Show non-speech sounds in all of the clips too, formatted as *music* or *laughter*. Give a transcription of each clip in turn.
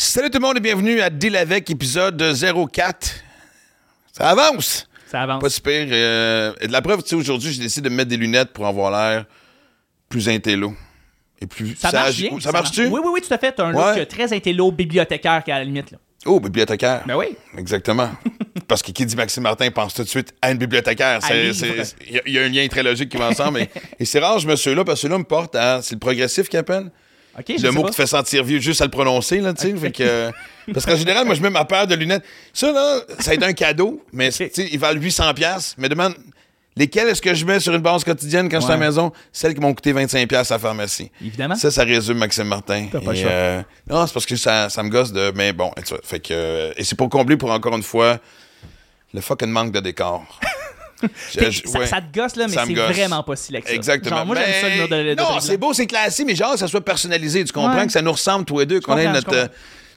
Salut tout le monde et bienvenue à Deal avec épisode 04. Ça avance! Ça avance. Pas super. Euh, et de la preuve, tu sais, aujourd'hui, j'ai décidé de me mettre des lunettes pour avoir l'air plus intello. Et plus Ça marche bien. Oh, Ça marche-tu? Oui, oui, oui, tout à fait. T'as un Ouais. look très intello, bibliothécaire à la limite. Là. Oh, bibliothécaire. Ben oui. Exactement. *laughs* Parce que qui dit Maxime Martin pense tout de suite à une bibliothécaire. Il y, a- il y a un lien très logique qui va ensemble. et *laughs* et c'est rare, je me suis là, parce que là me porte à. C'est le progressif qui appelle? OK, je le mot pas. qui te fait sentir vieux juste à le prononcer, là, tu sais. Euh, parce qu'en général, moi, je mets ma paire de lunettes. Ça, là, ça a été un cadeau, mais, tu sais, ils valent 800$. piastres. Mais demande, lesquels est-ce que je mets sur une base quotidienne quand je suis à la maison? Celles qui m'ont coûté 25$ piastres à la pharmacie. Évidemment. Ça, ça résume Maxime Martin. T'as pas le Et, euh, non, c'est parce que ça, ça me gosse de. Mais bon, et fait que. euh, et c'est pour combler pour encore une fois le fucking manque de décor. *laughs* Je- T'es- je- ça, ouais. ça te gosse, là, mais c'est vraiment pas si ça. Exactement. Genre, moi, j'aime ça, le mur de, de Non, c'est beau, c'est classique, mais genre, ça soit personnalisé. Tu comprends Ouais. que ça nous ressemble, tous les deux, qu'on ait notre.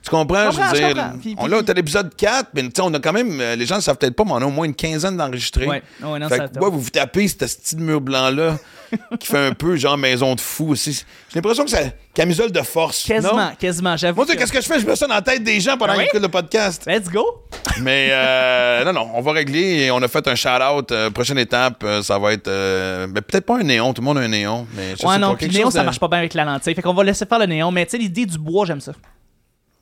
Comprends. Tu comprends? Je comprends, veux je dire, comprends. Puis- on l'a, t'as l'épisode 4, mais on a quand même. euh, les gens ne savent peut-être pas, mais on a au moins une quinzaine d'enregistrés. Ouais. Ouais, non, fait ça- que, ouais, vous vous tapez ce petit mur blanc-là *laughs* qui fait un peu genre maison de fou aussi. J'ai l'impression que c'est camisole de force. Quasiment, non? quasiment. J'avoue. Moi, tu sais, qu'est-ce que je fais? Je mets ça dans la tête des gens pendant Ah qu'ils écoutent le podcast. Let's go. *laughs* Mais euh, non, non, on va régler et on a fait un shout-out. euh, prochaine étape, euh, ça va être ben, peut-être pas un néon, tout le monde a un néon, mais je Ouais, sais non, pas, puis néon, ça marche pas bien avec la lentille. Fait qu'on va laisser faire le néon, mais tu sais, l'idée du bois, j'aime ça.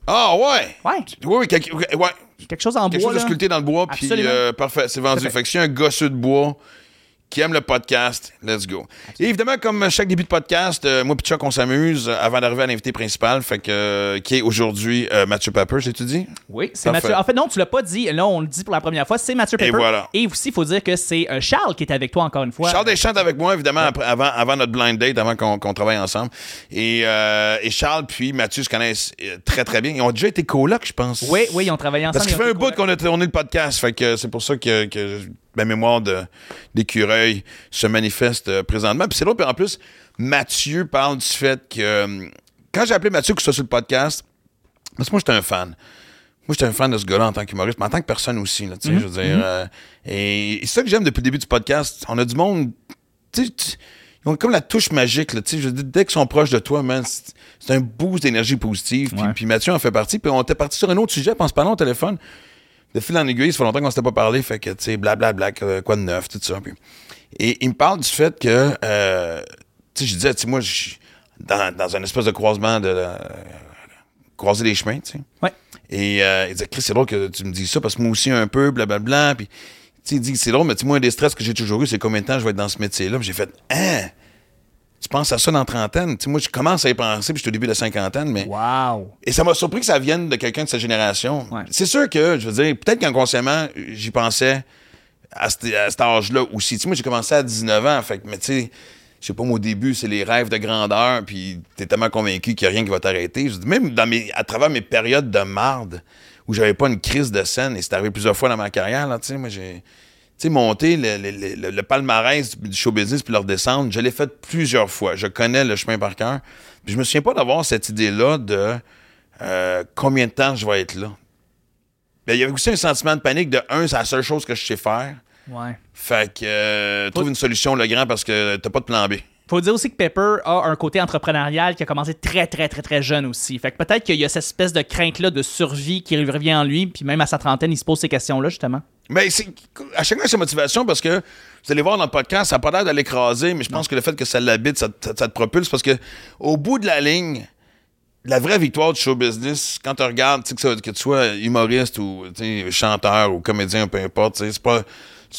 Ah ouais! Ouais. Oui, oui, quelque, ouais, Quelque chose en quelque bois. chose de sculpté dans le bois, puis euh, parfait, c'est vendu. Fait. Fait que si un gosseux de bois qui aime le podcast, let's go. Et évidemment, comme chaque début de podcast, euh, moi et Chuck, on s'amuse euh, avant d'arriver à l'invité principal, fait que, euh, qui est aujourd'hui euh, Mathieu Pepper, j'ai-tu dit? Oui, c'est. Mathieu. En fait, non, tu l'as pas dit. Là, on le dit pour la première fois. C'est Mathieu Et Pepper. voilà. Et aussi, il faut dire que c'est Charles qui est avec toi encore une fois. Charles Deschamps est avec moi, évidemment, après- avant, avant notre blind date, avant qu'on travaille ensemble. Et, et Charles puis Mathieu se connaissent très, très bien. Ils ont déjà été colocs, je pense. Oui, oui, ils ont travaillé ensemble. Parce qu'il fait un bout qu'on a tourné le podcast, fait que c'est pour ça que, que ma mémoire de, d'écureuil se manifeste euh, présentement. Puis c'est l'autre, puis en plus, Mathieu parle du fait que euh, quand j'ai appelé Mathieu que ce soit sur le podcast, parce que moi j'étais un fan. Moi, j'étais un fan de ce gars-là en tant qu'humoriste, mais en tant que personne aussi, là, sais, je veux dire. euh, et, et c'est ça que j'aime depuis le début du podcast. On a du monde, ils ont comme la touche magique, là, je dès qu'ils sont proches de toi, man, c'est c'est un boost d'énergie positive. Puis, Ouais. puis Mathieu en fait partie. Puis on était parti sur un autre sujet, puis on se parlait au téléphone. De fil en aiguille, ça fait longtemps qu'on s'était pas parlé, fait que, tu sais, blablabla, quoi de neuf, tout ça. Puis- et il me parle du fait que, euh, tu sais, je disais, tu sais, moi, je suis dans, dans un espèce de croisement de. euh, croiser les chemins, tu sais. Ouais. Et euh, il disait, Chris, c'est drôle que tu me dises ça parce que moi aussi un peu, blablabla. Puis, tu sais, il dit, c'est drôle, mais tu sais, moi, un des stress que j'ai toujours eu, c'est combien de temps je vais être dans ce métier-là. Puis j'ai fait, hein, tu penses à ça dans trentaine? Tu sais, moi, je commence à y penser, puis je suis au début de la cinquantaine, mais. Wow. Et ça m'a surpris que ça vienne de quelqu'un de sa génération. Ouais. C'est sûr que, je veux dire, peut-être qu'inconsciemment, j'y pensais à, cet- à cet âge-là aussi. Tu sais, moi, j'ai commencé à 19 ans, fait que, mais tu sais, je sais pas, moi, au début, c'est les rêves de grandeur, puis t'es tellement convaincu qu'il n'y a rien qui va t'arrêter. Je dis, Même dans mes, à travers mes périodes de marde, où j'avais pas une crise de scène, et c'est arrivé plusieurs fois dans ma carrière, là, tu sais, moi, j'ai... Tu sais, monter le, le- le- palmarès du show business puis le redescendre, je l'ai fait plusieurs fois. Je connais le chemin par cœur. Puis je me souviens pas d'avoir cette idée-là de euh, combien de temps je vais être là. Il y avait aussi un sentiment de panique de un, c'est la seule chose que je sais faire. Ouais. Fait que euh, trouve une solution, le grand, parce que t'as pas de plan B. Faut dire aussi que Pepper a un côté entrepreneurial qui a commencé très, très, très, très jeune aussi. Fait que peut-être qu'il y a cette espèce de crainte-là de survie qui revient en lui, puis même à sa trentaine, il se pose ces questions-là, justement. Mais c'est à chacun sa motivation parce que vous allez voir dans le podcast, ça n'a pas l'air de l'écraser, mais je pense que le fait que ça l'habite, ça, ça- ça te propulse parce que au bout de la ligne, la vraie victoire du show business, quand tu regardes, que, ça- que tu sois humoriste ou chanteur ou comédien, peu importe, c'est pas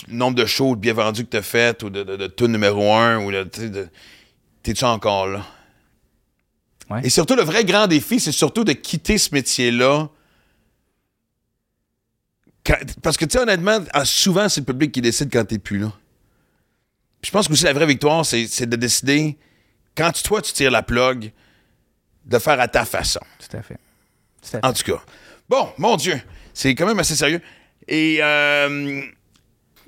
le nombre de shows bien vendus que tu as fait ou de, de, de tout numéro un ou de, de- t'es-tu encore là? Ouais. Et surtout, le vrai grand défi, c'est surtout de quitter ce métier-là parce que, tu sais, honnêtement, ah, souvent, c'est le public qui décide quand t'es plus là. Puis je pense que aussi la vraie victoire, c'est c'est de décider, quand tu- toi, tu tires la plug, de faire à ta façon. Tout à fait. Tout à fait. En tout cas. Bon, mon Dieu, c'est quand même assez sérieux. Et, euh,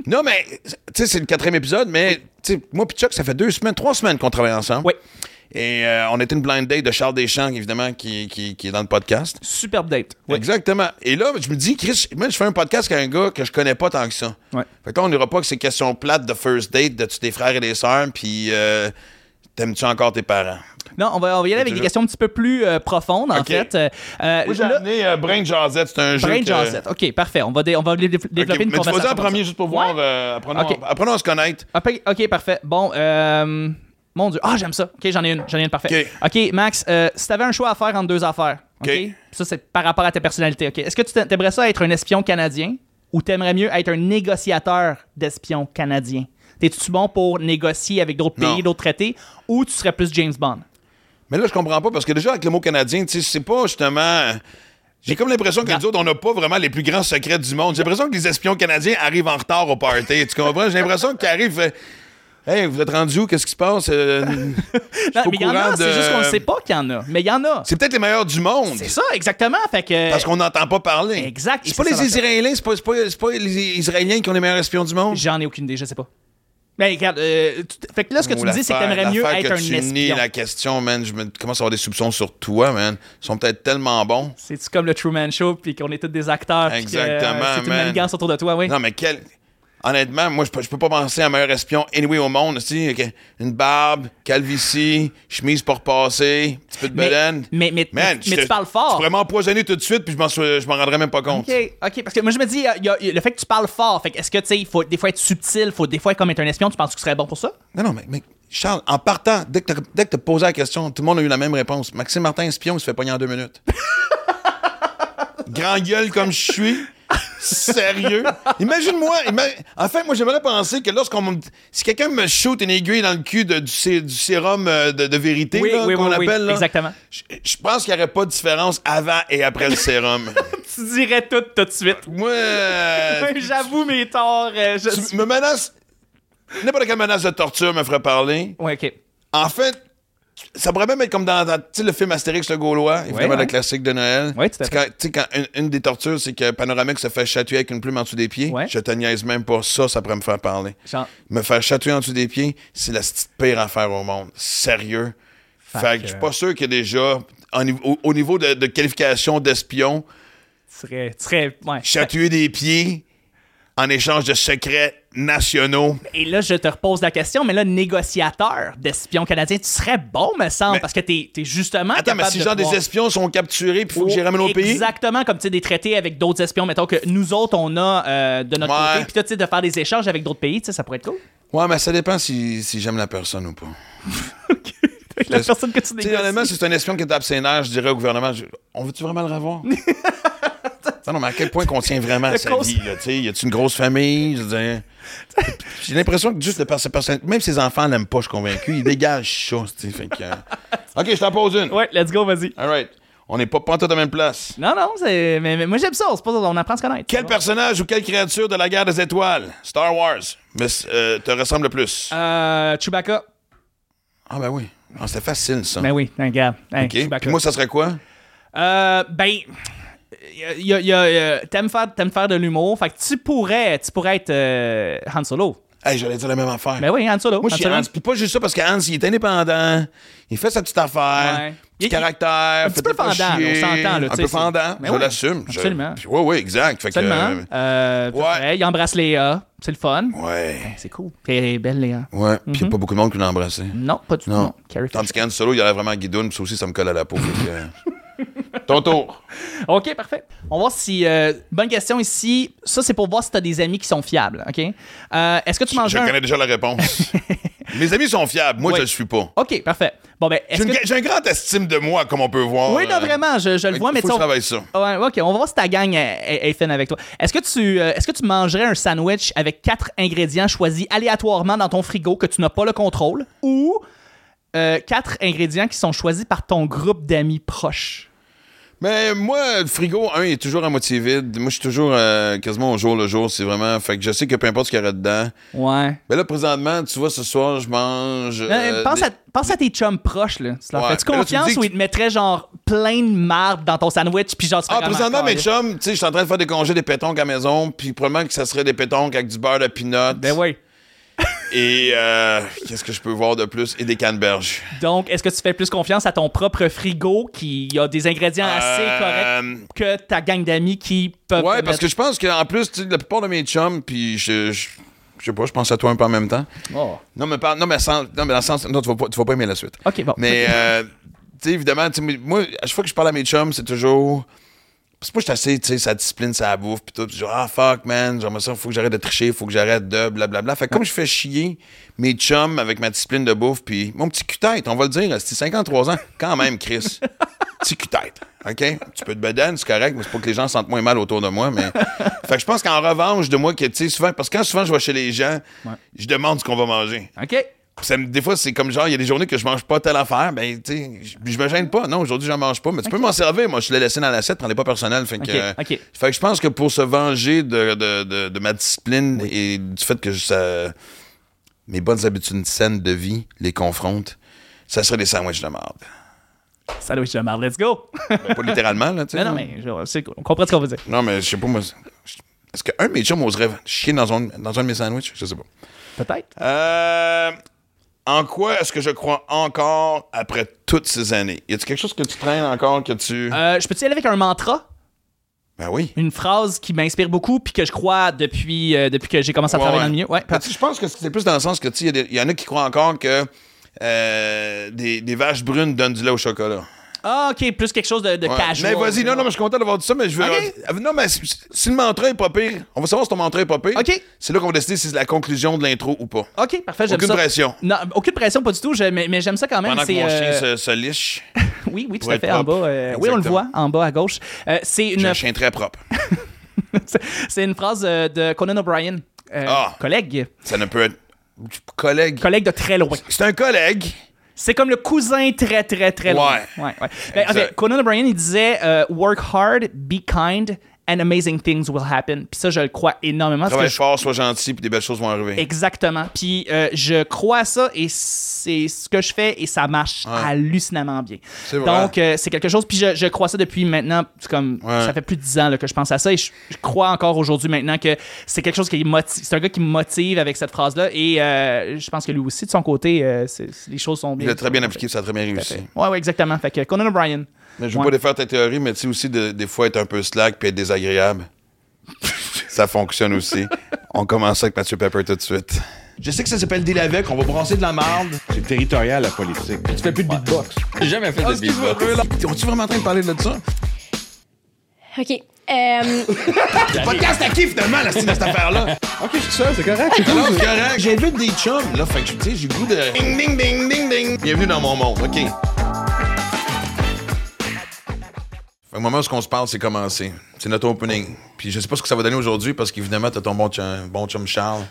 non, mais, tu sais, c'est le quatrième épisode, mais, tu sais, moi puis Chuck, ça fait deux semaines, trois semaines qu'on travaille ensemble. Oui. Et euh, on était une blind date de Charles Deschamps, évidemment, qui, qui- qui est dans le podcast. Superbe date. Oui. Exactement. Et là, je me dis, Chris, moi, je fais un podcast avec un gars que je connais pas tant que ça. Ouais. Fait que là, on n'ira pas que ces questions plates de first date, de tu tes frères et des sœurs, puis euh, t'aimes-tu encore tes parents? Non, on va, on va y aller avec des questions un petit peu plus euh, profondes, en fait. Euh, euh, Moi, j'ai là- amené euh, Brain Jazette, c'est un jeu. Brain que- Jazzette. OK, parfait. On va, dé- on va dé- développer une mais tu conversation. vas en premier ça. juste pour Ouais? voir. euh, apprenons, Ok. apprenons à se connaître. Ah, OK, parfait. Bon, mon Dieu. Ah, j'aime ça. OK, j'en ai une. J'en ai une, parfait. OK, Max, si t'avais un choix à faire entre deux affaires, OK? Ça, c'est par rapport à ta personnalité, OK? Est-ce que tu t'aimerais ça être un espion canadien ou t'aimerais mieux être un négociateur d'espions canadiens? T'es-tu bon pour négocier avec d'autres pays, d'autres traités, ou tu serais plus James Bond? Mais là, je comprends pas parce que déjà, avec le mot canadien, tu sais, c'est pas justement. J'ai comme l'impression que nous autres, on n'a pas vraiment les plus grands secrets du monde. J'ai l'impression que les espions canadiens arrivent en retard au party. Tu comprends? J'ai l'impression qu'ils arrivent. fait, Hey, vous êtes rendu où? Qu'est-ce qui se passe? Euh, *laughs* Non, mais il y en a, c'est de- juste qu'on ne sait pas qu'il y en a. Mais il y en a. C'est peut-être les meilleurs du monde. C'est ça, exactement. Fait que. Parce qu'on n'entend pas parler. Exact. C'est pas c'est les. Israéliens, c'est pas, c'est pas- c'est pas les Israéliens qui ont les meilleurs espions du monde. J'en ai aucune idée, je sais pas. Mais regarde, euh, tu- fait que là, ce que tu me dis, c'est que t'aimerais mieux être que un tu nies espion. la question, man. Je me commence à avoir des soupçons sur toi, man. Ils sont peut-être tellement bons. C'est-tu comme le Truman Show, puis qu'on est tous des acteurs, puis que, Exactement, euh, c'est une man. manigance autour de toi, oui. Non, mais quel. Honnêtement, moi, je peux, je peux pas penser à un meilleur espion anyway au monde. Tu sais, une barbe, calvitie, chemise pour passer, petit peu de bedaine. mais, mais, Man, mais je- tu parles fort. pourrais m'empoisonner tout de suite, puis je m'en je rendrais même pas compte. OK, OK, parce que moi, je me dis, il y a- il y a- le fait que tu parles fort, fait est-ce que, tu sais, il faut des fois être subtil, il faut des fois être comme être un espion, tu penses que tu serais bon pour ça? Non, non, mais, mais Charles, en partant, dès que tu as posé la question, tout le monde a eu la même réponse. Maxime Martin, espion, il se fait pogner en deux minutes. *laughs* Grand gueule comme je suis. Sérieux? Imagine-moi. ima- En fait, moi, j'aimerais penser que lorsqu'on me- Si quelqu'un me shoot une aiguille dans le cul de- du, sé- du sérum euh, de, de vérité, Oui, oui, qu'on oui, oui, appelle, là, exactement. je, je pense qu'il n'y aurait pas de différence avant et après le sérum. *laughs* Tu dirais tout tout de suite. moi, euh, J'avoue mes torts. euh, je tu suis- me menaces. N'importe quelle menace de torture me ferait parler. Ouais, OK. En fait, ça pourrait même être comme dans, le film Astérix le Gaulois, évidemment ouais. le classique de Noël. Ouais, Tu sais, quand une, une des tortures, c'est que Panoramique se fait chatouiller avec une plume en dessous des pieds. Ouais. Je te niaise même pas. Ça, ça pourrait me faire parler. Me faire chatouiller en dessous des pieds, c'est la pire affaire au monde. Sérieux. Fait Fait, que que- je suis pas sûr que déjà, en au, au niveau de, de qualification d'espion, serais ouais. chatouiller des pieds en échange de secrets nationaux. Et là, je te repose la question, mais là, négociateur d'espions canadiens, tu serais bon, me semble, Mais- parce que t'es es justement. Attends, mais si de genre pouvoir- des espions sont capturés, puis il faut que j'y ramène au pays? Exactement, comme tu sais, des traités avec d'autres espions, mettons que nous autres, on a euh, de notre Ouais. côté, puis toi, tu sais, de faire des échanges avec d'autres pays, tu sais, ça pourrait être cool. Ouais, mais ça dépend si, si j'aime la personne ou pas. *laughs* Avec la personne que tu Tu sais, honnêtement, négocies. si c'est un espion qui ses nerfs, je dirais au gouvernement, je- on veut-tu vraiment le revoir? *laughs* *laughs* non, non, mais à quel point qu'on tient vraiment à sa vie, là, tu sais? Y a-tu une grosse famille? Je veux dire... J'ai l'impression que juste de par sa personnalité, même ses enfants l'aiment pas, je suis convaincu, il dégage ça, tu sais, que... euh, OK, je t'en pose une. Ouais, let's go, vas-y. All right. On n'est pas pantoute à la même place. Non, non, c'est. Mais, mais moi, j'aime ça, c'est pas on apprend à se connaître. Quel personnage ou quelle créature de la guerre des étoiles, Star Wars, mais, euh, te ressemble le plus? Euh, Chewbacca. Ah, ben oui. Ah, C'était facile, ça. Ben oui, regarde. Hey, OK. Chewbacca. Puis moi, ça serait quoi? Euh, ben, y a, y a- euh, t'aimes faire, t'aimes faire de l'humour, fait que tu pourrais, tu pourrais être euh, Han Solo. Hey, j'allais dire la même affaire. Ben oui, Han Solo. Moi, je suis. Hans. Puis pas juste ça, parce que Hans, il est indépendant. Il fait sa petite affaire. Ouais. Petit Il- caractère. un petit peu chier, on s'entend, là, Un peu fendant. c'est- je Ben oui, l'assume. Je- absolument. Puis, ouais, ouais, exact. Fait que, Seulement. euh, Euh, ouais. il embrasse Léa. C'est le fun. ouais. C'est cool. Est belle, Léa. Ouais. Puis Mhm. il n'y a pas beaucoup de monde qui l'a embrassé. Non, pas du tout. Non. Tandis qu'Han Solo, il a vraiment guidoune. Puis ça aussi, ça me colle à la peau. *laughs* Ton tour. OK, parfait. On va voir si. euh, bonne question ici. Ça, c'est pour voir si tu as des amis qui sont fiables. OK? Euh, Est-ce que tu Je manges un. connais déjà la réponse. *laughs* Mes amis sont fiables. Moi, je le suis pas. OK, parfait. Bon, ben, J'ai une- que. j'ai un grand estime de moi, comme on peut voir. Oui, non, euh, vraiment, je, je le vois, mais faut tu que sais, je on- travaille ça. Ouais, ok, on va voir si ta gang est, fine avec toi. Est-ce que, tu, euh, est-ce que tu mangerais un sandwich avec quatre ingrédients choisis aléatoirement dans ton frigo que tu n'as pas le contrôle ou euh, quatre ingrédients qui sont choisis par ton groupe d'amis proches? Mais moi, le frigo, un, il est toujours à moitié vide. Moi, je suis toujours euh, quasiment au jour le jour. C'est vraiment. Fait que je sais que peu importe ce qu'il y aurait dedans. Ouais. Mais là, présentement, tu vois, ce soir, je mange. Euh, euh, pense, des- à, pense à tes chums proches, là. Tu leur Ouais, fais-tu là, tu confiance ou ils te mettraient genre plein de marde dans ton sandwich puis genre Ah, présentement, mes calisse? chums, tu sais, je suis en train de faire des congés des pétonques à la maison, puis probablement que ça serait des pétonques avec du beurre de peanut. Ben oui. Et euh, qu'est-ce que je peux voir de plus? Et des canneberges. Donc, est-ce que tu fais plus confiance à ton propre frigo qui a des ingrédients assez Euh, corrects que ta gang d'amis qui peuvent. Ouais, parce que je pense qu'en plus, la plupart de mes chums, puis je, je, Je sais pas, je pense à toi un peu en même temps. Oh. Non, mais, par- non, mais, sans- non, mais dans le sens. Non, tu vas pas, tu vas pas aimer la suite. OK, bon. Mais, euh, tu sais, évidemment, moi, à chaque fois que je parle à mes chums, c'est toujours. Parce que moi, assez, tu sais, sa discipline, sa bouffe, pis tout. Pis genre, ah, fuck, man, genre, ça, faut que j'arrête de tricher, faut que j'arrête de blablabla. Fait que comme je fais chier mes chums avec ma discipline de bouffe, puis mon petit cul-tête, on va le dire, c'est 53 ans, quand même, Chris. *laughs* petit cul-tête, OK? Tu peux te bedaine, c'est correct, mais c'est pour que les gens sentent moins mal autour de moi, mais... *laughs* fait que je pense qu'en revanche de moi, que, tu sais, souvent, parce que quand souvent je vais chez les gens, je demande ce qu'on va manger. OK. Ça me- des fois, c'est comme genre, il y a des journées que je mange pas telle affaire. Ben, tu sais, je- je me gêne pas. Non, aujourd'hui, j'en mange pas. Mais tu peux m'en servir. Moi, je l'ai laissé dans l'assiette, prenez pas personnel. Fait que, euh, fait que je pense que pour se venger de, de- de- de ma discipline et du fait que je- ça- mes bonnes habitudes saines de vie les confrontent, ça serait des sandwichs de marde. Sandwich de marde, let's go. Ben, pas littéralement, là, tu sais. *laughs* non, non, mais genre, on comprend ce qu'on veut dire. Non, mais je sais pas, moi. Est-ce qu'un de mes chums oserait chier dans un, dans un de mes sandwichs? Je sais pas. Peut-être. Euh, en quoi est-ce que je crois encore après toutes ces années? Y a-t-il quelque chose que tu traînes encore que tu. Euh, je peux-tu aller avec un mantra? Ben oui. Une phrase qui m'inspire beaucoup puis que je crois depuis, euh, depuis que j'ai commencé à Ouais, travailler ouais. dans le milieu. Ouais, Ben, je pense que c'est plus dans le sens que, il y y, en a qui croient encore que euh, des, des vaches brunes donnent du lait au chocolat. Ah, OK, plus quelque chose de, de Ouais. casual. Mais vas-y, non, non, mais je suis content d'avoir dit ça, mais je veux. Euh, Non, mais si, si le mantra est pas pire, on va savoir si ton mantra est pas pire. Ok. C'est là qu'on va décider si c'est la conclusion de l'intro ou pas. OK, parfait, j'aime Aucune ça. pression. Non, aucune pression, pas du tout, je- mais, mais j'aime ça quand même. Pendant que c'est, mon chien euh, se, se liche, *laughs* Oui, oui, tout à fait, en bas. euh, oui, on le voit, en bas à gauche. Euh, c'est une, un chien très propre. *laughs* c'est une phrase de Conan O'Brien, Ah. collègue, Ça ne peut être. Collègue. collègue de très loin. C'est un collègue. C'est comme le cousin très, très, très loin. Ouais. ouais, ouais. Ben, Conan O'Brien, il disait euh, Work hard, be kind, and amazing things will happen. Puis ça, je le crois énormément. Travaille que je- fort, sois gentil, puis des belles choses vont arriver. Exactement. Puis euh, je crois à ça et c'est ce que je fais et ça marche hallucinamment bien. Vrai. Donc euh, c'est quelque chose. Puis je, je crois ça depuis maintenant. comme Ouais. ça fait plus de 10 ans là, que je pense à ça et je, je crois encore aujourd'hui maintenant que c'est quelque chose qui motive. C'est un gars qui me motive avec cette phrase là et euh, je pense que lui aussi de son côté, les choses sont bien. Il a très bien appliqué, ça a très bien réussi. Ouais, ouais, exactement. Fait que Conan O'Brien. Mais je veux Ouais. pas défaire ta théorie, mais tu sais aussi de- des fois être un peu slack puis être désagréable. *laughs* ça fonctionne aussi. *laughs* On commence avec Mathieu Pepper tout de suite. Je sais que ça s'appelle Deal avec, on va brasser de la marde. C'est territorial, la politique. Tu fais plus de beatbox. J'ai jamais fait de beatbox. On-tu vraiment en train de parler de ça? OK. Euh, *laughs* Podcast à qui finalement, la style de cette affaire-là? Ok, je suis seul, c'est correct. C'est correct. J'invite des chums, là, fait que tu sais, j'ai le goût de. Ding, ding, ding, ding, ding. Bienvenue dans mon monde, OK. Le moment où on se parle, c'est commencé. C'est notre opening. Puis je sais pas ce que ça va donner aujourd'hui parce qu'évidemment, t'as ton bon chum, bon chum Charles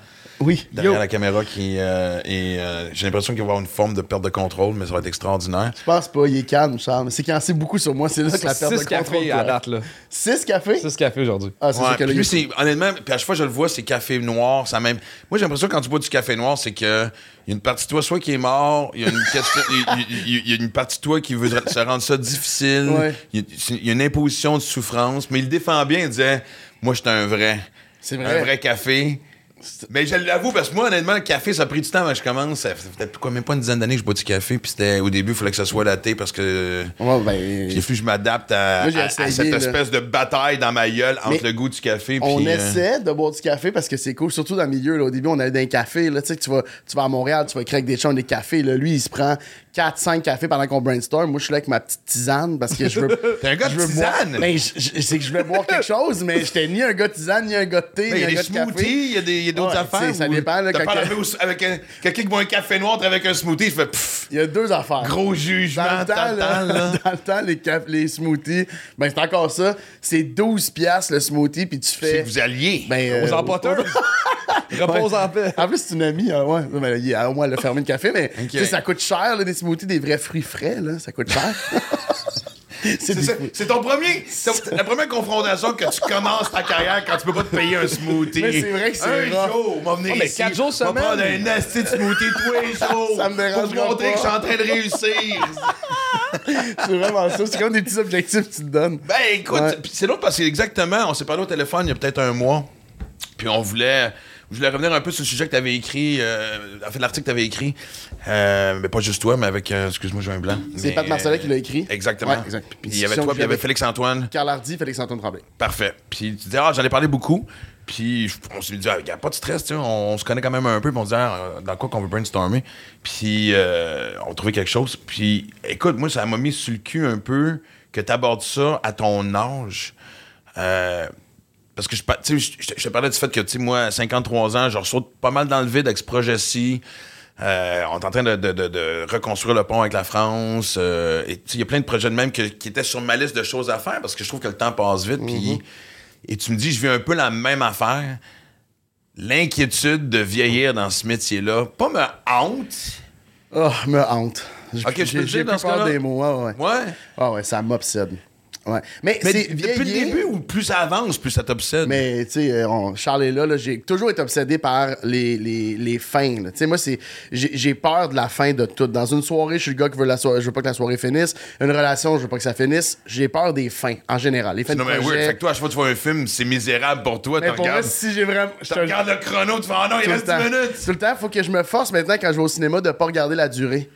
Oui. derrière la caméra qui euh, et euh, j'ai l'impression qu'il va y avoir une forme de perte de contrôle, mais ça va être extraordinaire. Je pense pas, il est calme, Charles. Mais c'est qu'il en sait beaucoup sur moi. C'est là que la perte de 6 contrôle. cafés à date, là. 6 cafés? 6 cafés aujourd'hui. Ah, c'est Ouais, ça que lui, c'est honnêtement, puis à chaque fois que je le vois, c'est café noir, ça même. Moi, j'ai l'impression que quand tu bois du café noir, c'est que il y a une partie de toi soit qui est mort, il y a une, *laughs* il y a- il y a- il y a une partie de toi qui veut se rendre ça difficile. Ouais. Il, y a, une imposition de souffrance, mais il le défend bien, il disait moi, j'étais un vrai. C'est vrai. Un vrai café. Mais je l'avoue, parce que moi, honnêtement, le café, ça a pris du temps que je commence. Ça fait peut-être quoi, même pas une dizaine d'années que je bois du café. Puis c'était au début, il fallait que ça soit latte parce que Ouais, ben, faut que je m'adapte à, Moi, j'ai cette là. espèce de bataille dans ma gueule entre Mais le goût du café. on puis, euh, essaie de boire du café parce que c'est cool, surtout dans le milieu. Là. Au début, on allait dans un café. Là, tu sais, tu vas, tu vas à Montréal, tu vas avec des chums des cafés. Là. Lui, il se prend 4-5 cafés pendant qu'on brainstorm. Moi, je suis là avec ma petite tisane parce que je veux. *laughs* T'es un gars de je tisane? Ben, je- je- c'est que je vais boire quelque chose, mais j'étais ni un gars de tisane, ni un gars de thé, Ben, Il y a des smoothies, il y a a d'autres affaires. ça dépend, là, quand avec, avec un, quelqu'un qui boit un café noir avec un smoothie, il fait pfff, Il y a deux affaires. gros jugement. Dans le temps, *laughs* dans le les, les smoothies, ben c'est encore ça. C'est 12 piastres le smoothie, puis tu fais... vous alliez. Ben, euh, Aux empoteurs. *laughs* Repose en paix. En plus, c'est une amie, hein, ouais. A au moins le fermé le café, mais ça coûte cher, là, des smoothies, des vrais fruits frais, là, ça coûte cher. *laughs* c'est des ton premier, c'est la première confrontation que tu commences ta carrière quand tu peux pas te payer un smoothie. Mais c'est vrai que c'est Un rough. jour, on va venir Ah, mais ici, quatre jours on va semaine. prendre un asti de smoothie tous les jours. *laughs* Ça me dérangera Pour te montrer pas. que je suis en train de réussir. *laughs* C'est vraiment ça. C'est comme des petits objectifs que tu te dondes. Ben écoute, Ouais. pis c'est l'autre parce que exactement, on s'est parlé au téléphone il y a peut-être un mois. Puis on voulait, je voulais revenir un peu sur le sujet que tu avais écrit, euh, en fait l'article que tu avais écrit, euh, mais pas juste toi, mais avec, euh, excuse-moi, j'ai un blanc. C'est Pat Marcellet qui l'a écrit. Exactement. Ouais, exact. Puis il y avait toi, puis il y avait j'avais- Félix Antoine. Carl Hardy, Félix-Antoine Tremblay. Parfait. Puis tu disais, ah, j'en ai parlé beaucoup. Puis on s'est dit, il n'y a pas de stress, tu sais, on, on se connaît quand même un peu, puis on se dit, ah, dans quoi qu'on veut brainstormer. Puis euh, on trouvait quelque chose. Puis écoute, moi, ça m'a mis sur le cul un peu que tu abordes ça à ton âge. Euh, parce que je, je, je te- parlais du fait que, tu sais, moi, à 53 ans, je saute pas mal dans le vide avec ce projet-ci. Euh, on est en train de, de- de- de reconstruire le pont avec la France. euh, et il y a plein de projets de même que- qui étaient sur ma liste de choses à faire parce que je trouve que le temps passe vite. puis- et tu me dis, je vis un peu la même affaire. L'inquiétude de vieillir dans ce métier-là, pas me hante. Oh, me hante. Ok, je peux dire dans ce cas-là? des mots. Ouais, ouais. Ouais? Ah ouais, ça m'obsède. Ouais. Mais, Mais c'est depuis le début, ou plus ça avance, plus ça t'obsède? Mais, tu sais, euh, Charles est là, là, j'ai toujours été obsédé par les, les, les fins. Tu sais, moi, c'est, j'ai, peur de la fin de tout. Dans une soirée, je suis le gars qui veut la soirée, je veux pas que la soirée finisse. Une relation, je veux pas que ça finisse. J'ai peur des fins, en général. Les fins Non, de mais oui, projet. fait que toi, à chaque fois que tu vois un film, c'est misérable pour toi. Mais pour moi, regardes, si j'ai vraiment... je regardes le chrono, tu fais, oh non, il reste temps. 10 minutes. Tout le temps, faut que je me force maintenant quand je vais au cinéma de pas regarder la durée.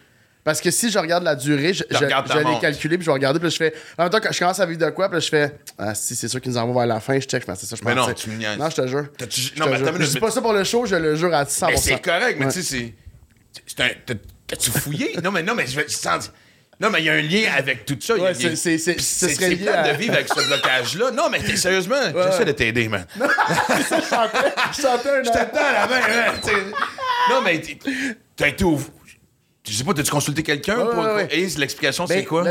Parce que si je regarde la durée, je, je, je l'ai calculé, puis je vais regarder, puis je fais. En même temps, quand je commence à vivre de quoi, puis je fais. Ah, si, c'est sûr qu'ils nous envoient vers la fin, je check, je fais, c'est ça, je Mais pensais. non, tu me. Non, je te jure. Je non, te mais jure. Je dis mais- pas ça pour le show, je le jure à 100%. Mais c'est correct, mais Ouais. tu sais, c'est. un- T'as-tu fouillé? Non, mais non, mais je vais. Non, mais il y a un lien avec tout ça. Ouais, c'est- c'est- c'est- ce serait lié à- de vivre avec ce blocage-là. Non, mais t'es- sérieusement, j'essaie de t'aider, man. *laughs* je chantais, je chantais un Je t'attends à la main, hein, tu sais. Non, mais t'es- t'as été au. Je sais pas, t'as-tu consulté quelqu'un Ouais, pour. ouais. Et l'explication, c'est Ben, quoi?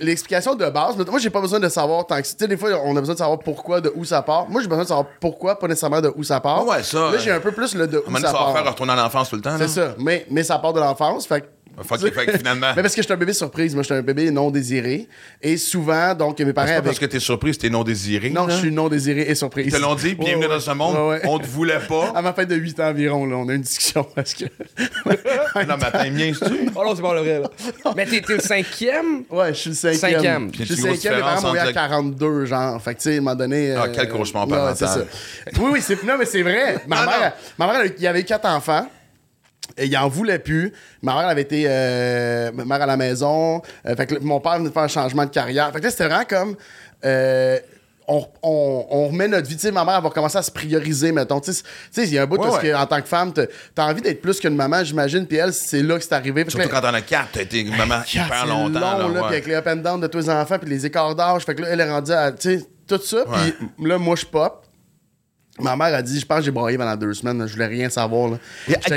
L'explication de base, moi, j'ai pas besoin de savoir tant que. Tu sais, des fois, on a besoin de savoir pourquoi, de où ça part. Moi, j'ai besoin de savoir pourquoi, pas nécessairement de où ça part. Ouais, ça, Là, j'ai euh, un peu plus le de où moment donné, ça ça va part. faire retourner à l'enfance tout le temps. C'est ça. Mais, mais ça part de l'enfance. Fait Fait que- fait finalement. *laughs* Mais parce que je suis un bébé surprise. Moi, je suis un bébé non désiré. Et souvent, donc, mes parents C'est pas avec. parce que t'es surpris, c'était non désiré. Non, là? je suis non désiré et surprise. Ils te l'ont dit, bienvenue Ouais, dans ouais. ce monde. Ouais, ouais. On te voulait pas. *laughs* À ma fête de 8 ans environ, là, on a eu une discussion *laughs* parce que. non, mais attends, mien, tu Oh non, c'est pas le vrai, là. Mais t'es t'es le cinquième? Ouais, je suis le cinquième. Cinquième. Je suis le cinquième, mes parents m'ont à entre le- 42, genre. Fait que, tu sais, à un moment donné. Ah, euh, quel cauchemar parental. c'est ça. Oui, oui, c'est. Non, mais c'est vrai. Ma mère, il y avait quatre enfants. Et il en voulait plus. Ma mère elle avait été euh, mère à la maison. Euh, fait que mon père venait de faire un changement de carrière. Fait que là, c'était vraiment comme. euh, on, on, on remet notre vie. Tu sais, ma mère, elle va commencer à se prioriser, mettons. Tu sais, il y a un bout Ouais, parce ouais. que, en tant que femme, t'as envie d'être plus qu'une maman, j'imagine. Puis elle, c'est là que c'est arrivé. Que Surtout là- quand t'en as quatre, t'as été maman Quatre, hyper longtemps. long, là, là, ouais. puis avec les up and down de tous les enfants, puis les écarts d'âge. Fait que là, elle est rendue à, tu sais, tout ça. Puis là, moi, je pop. Ma mère a dit, je pense que j'ai broyé pendant deux semaines. Je voulais rien savoir. Là.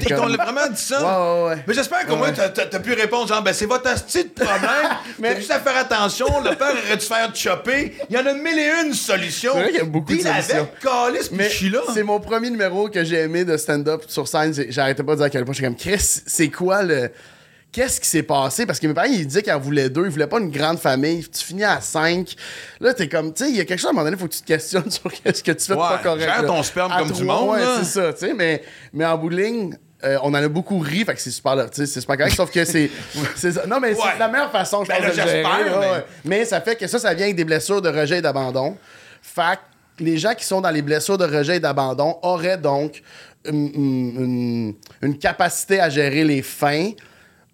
Comme- On l'a vraiment dit ça? Ouais, ouais, ouais. Mais j'espère qu'au moins t'as- pu répondre genre, ben c'est votre asti de problème. *laughs* Mais- T'as juste à faire attention. Le père aurait dû faire chopper. Il y en a mille et une solutions. C'est vrai qu'il y a beaucoup de solutions. avec, calice, puis Mais je suis là. c'est mon premier numéro que j'ai aimé de stand-up sur scène. J'arrêtais pas de dire à quel point. J'étais comme, Chris, c'est quoi le. Qu'est-ce qui s'est passé? Parce que mes parents, ils disaient qu'ils en voulaient deux. Ils voulaient pas une grande famille. Tu finis à cinq. Là, t'es comme, tu sais, il y a quelque chose à un moment donné, faut que tu te questionnes *laughs* sur qu'est-ce que tu fais de Ouais, pas correct. gère ton sperme À comme du trois, monde, Ouais, c'est ça, tu sais. Mais, mais en ligne, euh, on en a beaucoup ri, fait que c'est super, c'est super correct, sauf que c'est. *laughs* Non, mais Ouais. c'est la meilleure façon, je Ben pense, de gérer, mais-. Mais ça fait que ça, ça vient avec des blessures de rejet et d'abandon. Fait que les gens qui sont dans les blessures de rejet et d'abandon auraient donc une, une- une- une capacité à gérer les fins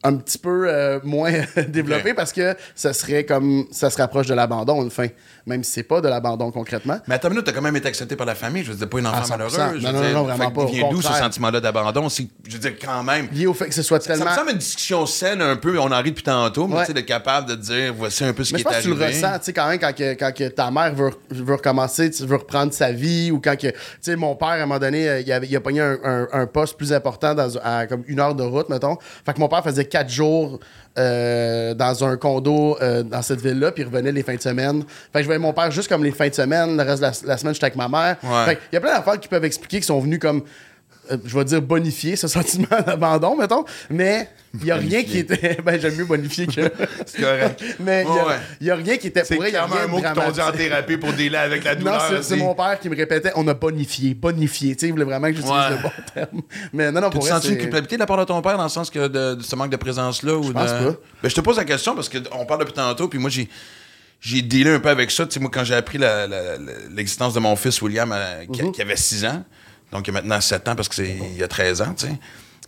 un petit peu euh, moins *laughs* développée Ok. parce que ça serait comme ça se rapproche de l'abandon une fin même si c'est pas de l'abandon concrètement Mais à ta minute, t'as quand même été accepté par la famille. Je veux dire, pas une enfant À 100%. malheureuse. je Non, non, dire, non, vraiment pas, vient d'où ce contraire. sentiment-là d'abandon? C'est- Je veux dire, quand même? lié au fait que ce soit Ça me tellement semble une discussion saine un peu, on en rit depuis tantôt, mais Ouais. tu sais, d'être capable de dire voici un peu ce Mais qui je est pense que tu le ressens, tu sais, quand même, quand, que, quand que ta mère veut, veut recommencer, tu veux reprendre sa vie, ou quand que, tu sais, mon père, à un moment donné, euh, il, avait, il a pogné un, un- un poste plus important dans, à comme une heure de route, mettons. Fait que mon père faisait quatre jours euh, dans un condo euh, dans cette ville-là, puis revenait les fins de semaine. Fait que je voyais mon père juste comme les fins de semaine, le reste de la, la semaine, j'étais avec ma mère. Ouais. Fait il y a plein d'affaires qui peuvent expliquer qui sont venus comme euh, je vais dire bonifier ce *laughs* sentiment d'abandon, mettons, mais il n'y a rien qui était. *laughs* Ben, j'aime mieux bonifier que. *laughs* C'est correct. mais il Ouais, n'y a, rien qui était C'est pour a clairement un mot qu'ils t'ont dit en thérapie pour dealer avec la Non, douleur. c'est- c'est mon père qui me répétait on a bonifié, bonifié. Tu sais, il voulait vraiment que j'utilise Ouais. le bon terme. Mais non, non, pour Tu sens-tu une c'est- culpabilité de la part de ton père dans le sens que de, de ce manque de présence-là? ou pense de... pas. Ben, je te pose la question parce qu'on parle depuis tantôt, puis moi, j'ai. J'ai dealé un peu avec ça. Tu sais, moi, quand j'ai appris l'existence de mon fils William, euh, qui, Mhm. qui avait 6 ans, donc il y a maintenant 7 ans parce que c'est il y a 13 ans, tu sais.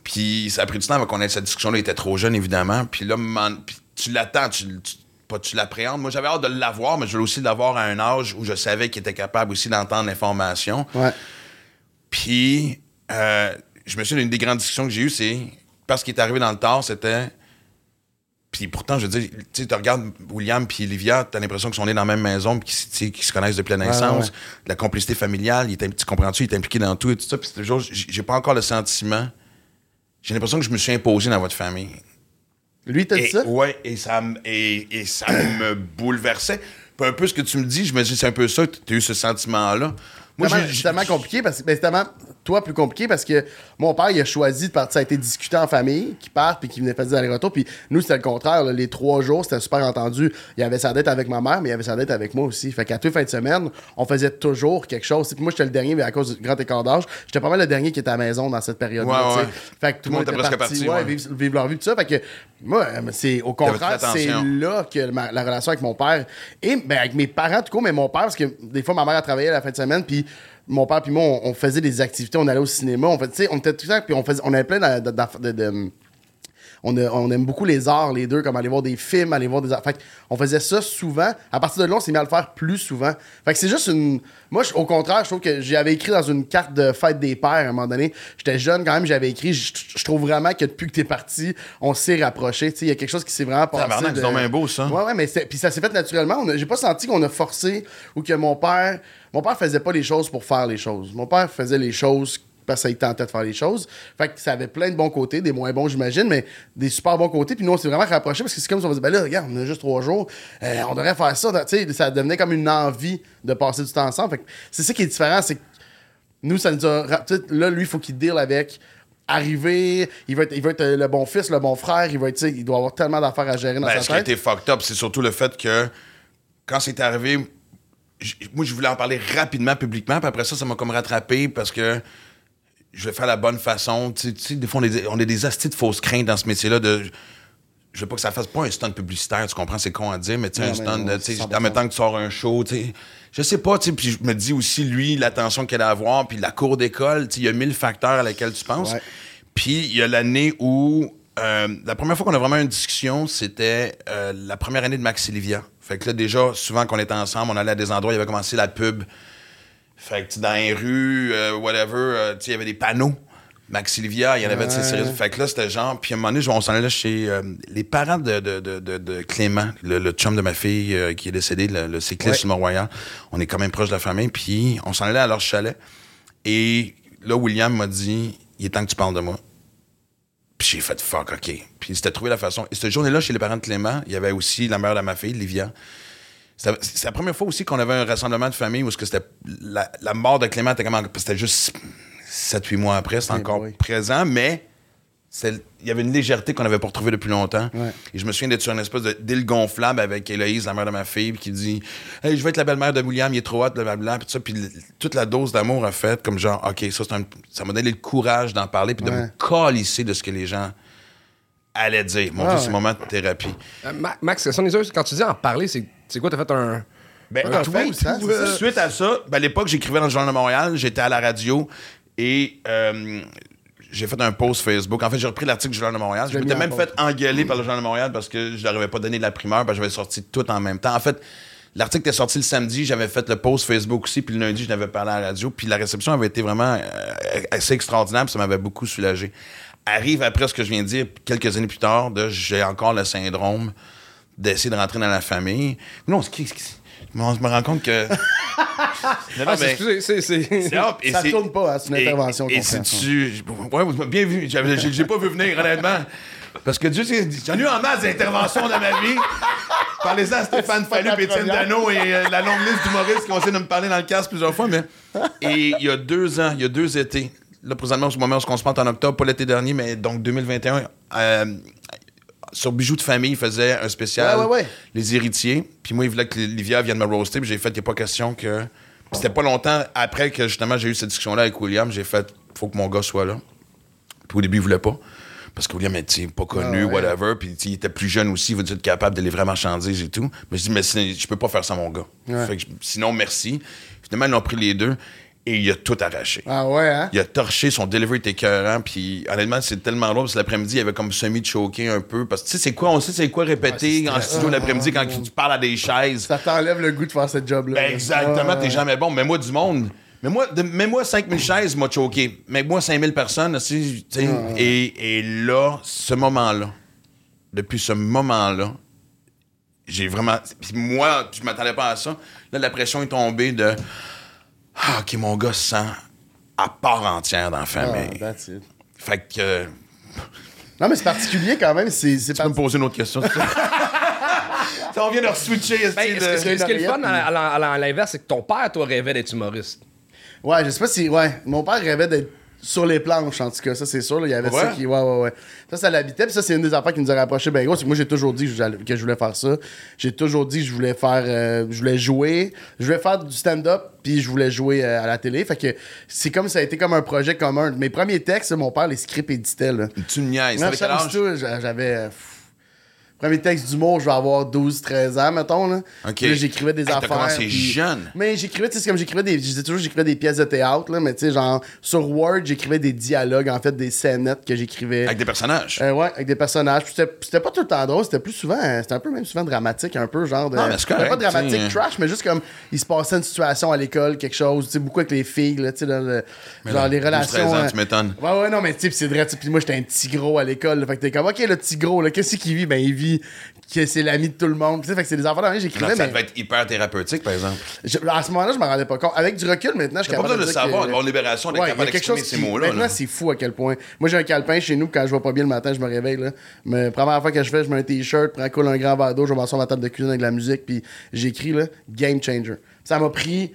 Puis ça a pris du temps avant qu'on ait cette discussion-là. Il était trop jeune, évidemment. Puis là, man- puis tu l'attends, tu, tu- pas tu l'appréhendes. Moi, j'avais hâte de l'avoir, mais je voulais aussi l'avoir à un âge où je savais qu'il était capable aussi d'entendre l'information. Ouais. Puis, euh, je me souviens d'une des grandes discussions que j'ai eues, c'est parce qu'il est arrivé dans le tard, c'était. Puis pourtant, je veux dire, tu sais, tu regardes William puis Livia, t'as l'impression qu'ils sont nés dans la même maison puis qu'ils se connaissent depuis la naissance. ouais. De La complicité familiale, il est, tu comprends-tu, il est impliqué dans tout et tout ça. Puis toujours, j'ai pas encore le sentiment. J'ai l'impression que je me suis imposé dans votre famille. Lui, t'as dit ça? ouais, et ça, et, et ça me *coughs* bouleversait. Puis un peu ce que tu me dis, je me dis, c'est un peu ça, tu as eu ce sentiment-là. Moi, c'est tellement compliqué parce que ben, c'est tellement toi plus compliqué parce que mon père il a choisi de partir. Ça a été discuté en famille qui part puis qui venait faire des allers-retours. Puis nous c'était le contraire là. les trois jours c'était super entendu. Il avait sa dette avec ma mère mais il avait sa dette avec moi aussi. Fait qu'à toutes les fins de semaine on faisait toujours quelque chose. Puis moi j'étais le dernier mais à cause du grand écart d'âge j'étais pas mal le dernier qui était à la maison dans cette période là Ouais, ouais. fait que tout le monde était presque parti, parti, ouais, vivre, vivre leur vie tout ça. Fait que moi euh, c'est au contraire c'est là que ma- la relation avec mon père et ben, avec mes parents tout court mais mon père parce que des fois ma mère a travaillé à la fin de semaine puis mon père puis moi on, on faisait des activités on allait au cinéma on fait on était tout ça puis on faisait on avait plein de, de- de- de- de- on, a- on aime beaucoup les arts, les deux, comme aller voir des films, aller voir des arts. Fait on faisait ça souvent. À partir de là, on s'est mis à le faire plus souvent. Fait que c'est juste une. Moi, au contraire, je trouve que j'avais écrit dans une carte de fête des pères à un moment donné. J'étais jeune quand même, j'avais écrit. Je trouve vraiment que depuis que t'es parti, on s'est rapproché. Tu sais, il y a quelque chose qui s'est vraiment passé. C'est bien beau, ça. Ouais, ouais, mais puis ça s'est fait naturellement. J'ai pas senti qu'on a forcé ou que mon père. Mon père faisait pas les choses pour faire les choses. Mon père faisait les choses parce qu'il tentait de faire les choses. Fait que ça avait plein de bons côtés, des moins bons, j'imagine, mais des super bons côtés. Puis nous, on s'est vraiment rapprochés parce que c'est comme si on se disait, ben là, regarde, on a juste trois jours, euh, on devrait faire ça. Tu sais, ça devenait comme une envie de passer du temps ensemble. Fait que c'est ça qui est différent, c'est que nous, ça nous a. Là, lui, il faut qu'il deal avec. Arriver, il veut, être, il veut être le bon fils, le bon frère, il va être, il doit avoir tellement d'affaires à gérer dans Ben, sa ce qui a été fucked up, c'est surtout le fait que quand c'est arrivé, moi, je voulais en parler rapidement, publiquement, puis après ça, ça m'a comme rattrapé parce que je vais faire la bonne façon. Tu sais- tu sais, des fois, on des, on des astis de fausses craintes dans ce métier-là de. Je veux pas que ça fasse pas un stunt publicitaire, tu comprends, c'est con à dire, mais tu sais, un stunt, tu sais, 100%. en même temps que tu sors un show, tu sais. Je sais pas, tu sais, puis je me dis aussi, lui, l'attention qu'elle a à avoir, puis la cour d'école, tu sais, il y a mille facteurs à laquelle tu penses. Ouais. Puis il y a l'année où. euh, la première fois qu'on a vraiment eu une discussion, c'était euh, la première année de Max et Livia. Fait que là, déjà, souvent qu'on était ensemble, on allait à des endroits, il y avait commencé la pub. Fait que dans les rues, euh, whatever, euh, il y avait des panneaux. Max et Livia, il y en avait, tu sais, sérieux. Fait que là, c'était genre. Puis à un moment donné, on s'en allait chez euh, les parents de, de, de, de, de Clément, le, le chum de ma fille euh, qui est décédé, le, le cycliste Ouais. sur Mont-Royal. On est quand même proche de la famille. Puis on s'en allait à leur chalet. Et là, William m'a dit il est temps que tu parles de moi. Puis j'ai fait fuck, OK. Puis c'était trouvé la façon. Et cette journée-là, chez les parents de Clément, il y avait aussi la mère de ma fille, Livia. C'était c'est la première fois aussi qu'on avait un rassemblement de famille où c'était la, la mort de Clément était comme c'était juste 7-8 mois après, c'est Eh encore boy. présent, mais il y avait une légèreté qu'on n'avait pas retrouvée depuis longtemps. Ouais. Et je me souviens d'être sur une espèce d'île gonflable avec Héloïse, la mère de ma fille, qui dit Hey, je veux être la belle-mère de William, il est trop hot, blablabla. Puis tout ça. Puis toute la dose d'amour a fait comme genre, OK, ça, un- ça m'a donné le courage d'en parler, puis de me calisser de ce que les gens allaient dire. Mon Ah Dieu, ouais. c'est moment de thérapie. Euh, Ma- Max, quand tu dis en parler, c'est quoi? T'as fait un. Ben, Un en fait, tweet, hein, euh, suite à ça, ben, à l'époque, j'écrivais dans le Journal de Montréal, j'étais à la radio et euh, j'ai fait un post Facebook. En fait, j'ai repris l'article du Journal de Montréal. Je m'étais même fait engueuler par le Journal de Montréal parce que je leur avais pas donné de la primeur, parce que j'avais sorti tout en même temps. En fait, l'article était sorti le samedi, j'avais fait le post Facebook aussi, puis le lundi, je l'avais parlé à la radio, puis la réception avait été vraiment euh, assez extraordinaire, puis ça m'avait beaucoup soulagé. Arrive après ce que je viens de dire, quelques années plus tard, de j'ai encore le syndrome d'essayer de rentrer dans la famille. Non, ce qui, je me rends compte que. *laughs* *laughs* Non, non, Ah, mais- c'est- c'est- c'est- *laughs* c'est hop, et Ça tourne pas, hein, c'est une et- intervention Et, fait, c'est-tu. Ouais, vous m'avez bien vu. J'ai j'ai pas vu venir, honnêtement. Parce que Dieu sait, j'en ai eu en masse d'interventions dans ma vie. Parlez-en à Stéphane Fallu, Étienne. Dano et euh, la longue liste d'humoristes qui ont essayé de me parler dans le casque plusieurs fois. Mais... *laughs* Et il y a deux ans, il y a deux étés, là, présentement, au moment où on se parle en octobre, pas l'été dernier, mais donc 2021, euh, sur Bijoux de famille, il faisait un spécial Ouais, ouais, ouais. Les héritiers. Puis moi, il voulait que Livia vienne me roaster. Puis j'ai fait, il n'y a pas question que. C'était pas longtemps après que justement j'ai eu cette discussion-là avec William. J'ai fait, faut que mon gars soit là. Puis au début, il voulait pas. Parce que William était pas connu, Ah ouais. whatever. Puis il était plus jeune aussi, il veut être capable de livrer la marchandise et tout. Mais je dis, mais je peux pas faire ça, mon gars. Ouais. Fait que sinon, merci. Finalement, ils l'ont pris les deux et il a tout arraché. Ah ouais, hein? Il a torché, son delivery était écœurant, puis honnêtement, c'est tellement drôle, parce que l'après-midi, il avait comme semi-choqué un peu, parce que tu sais, c'est quoi, on sait c'est quoi répéter en studio l'après-midi quand tu parles à des chaises. Ça t'enlève le goût de faire ce job-là. Ben exactement, Ah, t'es jamais bon. Mais moi, du monde, Mais moi, de- mais moi 5000 chaises m'a choqué. Mais moi, 5000 personnes, aussi, tu sais, et, et là, ce moment-là, depuis ce moment-là, j'ai vraiment. Puis moi, je m'attendais pas à ça. Là, la pression est tombée de. Ah, OK, mon gars se sent à part entière dans la Ah, famille. that's it. Fait que. euh, Non, mais c'est particulier quand même. C'est c'est tu peux me poser une autre question? *laughs* Ça, on vient de re-switcher. Ben, de- ce- ce qui est le fun Mariette, à, à- à- à l'inverse, c'est que ton père, toi, rêvait d'être humoriste? Ouais, je sais pas si. Ouais, mon père rêvait d'être sur les planches, en tout cas, ça c'est sûr. là, il y avait Ouais? ça qui. Ouais, ouais, ouais. Ça, ça l'habitait. Puis ça, c'est une des affaires qui nous a rapprochés. Ben, gros, c'est que moi, j'ai toujours dit que je voulais faire ça. J'ai toujours dit que je voulais faire. euh, je voulais jouer. Je voulais faire du stand-up, puis je voulais jouer euh, à la télé. Fait que c'est comme ça a été comme un projet commun. Mes premiers textes, mon père les scripts éditait, là. Tu me niaises. J'avais. Premier texte d'humour, je vais avoir 12-13 ans, mettons. Là. OK. Puis là, j'écrivais des Hey, affaires. commencé puis- jeune. Mais j'écrivais, tu sais, c'est comme j'écrivais des. Je disais toujours, j'écrivais des pièces de théâtre, là, mais tu sais, genre, sur Word, j'écrivais des dialogues, en fait, des scénettes que j'écrivais. Avec des personnages. Euh, ouais, avec des personnages. Puis C'était pas tout le temps drôle, c'était plus souvent, c'était un peu même souvent dramatique, un peu genre de. Non, mais c'est correct, pas dramatique trash, mais juste comme il se passait une situation à l'école, quelque chose, tu sais, beaucoup avec les filles, là, tu sais, le- Mais genre là, les 12, relations. 13 ans, euh, tu m'étonnes. Ouais, ouais, non, mais tu sais, c'est vrai, puis moi, j'étais un petit gros à l'école, fait que t'es comme, ok, le petit gros, là, qu'est-ce qu'il vit? Ben, il vit que c'est l'ami de tout le monde, tu sais, fait que c'est des enfants dans Non, j'écrivais, ça mais. devait être hyper thérapeutique, par exemple. je- à ce moment-là, je m'en rendais pas compte. Avec du recul, maintenant, je suis T'as pas capable besoin de dire savoir, que- d'avoir libération, Ouais, il y a capable quelque d'exprimer chose ces qui... mots-là. Maintenant, c'est fou à quel point. Moi, j'ai un calepin chez nous, quand je vais pas bien le matin, je me réveille, là. Mais première fois que je fais, je mets un t-shirt, prends cool un grand verre d'eau, je vais m'asseoir à ma table de cuisine avec de la musique, puis j'écris, là, game changer. Ça m'a pris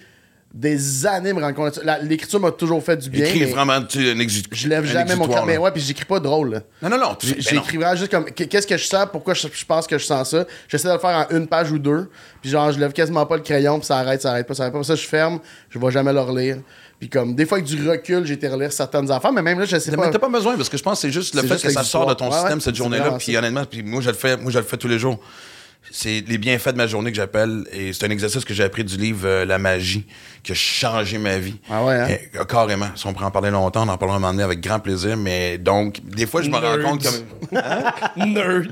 des années me rendre compte L'écriture m'a toujours fait du bien. Écris mais vraiment tu un Je lève un jamais mon cœur. Mais ouais, puis j'écris pas drôle, là. Non, non, non. J'écris vraiment juste comme qu- qu'est-ce que je sens, pourquoi je, je pense que je sens ça? J'essaie de le faire en une page ou deux. Puis genre, je lève quasiment pas le crayon, puis ça arrête, ça arrête pas, ça arrête pas. Ça, je ferme, je vais jamais le relire. Puis comme, des fois, avec du recul, j'ai été relire certaines affaires, mais même là, je sais Mais pas. t'as pas besoin parce que je pense que c'est juste le fait juste que ça sort de ton. Ouais, système ouais, cette journée-là. Puis honnêtement, puis moi je le fais, moi je le fais tous les jours. C'est les bienfaits de ma journée que j'appelle et c'est un exercice que j'ai appris du livre euh, La magie qui a changé ma vie. Ah ouais, hein? Et, euh, carrément. Si on pourrait en parler longtemps, on en parlera un moment donné avec grand plaisir. Mais donc, des fois, je me rends Nerds. compte comme. *laughs* Nerds.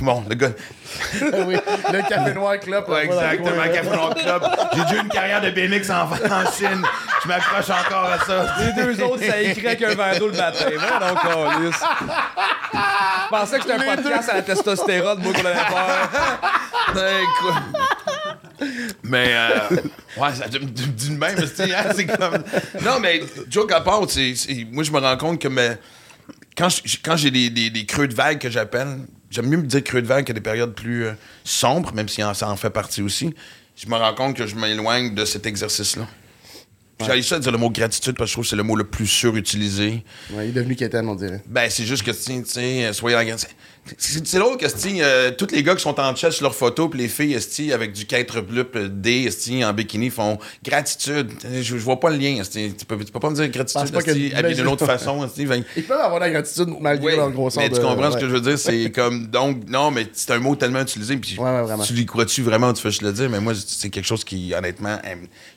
bon, le gars. *laughs* oui, le café noir club. Ouais, exactement, Café Noir Club. J'ai déjà eu une carrière de BMX en, en Chine. Je m'accroche encore à ça. Les deux autres, ça écrit avec un verre d'eau le matin. Va donc. Je pensais que c'était un podcast à la testostérone, moi, qu'on allait faire. Écoute. Mais, euh, ouais, ça me dit de même, c'est hein, c'est comme. Non, mais, joke à part, c'est- moi, je me rends compte que mais, quand j'ai des, creux de vague que j'appelle, j'aime mieux me dire creux de vague que des périodes plus euh, sombres, même si ça en fait partie aussi. Je me rends compte que je m'éloigne de cet exercice-là. J'ai ça de dire le mot gratitude parce que je trouve que c'est le mot le plus surutilisé. Ouais, il est devenu quétaine, on dirait. Ben, c'est juste que, tu sais, soyez en. C'est drôle que, euh, tous les gars qui sont en chat sur leurs photos, puis les filles, esti, avec du 4 blup D, esti, en bikini, font gratitude. Je, je vois pas le lien, esti. Tu peux, tu peux pas me dire gratitude, esti, habillé d'une autre façon, esti. Ben, *laughs* Ils peuvent avoir la gratitude malgré oui, leur grosseur. mais tu comprends ce que je veux dire? C'est comme, donc, non, mais c'est un mot tellement utilisé, puis Ouais, ouais, vraiment. tu l'y crois-tu vraiment, tu fais juste le dire, mais moi, c'est quelque chose qui, honnêtement,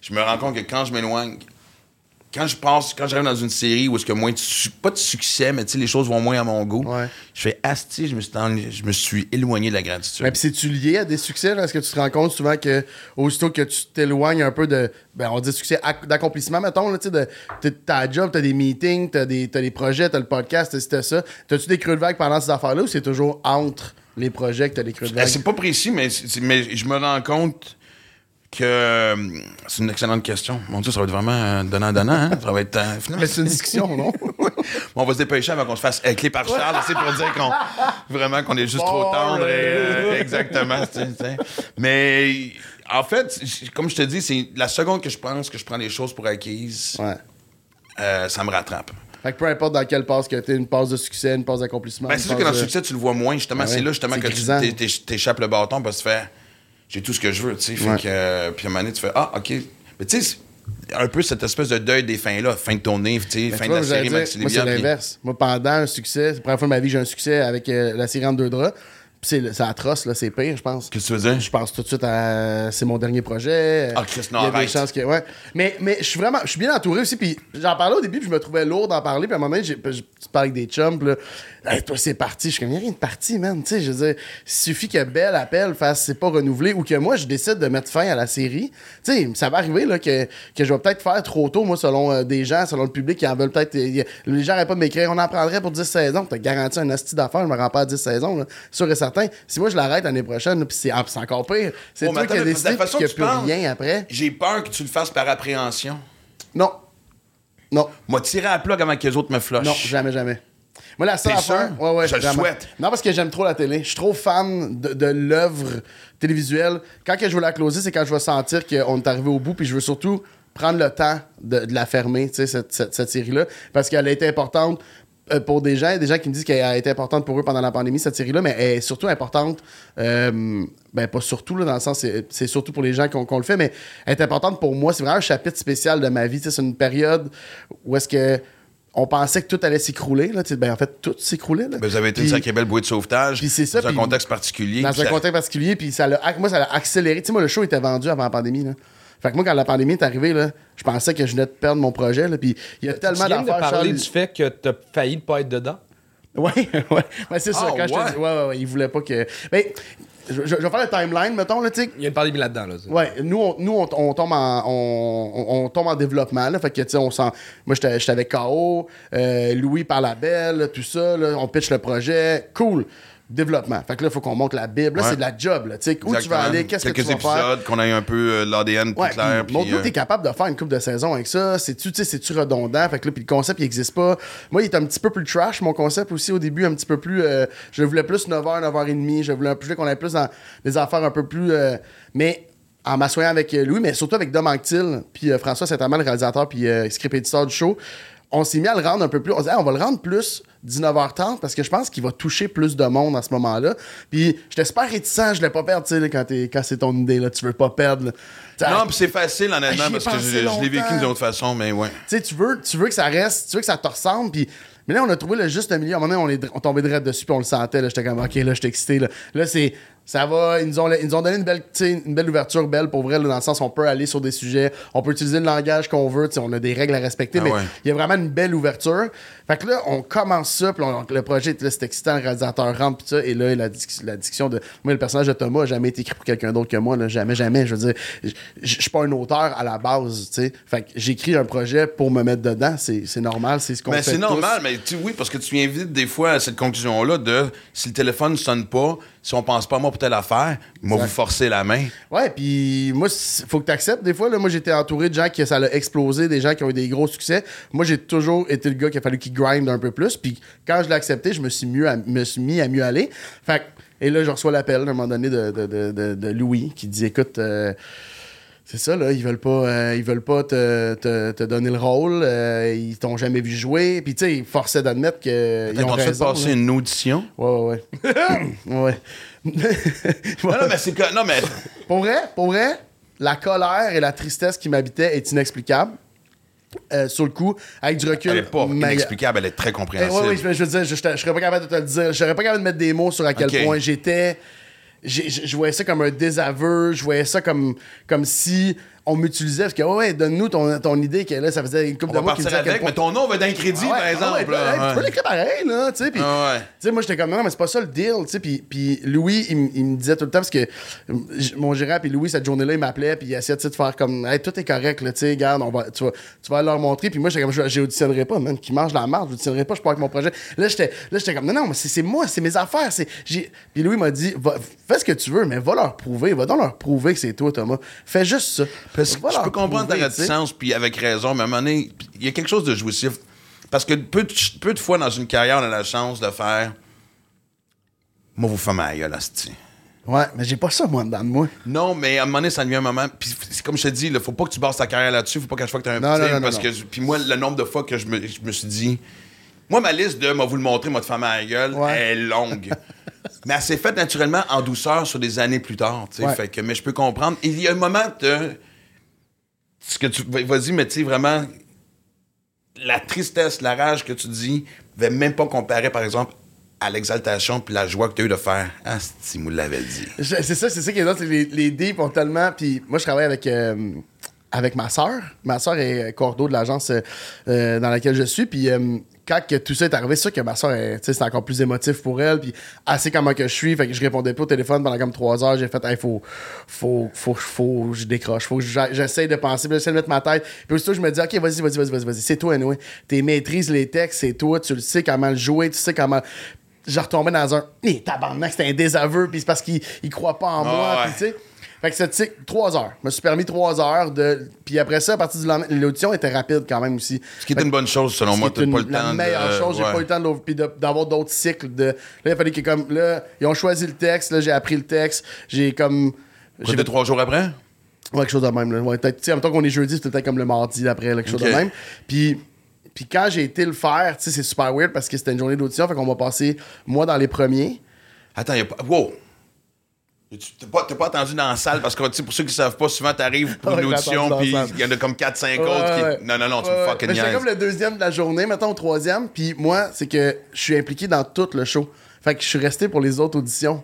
je me rends compte que quand je m'éloigne, quand je passe, quand j'arrive dans une série où est-ce que moins de pas de succès, mais tu sais, les choses vont moins à mon goût, Ouais. je fais asti, je me suis, je me suis éloigné de la gratitude. Mais puis c'est-tu lié à des succès? Est-ce que tu te rends compte souvent que aussitôt que tu t'éloignes un peu de, ben on dit succès ac- d'accomplissement, mettons, là, tu sais, de t'as ta job, t'as des meetings, t'as des, t'as des projets, t'as le podcast, t'as ça. T'as-tu des creux de vague pendant ces affaires-là ou c'est toujours entre les projets que t'as des creux de Euh, vague? C'est pas précis, mais, mais je me rends compte que euh, c'est une excellente question. Mon Dieu, ça va être vraiment euh, donnant-donnant. Hein? Ça va être. euh, finalement, c'est une discussion, non? *laughs* Bon, on va se dépêcher avant qu'on se fasse écler par Charles, c'est pour dire qu'on vraiment qu'on est juste trop tendre. et, euh, exactement. tu tu. Mais en fait, comme je te dis, c'est la seconde que je pense que je prends les choses pour acquises, ouais. euh, ça me rattrape. Fait que peu importe dans quelle passe que t'es, une passe de succès, une passe d'accomplissement. Ben, c'est sûr que dans le de- succès, tu le vois moins. Justement, Ah c'est là justement que tu grisant. t'échappes le bâton parce que tu j'ai tout ce que je veux. tu sais. Fait Ouais. que, euh, puis à un moment donné, tu fais Ah, OK. Mais tu sais, un peu cette espèce de deuil des fins-là, fin de tournée, tu sais, Mais fin de la série dire, Maxi Moi, c'est puis- l'inverse. Moi, pendant un succès, c'est la première fois de ma vie que j'ai un succès avec euh, la série entre deux draps. c'est le- c'est atroce, là, c'est pire, je pense. Qu'est-ce que tu veux dire? Je pense tout de suite à. C'est mon dernier projet. Ah, Chris, non, Il y a des chances que. Ouais. Mais, mais je suis vraiment. Je suis bien entouré aussi. Puis j'en parlais au début, puis je me trouvais lourd d'en parler. Puis à un moment donné, tu parles avec des chums. Puis là, Hey, toi, c'est parti. Je suis comme, il y a rien de parti, man. Tu sais, je veux dire, il suffit que Belle appelle, fasse c'est pas renouvelé ou que moi, je décide de mettre fin à la série. Tu sais, ça va arriver, là, que, que je vais peut-être faire trop tôt, moi, selon euh, des gens, selon le public qui en veulent peut-être. Les gens n'arrêtent pas de m'écrire, on en prendrait pour 10 saisons. T'as garanti un asti d'affaires, je me rends pas à 10 saisons, là. Sûr et certain. Si moi, je l'arrête l'année prochaine, là, puis c'est ah, puis c'est encore pire. C'est mais toi qui as décidé, qu'il n'y a tu plus parles- rien après. J'ai peur que tu le fasses par appréhension. Non. Non. Moi, tirer à plat avant que les autres me flushent. Non, jamais, jamais. Moi, la seule affaire. sûr? Ouais, ouais, Je le vraiment. souhaite. Non, parce que j'aime trop la télé. Je suis trop fan de, de l'œuvre télévisuelle. Quand que je veux la closer, c'est quand je vais sentir qu'on est arrivé au bout, puis je veux surtout prendre le temps de, de la fermer, cette, cette- cette série-là, parce qu'elle a été importante euh, pour des gens, des gens qui me disent qu'elle a été importante pour eux pendant la pandémie, cette série-là, mais elle est surtout importante, euh, ben pas surtout, là, dans le sens, c'est c'est surtout pour les gens qu'on qu'on le fait, mais elle est importante pour moi. C'est vraiment un chapitre spécial de ma vie. C'est une période où est-ce que on pensait que tout allait s'écrouler. Là, tu ben, en fait, tout s'écroulait. là. Ben, vous avez été Puis- une sacrée belle bouée de sauvetage. Puis c'est ça, Dans un contexte particulier. dans un ça- contexte particulier, puis ça l'a, moi, ça l'a accéléré. Tu sais, moi, le show était vendu avant la pandémie. Là. Fait que moi, quand la pandémie est arrivée, là, je pensais que je venais de perdre mon projet. Là, puis il y a Tu tellement viens de d'affaires. parler Charles- du fait que t'as failli ne pas être dedans? Ouais, *laughs* ouais. Ouais, c'est ça. Ah, quand je ouais? te dis, ouais, ouais, ouais, il voulait pas que. Ben, je, je- je vais faire le timeline, mettons, là, tu sais. Il y a une pandémie là-dedans. Là, Ouais, nous, on, nous on, on tombe en, on, on- tombe en développement. Là, fait que, tu sais, on s'en. Moi, j'étais j'étais avec KO, euh, Louis par la belle, tout ça. Là, on pitch le projet. Cool. Développement. Fait que là, il faut qu'on monte la Bible. Là, Ouais. c'est de la job. Là, où tu vas aller, qu'est-ce que tu vas faire? épisodes, qu'on ait un peu euh, l'ADN plus Ouais, clair. montre-nous euh, que t'es capable de faire une coupe de saison avec ça. C'est-tu, c'est-tu redondant? Fait que là, puis le concept, il existe pas. Moi, il est un petit peu plus trash, mon concept aussi, au début, un petit peu plus... euh, je voulais plus 9h, 9h30. Je voulais, un- voulais qu'on ait plus dans des affaires un peu plus... euh, mais en m'assoyant avec euh, Louis, mais surtout avec Dom Anctil, puis euh, François Saint-Amand, le réalisateur, puis euh, script éditeur du show, on s'est mis à le rendre un peu plus... On dit, Hey, on va le rendre plus 19h30 parce que je pense qu'il va toucher plus de monde à ce moment-là. Puis j'étais super réticent, je voulais pas perdre, tu sais, quand, c'est ton idée, là, tu veux pas perdre. Non, puis c'est facile, honnêtement, parce que je, je l'ai vécu d'une autre façon, mais ouais. tu sais, tu veux, tu veux que ça reste, tu veux que ça te ressemble, puis... Mais là, on a trouvé le juste milieu. À un moment donné, on est on tombé direct dessus, puis on le sentait. Là, j'étais comme, OK, là, j'étais excité. Là, là c'est... Ça va, ils nous ont, ils nous ont donné une belle, une belle ouverture, belle pour vrai, là, dans le sens on peut aller sur des sujets, on peut utiliser le langage qu'on veut, on a des règles à respecter, Ah mais ouais. il y a vraiment une belle ouverture. Fait que là, on commence ça, puis on- le projet, là, c'est excitant, le réalisateur rentre, puis ça, et là, la, la diction de. Moi, le personnage de Thomas a jamais été écrit pour quelqu'un d'autre que moi, là, jamais, jamais. Je veux dire, je je suis pas un auteur à la base, tu sais. Fait que j'écris un projet pour me mettre dedans, c'est c'est normal, c'est ce qu'on fait. Mais c'est tous. normal, mais tu, oui, parce que tu viens vite des fois à cette conclusion-là de si le téléphone ne sonne pas, si on pense pas à moi pour telle affaire, moi vous forcer la main. Ouais, puis moi, il faut que tu acceptes. Des fois, là, moi, j'étais entouré de gens qui ça l'a explosé, des gens qui ont eu des gros succès. Moi, j'ai toujours été le gars qui a fallu qu'il grind un peu plus. Puis quand je l'ai accepté, je me suis, mieux à- me suis mis à mieux aller. Fait et là, je reçois l'appel à un moment donné de, de- de- de- Louis qui dit Écoute, euh, c'est ça, là, ils veulent pas, euh, ils veulent pas te, te- te donner le rôle, euh, ils t'ont jamais vu jouer. Puis, tu sais, ils forçaient d'admettre qu'ils Ils ont raison. passer là. une audition? Ouais, ouais, ouais. *coughs* ouais. Non, non, mais c'est que. Non, mais. Pour vrai, pour vrai, la colère et la tristesse qui m'habitaient est inexplicable. Euh, sur le coup, avec du recul. Elle est pas inexplicable, elle est très Eh, compréhensible. ouais, ouais, je, je veux dire, je, je, serais pas capable de te le dire. Je serais pas capable de mettre des mots sur à quel point j'étais. je voyais ça comme un désaveu. Je voyais ça comme, comme si on m'utilisait. Parce que, ouais, ouais, donne-nous ton, ton idée. Que là, ça faisait une couple On de mois qui disait avec, point- mais ton nom va être un crédit, Ah ouais, par ah exemple. ouais, là, hey, Tu peux ouais. l'écrire pareil, là, tu sais. Puis, Ah ouais. tu sais, moi, j'étais comme, non, mais c'est pas ça le deal, tu sais. Puis, puis Louis, il, il me disait tout le temps, parce que mon gérant, puis Louis, cette journée-là, il m'appelait, puis il essayait, de faire comme, hey, tout est correct, là, tu sais, regarde, on va, tu, vas, tu vas leur montrer. Puis moi, j'étais comme, je- j'auditionnerai pas, man, qui mange la marde, j'auditionnerai pas, je pars avec mon projet. Là, j'étais là, j'étais comme, non, non, mais c'est moi, c'est mes affaires. c'est Puis Louis m'a dit, Va- fais ce que tu veux, mais va leur prouver, va donc leur prouver que c'est toi, Thomas. Fais juste ça. Parce que Va je peux comprendre ta réticence, puis avec raison, mais à un moment donné, il y a quelque chose de jouissif. Parce que peu de, peu de fois dans une carrière, on a la chance de faire. Moi, vous faites ma gueule. Ouais, mais j'ai pas ça, moi, dedans de moi. Non, mais à un moment donné, ça devient un moment. Puis c'est comme je te dis, il faut pas que tu bases ta carrière là-dessus. Faut pas qu'à chaque fois que tu as un Non, petit. non, non, parce que. Puis moi, le nombre de fois que je me, je me suis dit. Moi, ma liste de m'a vous le montrer, moi, de femme à la gueule, Ouais. est longue. *laughs* mais elle s'est faite naturellement en douceur sur des années plus tard. Ouais. Fait que, mais je peux comprendre. Il y a un moment de. Ce que tu. Vas-y, mais tu sais, vraiment. La tristesse, la rage que tu dis, ne va même pas comparer, par exemple, à l'exaltation puis la joie que tu as eu de faire. Ah, si vous l'avez dit. C'est ça, c'est ça qui est c'est les, les ont tellement. Puis moi, je travaille avec, euh, avec ma soeur. Ma soeur est cordeau de l'agence euh, euh, dans laquelle je suis. Puis euh, quand que tout ça est arrivé, c'est sûr que ma soeur, c'est encore plus émotif pour elle. Puis elle sait comment que je suis. Fait que je répondais pas au téléphone pendant comme trois heures. J'ai fait, il faut, faut, faut, faut je décroche. Faut que j'essaie de penser. Puis j'essaie de mettre ma tête. Puis aussitôt, je me dis, OK, vas-y, vas-y, vas-y, vas-y, vas-y. C'est toi, anyway. Tu maîtrises les textes, c'est toi. Tu le sais comment le jouer. Tu sais comment je retombais dans un Eh, tabarnak, c'était un désaveu, puis c'est parce qu'il il croit pas en Ah moi, ouais. puis tu sais. Fait que c'est trois heures. Je me suis permis trois heures de. Puis après ça, à partir du lendemain, l'audition était rapide quand même aussi. Ce qui est une bonne chose, selon moi. T'as pas le temps la de- meilleure chose. J'ai ouais. pas eu le temps d'avoir d'autres cycles. De... Là, il fallait que comme. Là, ils ont choisi le texte, là, j'ai appris le texte. J'ai comme. J'ai trois jours après? Ouais, quelque chose de même. Là. Ouais, peut-être, tu sais, en même temps qu'on est jeudi, c'est peut-être comme le mardi d'après, là, quelque chose de même. Puis, puis quand j'ai été le faire, tu sais, c'est super weird parce que c'était une journée d'audition, fait qu'on va passer, moi, dans les premiers. Attends, y a pas. Wow! Tu- T'as pas, t'as pas attendu dans la salle parce que pour ceux qui savent pas, souvent t'arrives pour une audition puis il y en a comme 4-5 Ouais, autres qui. Non, non, non, tu Ouais, me fucking Mais J'étais comme le deuxième de la journée, mettons au troisième. Puis moi, c'est que je suis impliqué dans tout le show. Fait que je suis resté pour les autres auditions.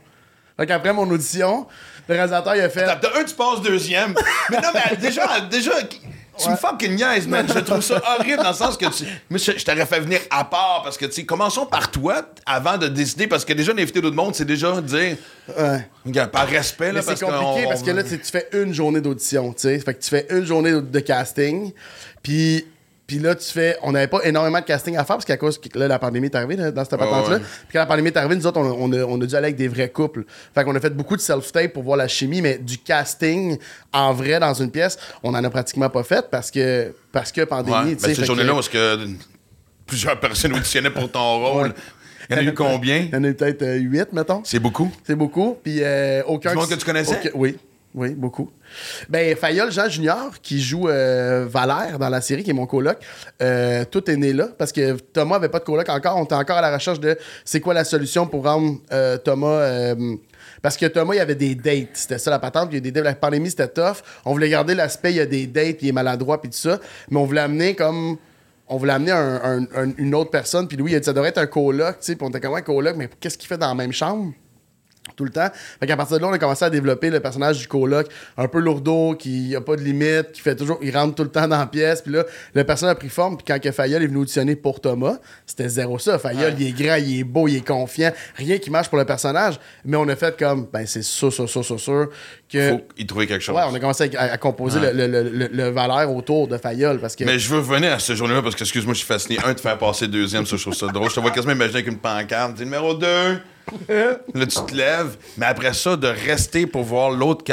Fait qu'après mon audition, le réalisateur, il a fait. T'as un, tu passes deuxième. *laughs* mais non, mais déjà, déjà, tu me fucking niaises, man. Je trouve ça horrible dans le sens que tu. Moi, je, je t'aurais fait venir à part parce que, tu sais, commençons par toi avant de décider parce que déjà, l'invité d'autres monde, c'est déjà dire. Ouais. Par respect, là, Mais parce c'est compliqué parce que là, tu fais une journée d'audition, tu sais. Fait que tu fais une journée de casting. Puis, puis là, tu fais. On n'avait pas énormément de casting à faire parce qu'à cause que là, la pandémie est arrivée là, dans cette patente-là. ouais. Puis quand la pandémie est arrivée, nous autres, on, on a, on a dû aller avec des vrais couples. Fait qu'on a fait beaucoup de self-tape pour voir la chimie, mais du casting en vrai dans une pièce, on en a pratiquement pas fait parce que, parce que pandémie, Ouais, tu sais. ben, cette journée-là, parce que plusieurs personnes auditionnaient pour ton rôle. Ouais. Il y en a eu *laughs* combien? Il y en a eu peut-être euh, huit, mettons. C'est beaucoup? C'est beaucoup. Puis euh, aucun. Du monde que tu connaissais? aucun- Oui. Oui, beaucoup. Ben, Fayol Jean Junior, qui joue euh, Valère dans la série, qui est mon coloc, euh, tout est né là, parce que Thomas avait pas de coloc encore. On était encore à la recherche de c'est quoi la solution pour rendre euh, Thomas. parce que Thomas, il y avait des dates. C'était ça la patente. Il y a des dates. La pandémie, c'était tough. On voulait garder l'aspect, il y a des dates, il est maladroit, puis tout ça. Mais on voulait amener comme on voulait amener un- un- un- une autre personne. Puis lui, il a dit ça devrait être un coloc. Puis on était comme un coloc, mais qu'est-ce qu'il fait dans la même chambre? Tout le temps. Fait qu'à partir de là, on a commencé à développer le personnage du coloc, un peu lourdeau, qui a pas de limite, qui fait toujours, il rentre tout le temps dans la pièce. Puis là, le personnage a pris forme. Puis quand que Fayol est venu auditionner pour Thomas, c'était zéro ça. Fayol, il est grand, il est beau, il est confiant. Rien qui marche pour le personnage. Mais on a fait comme, ben c'est sûr, sûr, sûr, sûr, sûr que. Faut y trouver quelque chose. Ouais, on a commencé à, à composer Ouais. le, le, le, le- le Valère autour de Fayol parce que. Mais je veux revenir à cette journée-là parce que, excuse-moi, je suis fasciné. Un, de faire passer deuxième, ça, je trouve ça drôle. Je te vois quasiment imaginer avec une pancarte. Numéro 2. Là, tu te lèves. Mais après ça, de rester pour voir l'autre.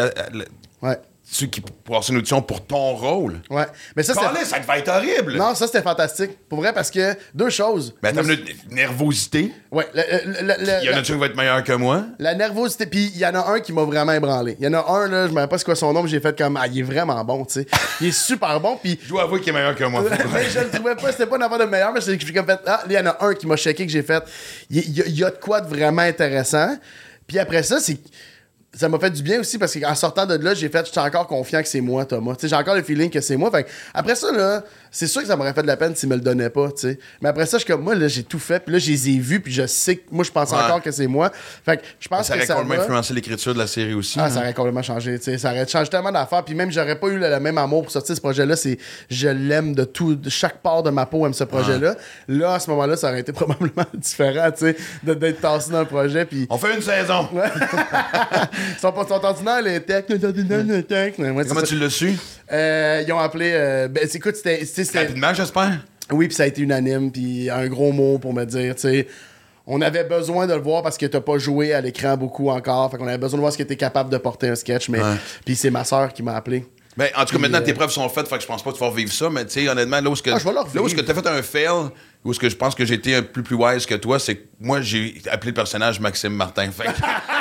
Ouais. Ceux qui avoir une audition pour ton rôle? Ouais. Mais ça, c'est. Calais, ça devait être horrible. Non, ça, c'était fantastique. Pour vrai, parce que deux choses. Mais attends, Je me une nervosité. Ouais, le- le- le- le- Il y en la, a-tu qui va être meilleur que moi? la nervosité. Puis il y en a un qui m'a vraiment ébranlé. Il y en a un, là, je me rappelle pas c'est quoi son nom, mais j'ai fait comme, ah, il est vraiment bon, tu sais. Il est super bon, puis. Je dois avouer qu'il est meilleur que moi. *laughs* mais je le trouvais pas, c'était pas une affaire de meilleur, mais j'ai comme fait, ah, là, il y en a un qui m'a checké que j'ai fait. Il il y, a- il y a de quoi de vraiment intéressant. Puis après ça, c'est. Ça m'a fait du bien aussi parce qu'en sortant de là, j'ai fait, je suis encore confiant que c'est moi, Thomas. J'ai encore le feeling que c'est moi. Fait après ça, là, c'est sûr que ça m'aurait fait de la peine s'il me le donnait pas, tu sais. Mais après ça, je suis comme, moi, là, j'ai tout fait. Puis là, je les ai vus, puis je sais que moi, je pense Ouais. encore que c'est moi. Fait que je pense Ça que aurait ça complètement va. influencé l'écriture de la série aussi. Ah, hein. ça aurait complètement changé. tu sais. Ça aurait changé tellement d'affaires. Puis même, j'aurais pas eu le, le même amour pour sortir ce projet-là. C'est, je l'aime de tout. De chaque part de ma peau aime ce projet-là. Là, à ce moment-là, ça aurait été *laughs* probablement différent, tu sais, de- d'être tassé dans le projet. Puis. On fait une saison. *laughs* Ordinaires, les techs. Ouais, c'est Comment ça. tu l'as su? Euh, ils ont appelé. euh, ben, c'est- écoute, c'était. C'était- Rapidement, j'espère. oui, puis ça a été unanime, puis un gros mot pour me dire, tu sais, on avait besoin de le voir parce que t'as pas joué à l'écran beaucoup encore, fait qu'on avait besoin de voir ce que t'es capable de porter un sketch, mais Ouais. puis c'est ma soeur qui m'a appelé. Ben, en tout cas, maintenant, euh, tes preuves sont faites, fait que je pense pas que tu vas vivre ça, mais tu sais, honnêtement, là où est-ce que, Ah, là où est-ce que t'as fait un fail, où est-ce que je pense que j'ai été un peu plus wise que toi, c'est que moi, j'ai appelé le personnage Maxime Martin. Fait *laughs*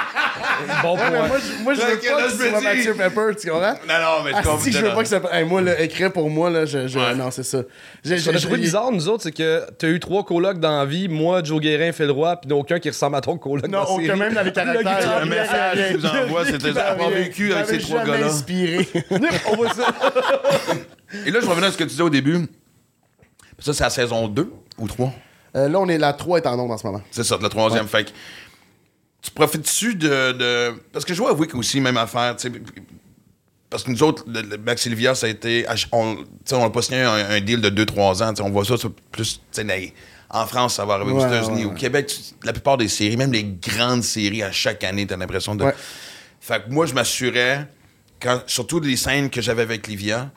Bon point. moi, je, moi, je Fait veux que pas que je tu me sois dis- Mathieu Pepper, tu comprends? non, non, mais je Ah, comprends. si je veux pas que ça. Hey, moi, là, écrire pour moi, là, je. je- Ouais. Non, c'est ça. J'ai- Ce a trouvé j'ai- bizarre, nous autres, c'est que t'as eu trois colocs dans la vie, moi, Joe Guérin, Phil Roy, puis aucun qui ressemble à ton coloc Non, dans la aucun série. même dans les caractères. Un message que je vous envoie, c'était avoir vécu avec ces trois gars-là. inspiré. On voit ça. Et là, je revenais à ce que tu disais au début. Ça, c'est la saison 2 ou 3? Euh, là, on est la 3 est en onde en ce moment. C'est ça, le troisième. Fait que tu profites-tu de, de- Parce que je vois à Wick aussi, même affaire, tu sais. Parce que nous autres, le, le Max Sylvia, ça a été. On n'a pas signé un, un deal de 2-3 ans. On voit ça, ça plus. En France, ça va arriver aux Ouais, États-Unis. ouais. Au Québec, tu- la plupart des séries, même les grandes séries, à chaque année, t'as l'impression de. Ouais. Fait que moi, je m'assurais, quand, surtout des scènes que j'avais avec Livia,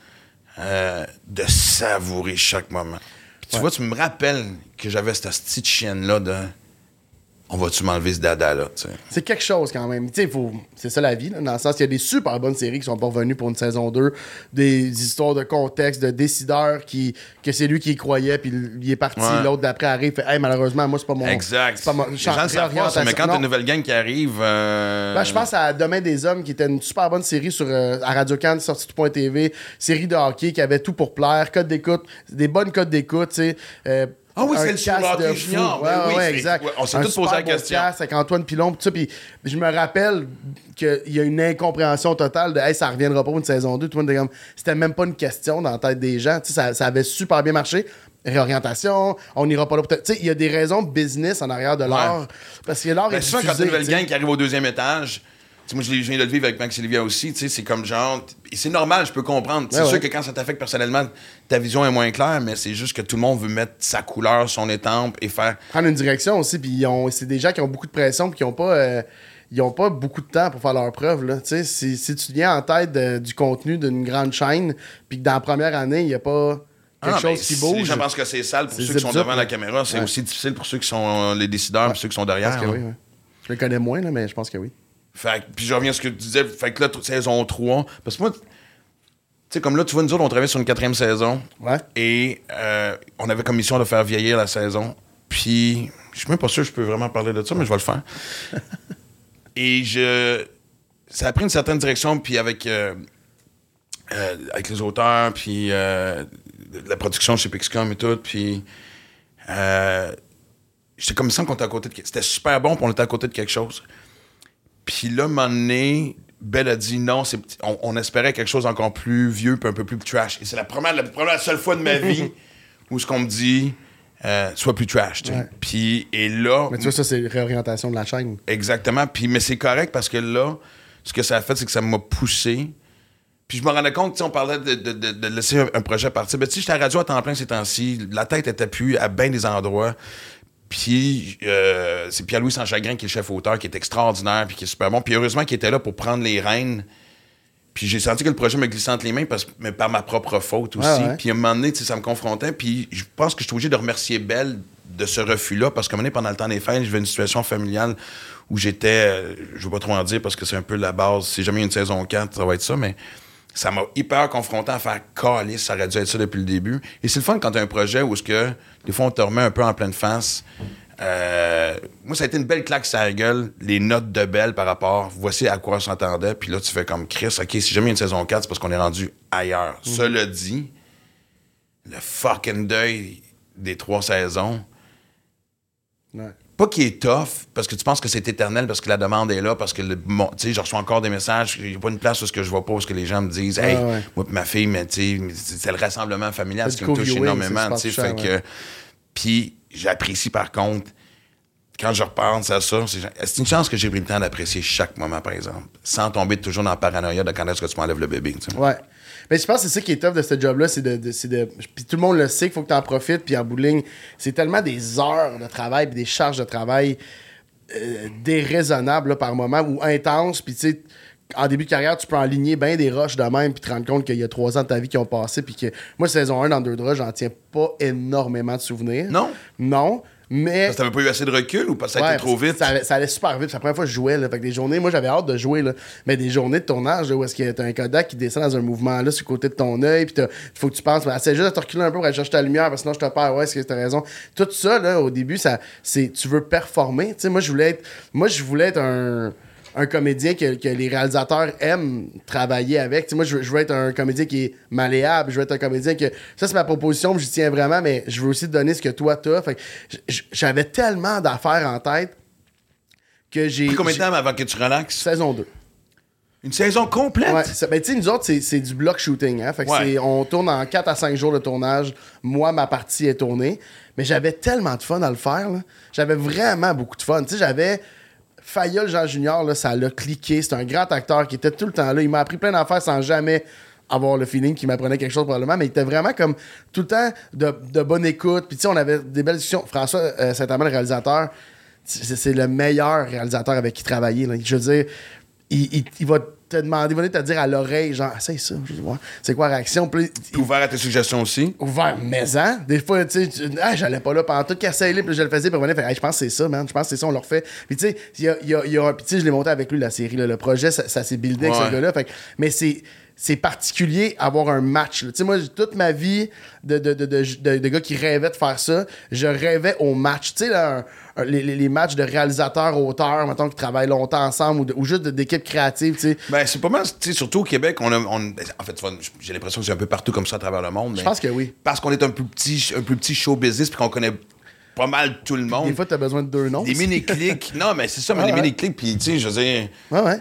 euh, de savourer chaque moment. Puis tu vois, tu me rappelles que j'avais cette petite chienne-là de. On va-tu m'enlever ce dada-là. C'est quelque chose quand même. Tu sais, faut... c'est ça la vie, là, dans le sens qu'il y a des super bonnes séries qui sont pas revenues pour une saison 2, des histoires de contexte, de décideurs qui que c'est lui qui y croyait, puis il est parti, Ouais. l'autre d'après arrive, fait Hey, malheureusement, moi, c'est pas mon. Exact. Pas mon. Les gens le savent pas, ça, mais quand t'as une nouvelle gang qui arrive. euh, Ben, je pense à Demain des Hommes, qui était une super bonne série sur euh, à Radio Cannes, sortie tout point TV, série de hockey qui avait tout pour plaire, code d'écoute, des bonnes codes d'écoute, tu sais. euh, Ah oui, c'est le sur cast le hockey de fou. junior. Ouais, Ben ouais, oui, ouais, c'est- exact. ouais, on s'est tous posé la question. avec Antoine Pilon, pis ça, puis je me rappelle qu'il y a une incompréhension totale de hey, ça reviendra pas pour une saison 2. Tout le monde était comme c'était même pas une question dans la tête des gens. Tu sais, ça, ça avait super bien marché. Réorientation, on n'ira pas là. Tu sais, il y a des raisons business en arrière de l'art. Parce que l'art Ben, est souvent, quand une nouvelle gang qui arrive au deuxième étage, moi, je viens de le vivre avec Max Sylvia aussi, c'est comme genre. c'est normal, je peux comprendre. C'est Ouais, sûr ouais. que quand ça t'affecte personnellement, ta vision est moins claire, mais c'est juste que tout le monde veut mettre sa couleur, son étampe et faire. prendre une direction aussi. Puis c'est des gens qui ont beaucoup de pression puis qui ont pas. euh, ils ont pas beaucoup de temps pour faire leurs preuves. Là. Tu sais, Si, si tu viens en tête de- du contenu d'une grande chaîne, puis que dans la première année, il n'y a pas quelque Ah, chose qui si bouge. Les gens pensent que c'est sale pour ceux qui sont devant la caméra, c'est Ouais. aussi difficile pour ceux qui sont euh, les décideurs et ceux qui sont Je derrière. pense que hein. oui. ouais. Je le connais moins, là, mais je pense que oui. Fait que- puis je reviens à ce que tu disais. Fait que là, saison 3. Parce que moi, tu sais, comme là, tu vois, nous autres, on travaille sur une quatrième saison. Ouais. Et euh, on avait comme mission de faire vieillir la saison. Puis, je suis même pas sûr que je peux vraiment parler de ça, mais je vais le faire. *laughs* et je. Ça a pris une certaine direction, puis avec. euh, euh, avec les auteurs, puis la production chez Pixcom et tout, puis. J'étais comme ça qu'on était à côté de. C'était super bon, puis on était à côté de quelque chose. Puis là, un moment donné, Belle a dit non, c'est, on, on espérait quelque chose encore plus vieux puis un peu plus trash. Et c'est la première, la, seule fois de ma *laughs* vie où ce qu'on me dit, euh, soit plus trash. Puis, et là, Mais tu vois, ça, c'est réorientation de la chaîne. exactement. Puis, mais c'est correct parce que là, ce que ça a fait, c'est que ça m'a poussé. Puis je me rendais compte, sais, on parlait de, de- de- de laisser un, un projet partir. Ben, tu sais, j'étais à la radio à temps plein ces temps-ci. La tête était plus à bien des endroits. Puis euh, c'est Pierre-Louis Sanchagrin qui est le chef-auteur, qui est extraordinaire, puis qui est super bon. Puis heureusement qu'il était là pour prendre les rênes. Puis j'ai senti que le projet me glissait entre les mains, parce, mais par ma propre faute aussi. Ouais. Puis à un moment donné, ça me confrontait. Puis je pense que je suis obligé de remercier Belle de ce refus-là, parce qu'à un moment donné, pendant le temps des fêtes, je vivais une situation familiale où j'étais, euh, je veux pas trop en dire, parce que c'est un peu la base. Si jamais il y a une saison 4, ça va être ça, mais ça m'a hyper confronté à faire calice, ça aurait dû être ça depuis le début. Et c'est le fun quand t'as un projet où ce que des fois on te remet un peu en pleine face. Euh, moi, ça a été une belle claque sur la gueule, les notes de Belle par rapport, voici à quoi on s'entendait, puis là tu fais comme Chris, ok, si jamais il y a une saison 4, c'est parce qu'on est rendu ailleurs. Cela dit, le fucking deuil des trois saisons, Ouais. Pas qu'il est tough, parce que tu penses que c'est éternel, parce que la demande est là, parce que, tu sais, je reçois encore des messages, il n'y a pas une place où ce que je vois pas, où ce que les gens me disent, hey, ouais. moi ma fille, mais tu sais, c'est le rassemblement familial, C'est ce qui me touche énormément, tu sais, fait que... Puis j'apprécie par contre, quand je repense à ça, c'est c'est une chance que j'ai pris le temps d'apprécier chaque moment, par exemple, sans tomber toujours dans la paranoïa de quand est-ce que tu m'enlèves le bébé, tu sais. Ouais. Mais je pense que c'est ça qui est tough de ce job-là, c'est de, de- de- Puis tout le monde le sait qu'il faut que tu en profites, puis en ligne, c'est tellement des heures de travail, puis des charges de travail euh, déraisonnables là, par moment, ou intenses, puis tu sais, en début de carrière, tu peux aligner bien des rushs de même, puis te rendre compte qu'il y a trois ans de ta vie qui ont passé, puis que moi, saison 1 dans deux draps, j'en tiens pas énormément de souvenirs. Non? Non, mais. Parce que t'avais pas eu assez de recul ou parce que ça a Ouais, été trop vite? Ça, allait- ça allait super vite. C'est la première fois que je jouais. Là. Fait que des journées, moi, j'avais hâte de jouer. Là. Mais des journées de tournage là, où est-ce que t'as un Kodak qui descend dans un mouvement là sur le côté de ton œil. Puis il faut que tu penses, ben, essaie juste de te reculer un peu pour aller chercher ta lumière parce que sinon je te perds. Ouais, est-ce que t'as raison? Tout ça, là, au début, ça, c'est, tu veux performer. Tu sais, moi, je voulais être, moi, je voulais être un un comédien que, que les réalisateurs aiment travailler avec. Moi, je veux, je veux être un comédien qui est malléable. Je veux être un comédien que... Ça, c'est ma proposition, j'y tiens vraiment, mais je veux aussi te donner ce que toi, t'as. Fait j'avais tellement d'affaires en tête que j'ai... Combien de temps avant que tu relaxes? Saison 2. Une saison complète? Ouais, ben, tu sais, nous autres, c'est, du block shooting. Hein? Fait que Ouais. on tourne en 4 à 5 jours de tournage. Moi, ma partie est tournée. Mais j'avais tellement de fun à le faire. J'avais vraiment beaucoup de fun. Tu sais, j'avais. Fayol Jean Junior, ça l'a cliqué. C'est un grand acteur qui était tout le temps là. Il m'a appris plein d'affaires sans jamais avoir le feeling qu'il m'apprenait quelque chose probablement, mais il était vraiment comme tout le temps de, bonne écoute. Puis tu sais, on avait des belles discussions. François euh, Saint-Amand, le réalisateur, c'est le meilleur réalisateur avec qui travailler. Je veux dire, il, il- il va te demander, il va venir te dire à l'oreille, genre, c'est ça, je veux voir. C'est quoi la réaction? Puis il- ouvert à tes suggestions aussi? ouvert maison. Des fois, tu sais, ah, j'allais pas là pendant tout casser les puis je le faisais, puis fait, Hey, je pense que c'est ça, man. Je pense que c'est ça, on le refait. Puis tu sais, il y a, il y a- il y a- puis tu sais, je l'ai monté avec lui, la série, là. le projet, ça, ça s'est buildé avec Ouais. ce gars-là. Fait mais c'est. C'est particulier avoir un match. Tu sais, moi, toute ma vie de, de, de, de, gars qui rêvaient de faire ça, je rêvais au match. Tu sais, là, un- un- les, les- matchs de réalisateurs-auteurs, mettons, qui travaillent longtemps ensemble ou, de- ou juste d'équipes créatives, tu sais. Ben, c'est pas mal, tu sais, surtout au Québec, on a. on- ben, en fait, j'ai l'impression que c'est un peu partout comme ça à travers le monde. Je pense que oui. Parce qu'on est un plus petit, un plus petit show business puis qu'on connaît pas mal tout le monde. Des fois, t'as besoin de deux noms. Des mini-clics. *laughs* non, mais c'est ça, mais Ah les ouais. mini-clics, puis tu sais, je veux dire. Ouais, ouais.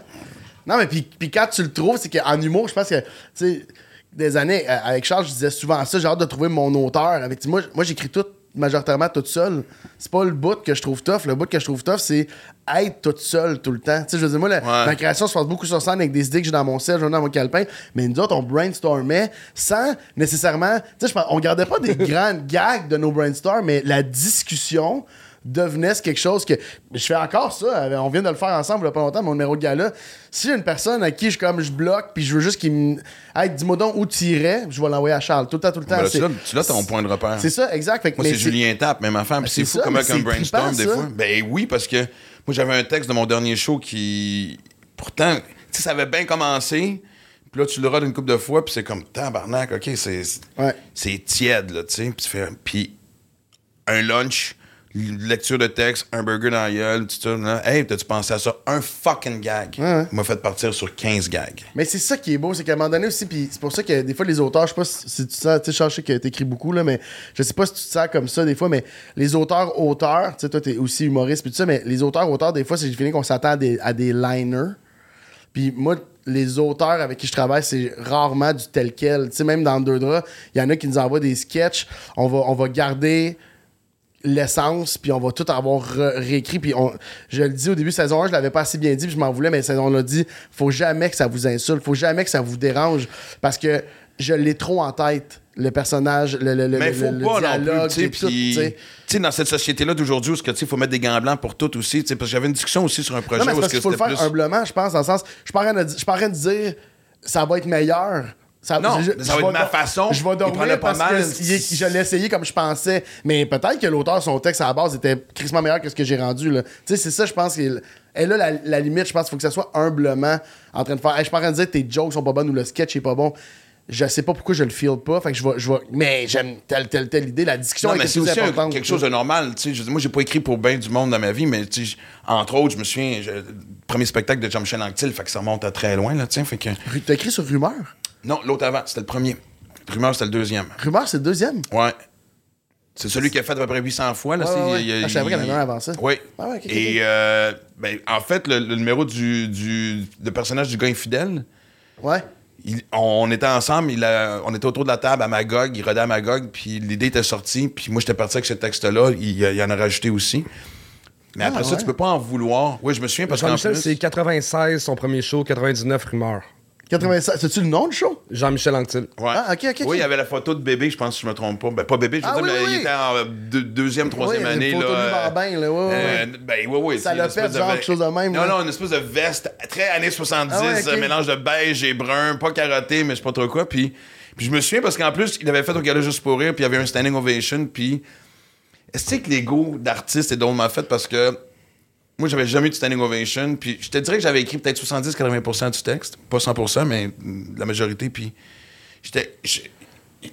Non, mais puis, puis quand tu le trouves, c'est qu'en humour, je pense que, tu sais, des années, euh, avec Charles, je disais souvent ça, j'ai hâte de trouver mon auteur. Avec, moi, moi j'écris tout, majoritairement toute seule. C'est pas le bout que je trouve tough. Le bout que je trouve tough, c'est être toute seule tout le temps. Tu sais, je veux dire, moi, la, Ouais. ma création se passe beaucoup sur scène avec des idées que j'ai dans mon ai dans mon calepin. Mais nous autres, on brainstormait sans nécessairement. Tu sais, on gardait pas des *laughs* grandes gags de nos brainstorms, mais la discussion devenait quelque chose que je fais encore ça euh, on vient de le faire ensemble il y a pas longtemps mon numéro de gala si une personne à qui je comme je bloque puis je veux juste qu'il me hey, dis-moi donc où tu irais je vais l'envoyer à Charles tout le temps tout le temps Ben là, tu l'as- tu l'as ton point de repère. c'est ça exact Fait que- Moi, c'est Julien Tape, même affaire. Puis Ben, c'est fou comme un brainstorm des ça. fois. Ben oui, parce que moi, j'avais un texte de mon dernier show qui. Pourtant, tu sais, ça avait bien commencé. Puis là, tu l'auras d'une couple de fois, puis c'est comme tabarnak, OK, c'est. Ouais. C'est tiède, là, tu sais. Puis tu fais. Puis un lunch, lecture de texte, un burger dans la gueule, tout ça. Là. Hey, t'as-tu pensé à ça? Un fucking gag. Ouais. m'a fait partir sur 15 gags. Mais c'est ça qui est beau, c'est qu'à un moment donné aussi, puis c'est pour ça que des fois les auteurs, je sais pas si tu sens, tu sais, je sais que t'écris beaucoup, là, mais je sais pas si tu te sens comme ça des fois, mais les auteurs, auteurs, tu sais, toi t'es aussi humoriste, puis tout ça, mais les auteurs, auteurs, des fois, c'est fini qu'on s'attend à des, à des liners. Puis moi, les auteurs avec qui je travaille, c'est rarement du tel quel. Tu sais, même dans Deux Draps, il y en a qui nous envoient des sketchs. On va, on va garder l'essence, puis on va tout avoir réécrit. Puis on, je le dis au début, saison 1, je l'avais pas assez bien dit, puis je m'en voulais, mais saison l'a dit, faut jamais que ça vous insulte, faut jamais que ça vous dérange, parce que je l'ai trop en tête, le personnage, le, le, le, Mais le- faut le pas non dialogue, plus, tu sais, et tout, dans cette société-là d'aujourd'hui où sais, faut mettre des gants blancs pour tout aussi, parce que j'avais une discussion aussi sur un projet Non, mais où parce que faut le faire plus... humblement, je pense, dans le sens, je suis pas en train de, je suis pas en train de dire ça va être meilleur. Ça, Non, je- ça va être ma façon. Je vais dormir parce mal. que est- je l'ai essayé comme je pensais. Mais peut-être que l'auteur, son texte à la base était crissement meilleur que ce que j'ai rendu. Tu sais, c'est ça, je pense. qu'il- Et là, la, la limite, je pense qu'il faut que ça soit humblement en train de faire. Hey, je suis pas en train de dire tes jokes sont pas bonnes ou le sketch est pas bon. Je sais pas pourquoi je le feel pas. Fait que je vais. Je vais mais j'aime telle, telle, telle idée. La discussion Non, mais c'est aussi un- quelque chose de normal. Tu sais, moi, j'ai pas écrit pour bien du monde dans ma vie, mais tu sais, j- entre autres, je me souviens, je- premier spectacle de Jean-Michel Anctil, fait que ça remonte à très loin, là, tiens, fait que... T'as écrit sur Rumeur? Non, l'autre avant, c'était le premier. Rumeur, c'était le deuxième. Rumeur, c'est le deuxième? Ouais. C'est celui qui a fait à peu près 800 fois, là. Ouais, c'est- ouais, ouais. il- il- Ah, je savais qu'il y en avait un avant ça. Oui. Ah Et, euh, ben, en fait, le, le numéro du, personnage du gars infidèle, Ouais. il- on était ensemble, il a- on était autour de la table à Magog, il rodait à Magog, puis l'idée était sortie, puis moi j'étais parti avec ce texte-là, il, il en a rajouté aussi. Mais Ah, après ça, tu peux pas en vouloir. Oui, je me souviens parce plus... c'est 96, son premier show, 99 rumeurs. 96. C'est-tu le nom du show? Jean-Michel Anctil. Ouais. Ah, ok, ok, ok. Oui, il y avait la photo de bébé, je pense, si je me trompe pas. Ben, pas bébé, je veux Ah dire, oui, mais oui, il était en euh, deux- deuxième, troisième Oui, une année. photo là, de bain, là, ouais, ouais, euh, ouais. ben, oui, oui. Ça l'a fait, genre, quelque chose de même, Non, là. non, une espèce de veste très années 70, Ah ouais, mélange de beige et brun, pas carotté, mais je sais pas trop quoi. Puis, puis je me souviens parce qu'en plus, il avait fait au gala juste pour rire, puis il y avait un standing ovation, puis. Est-ce que l'ego d'artiste est drôlement fait parce que moi, j'avais jamais eu de standing ovation, puis je te dirais que j'avais écrit peut-être 70-80% du texte, pas 100%, mais la majorité, puis j'étais.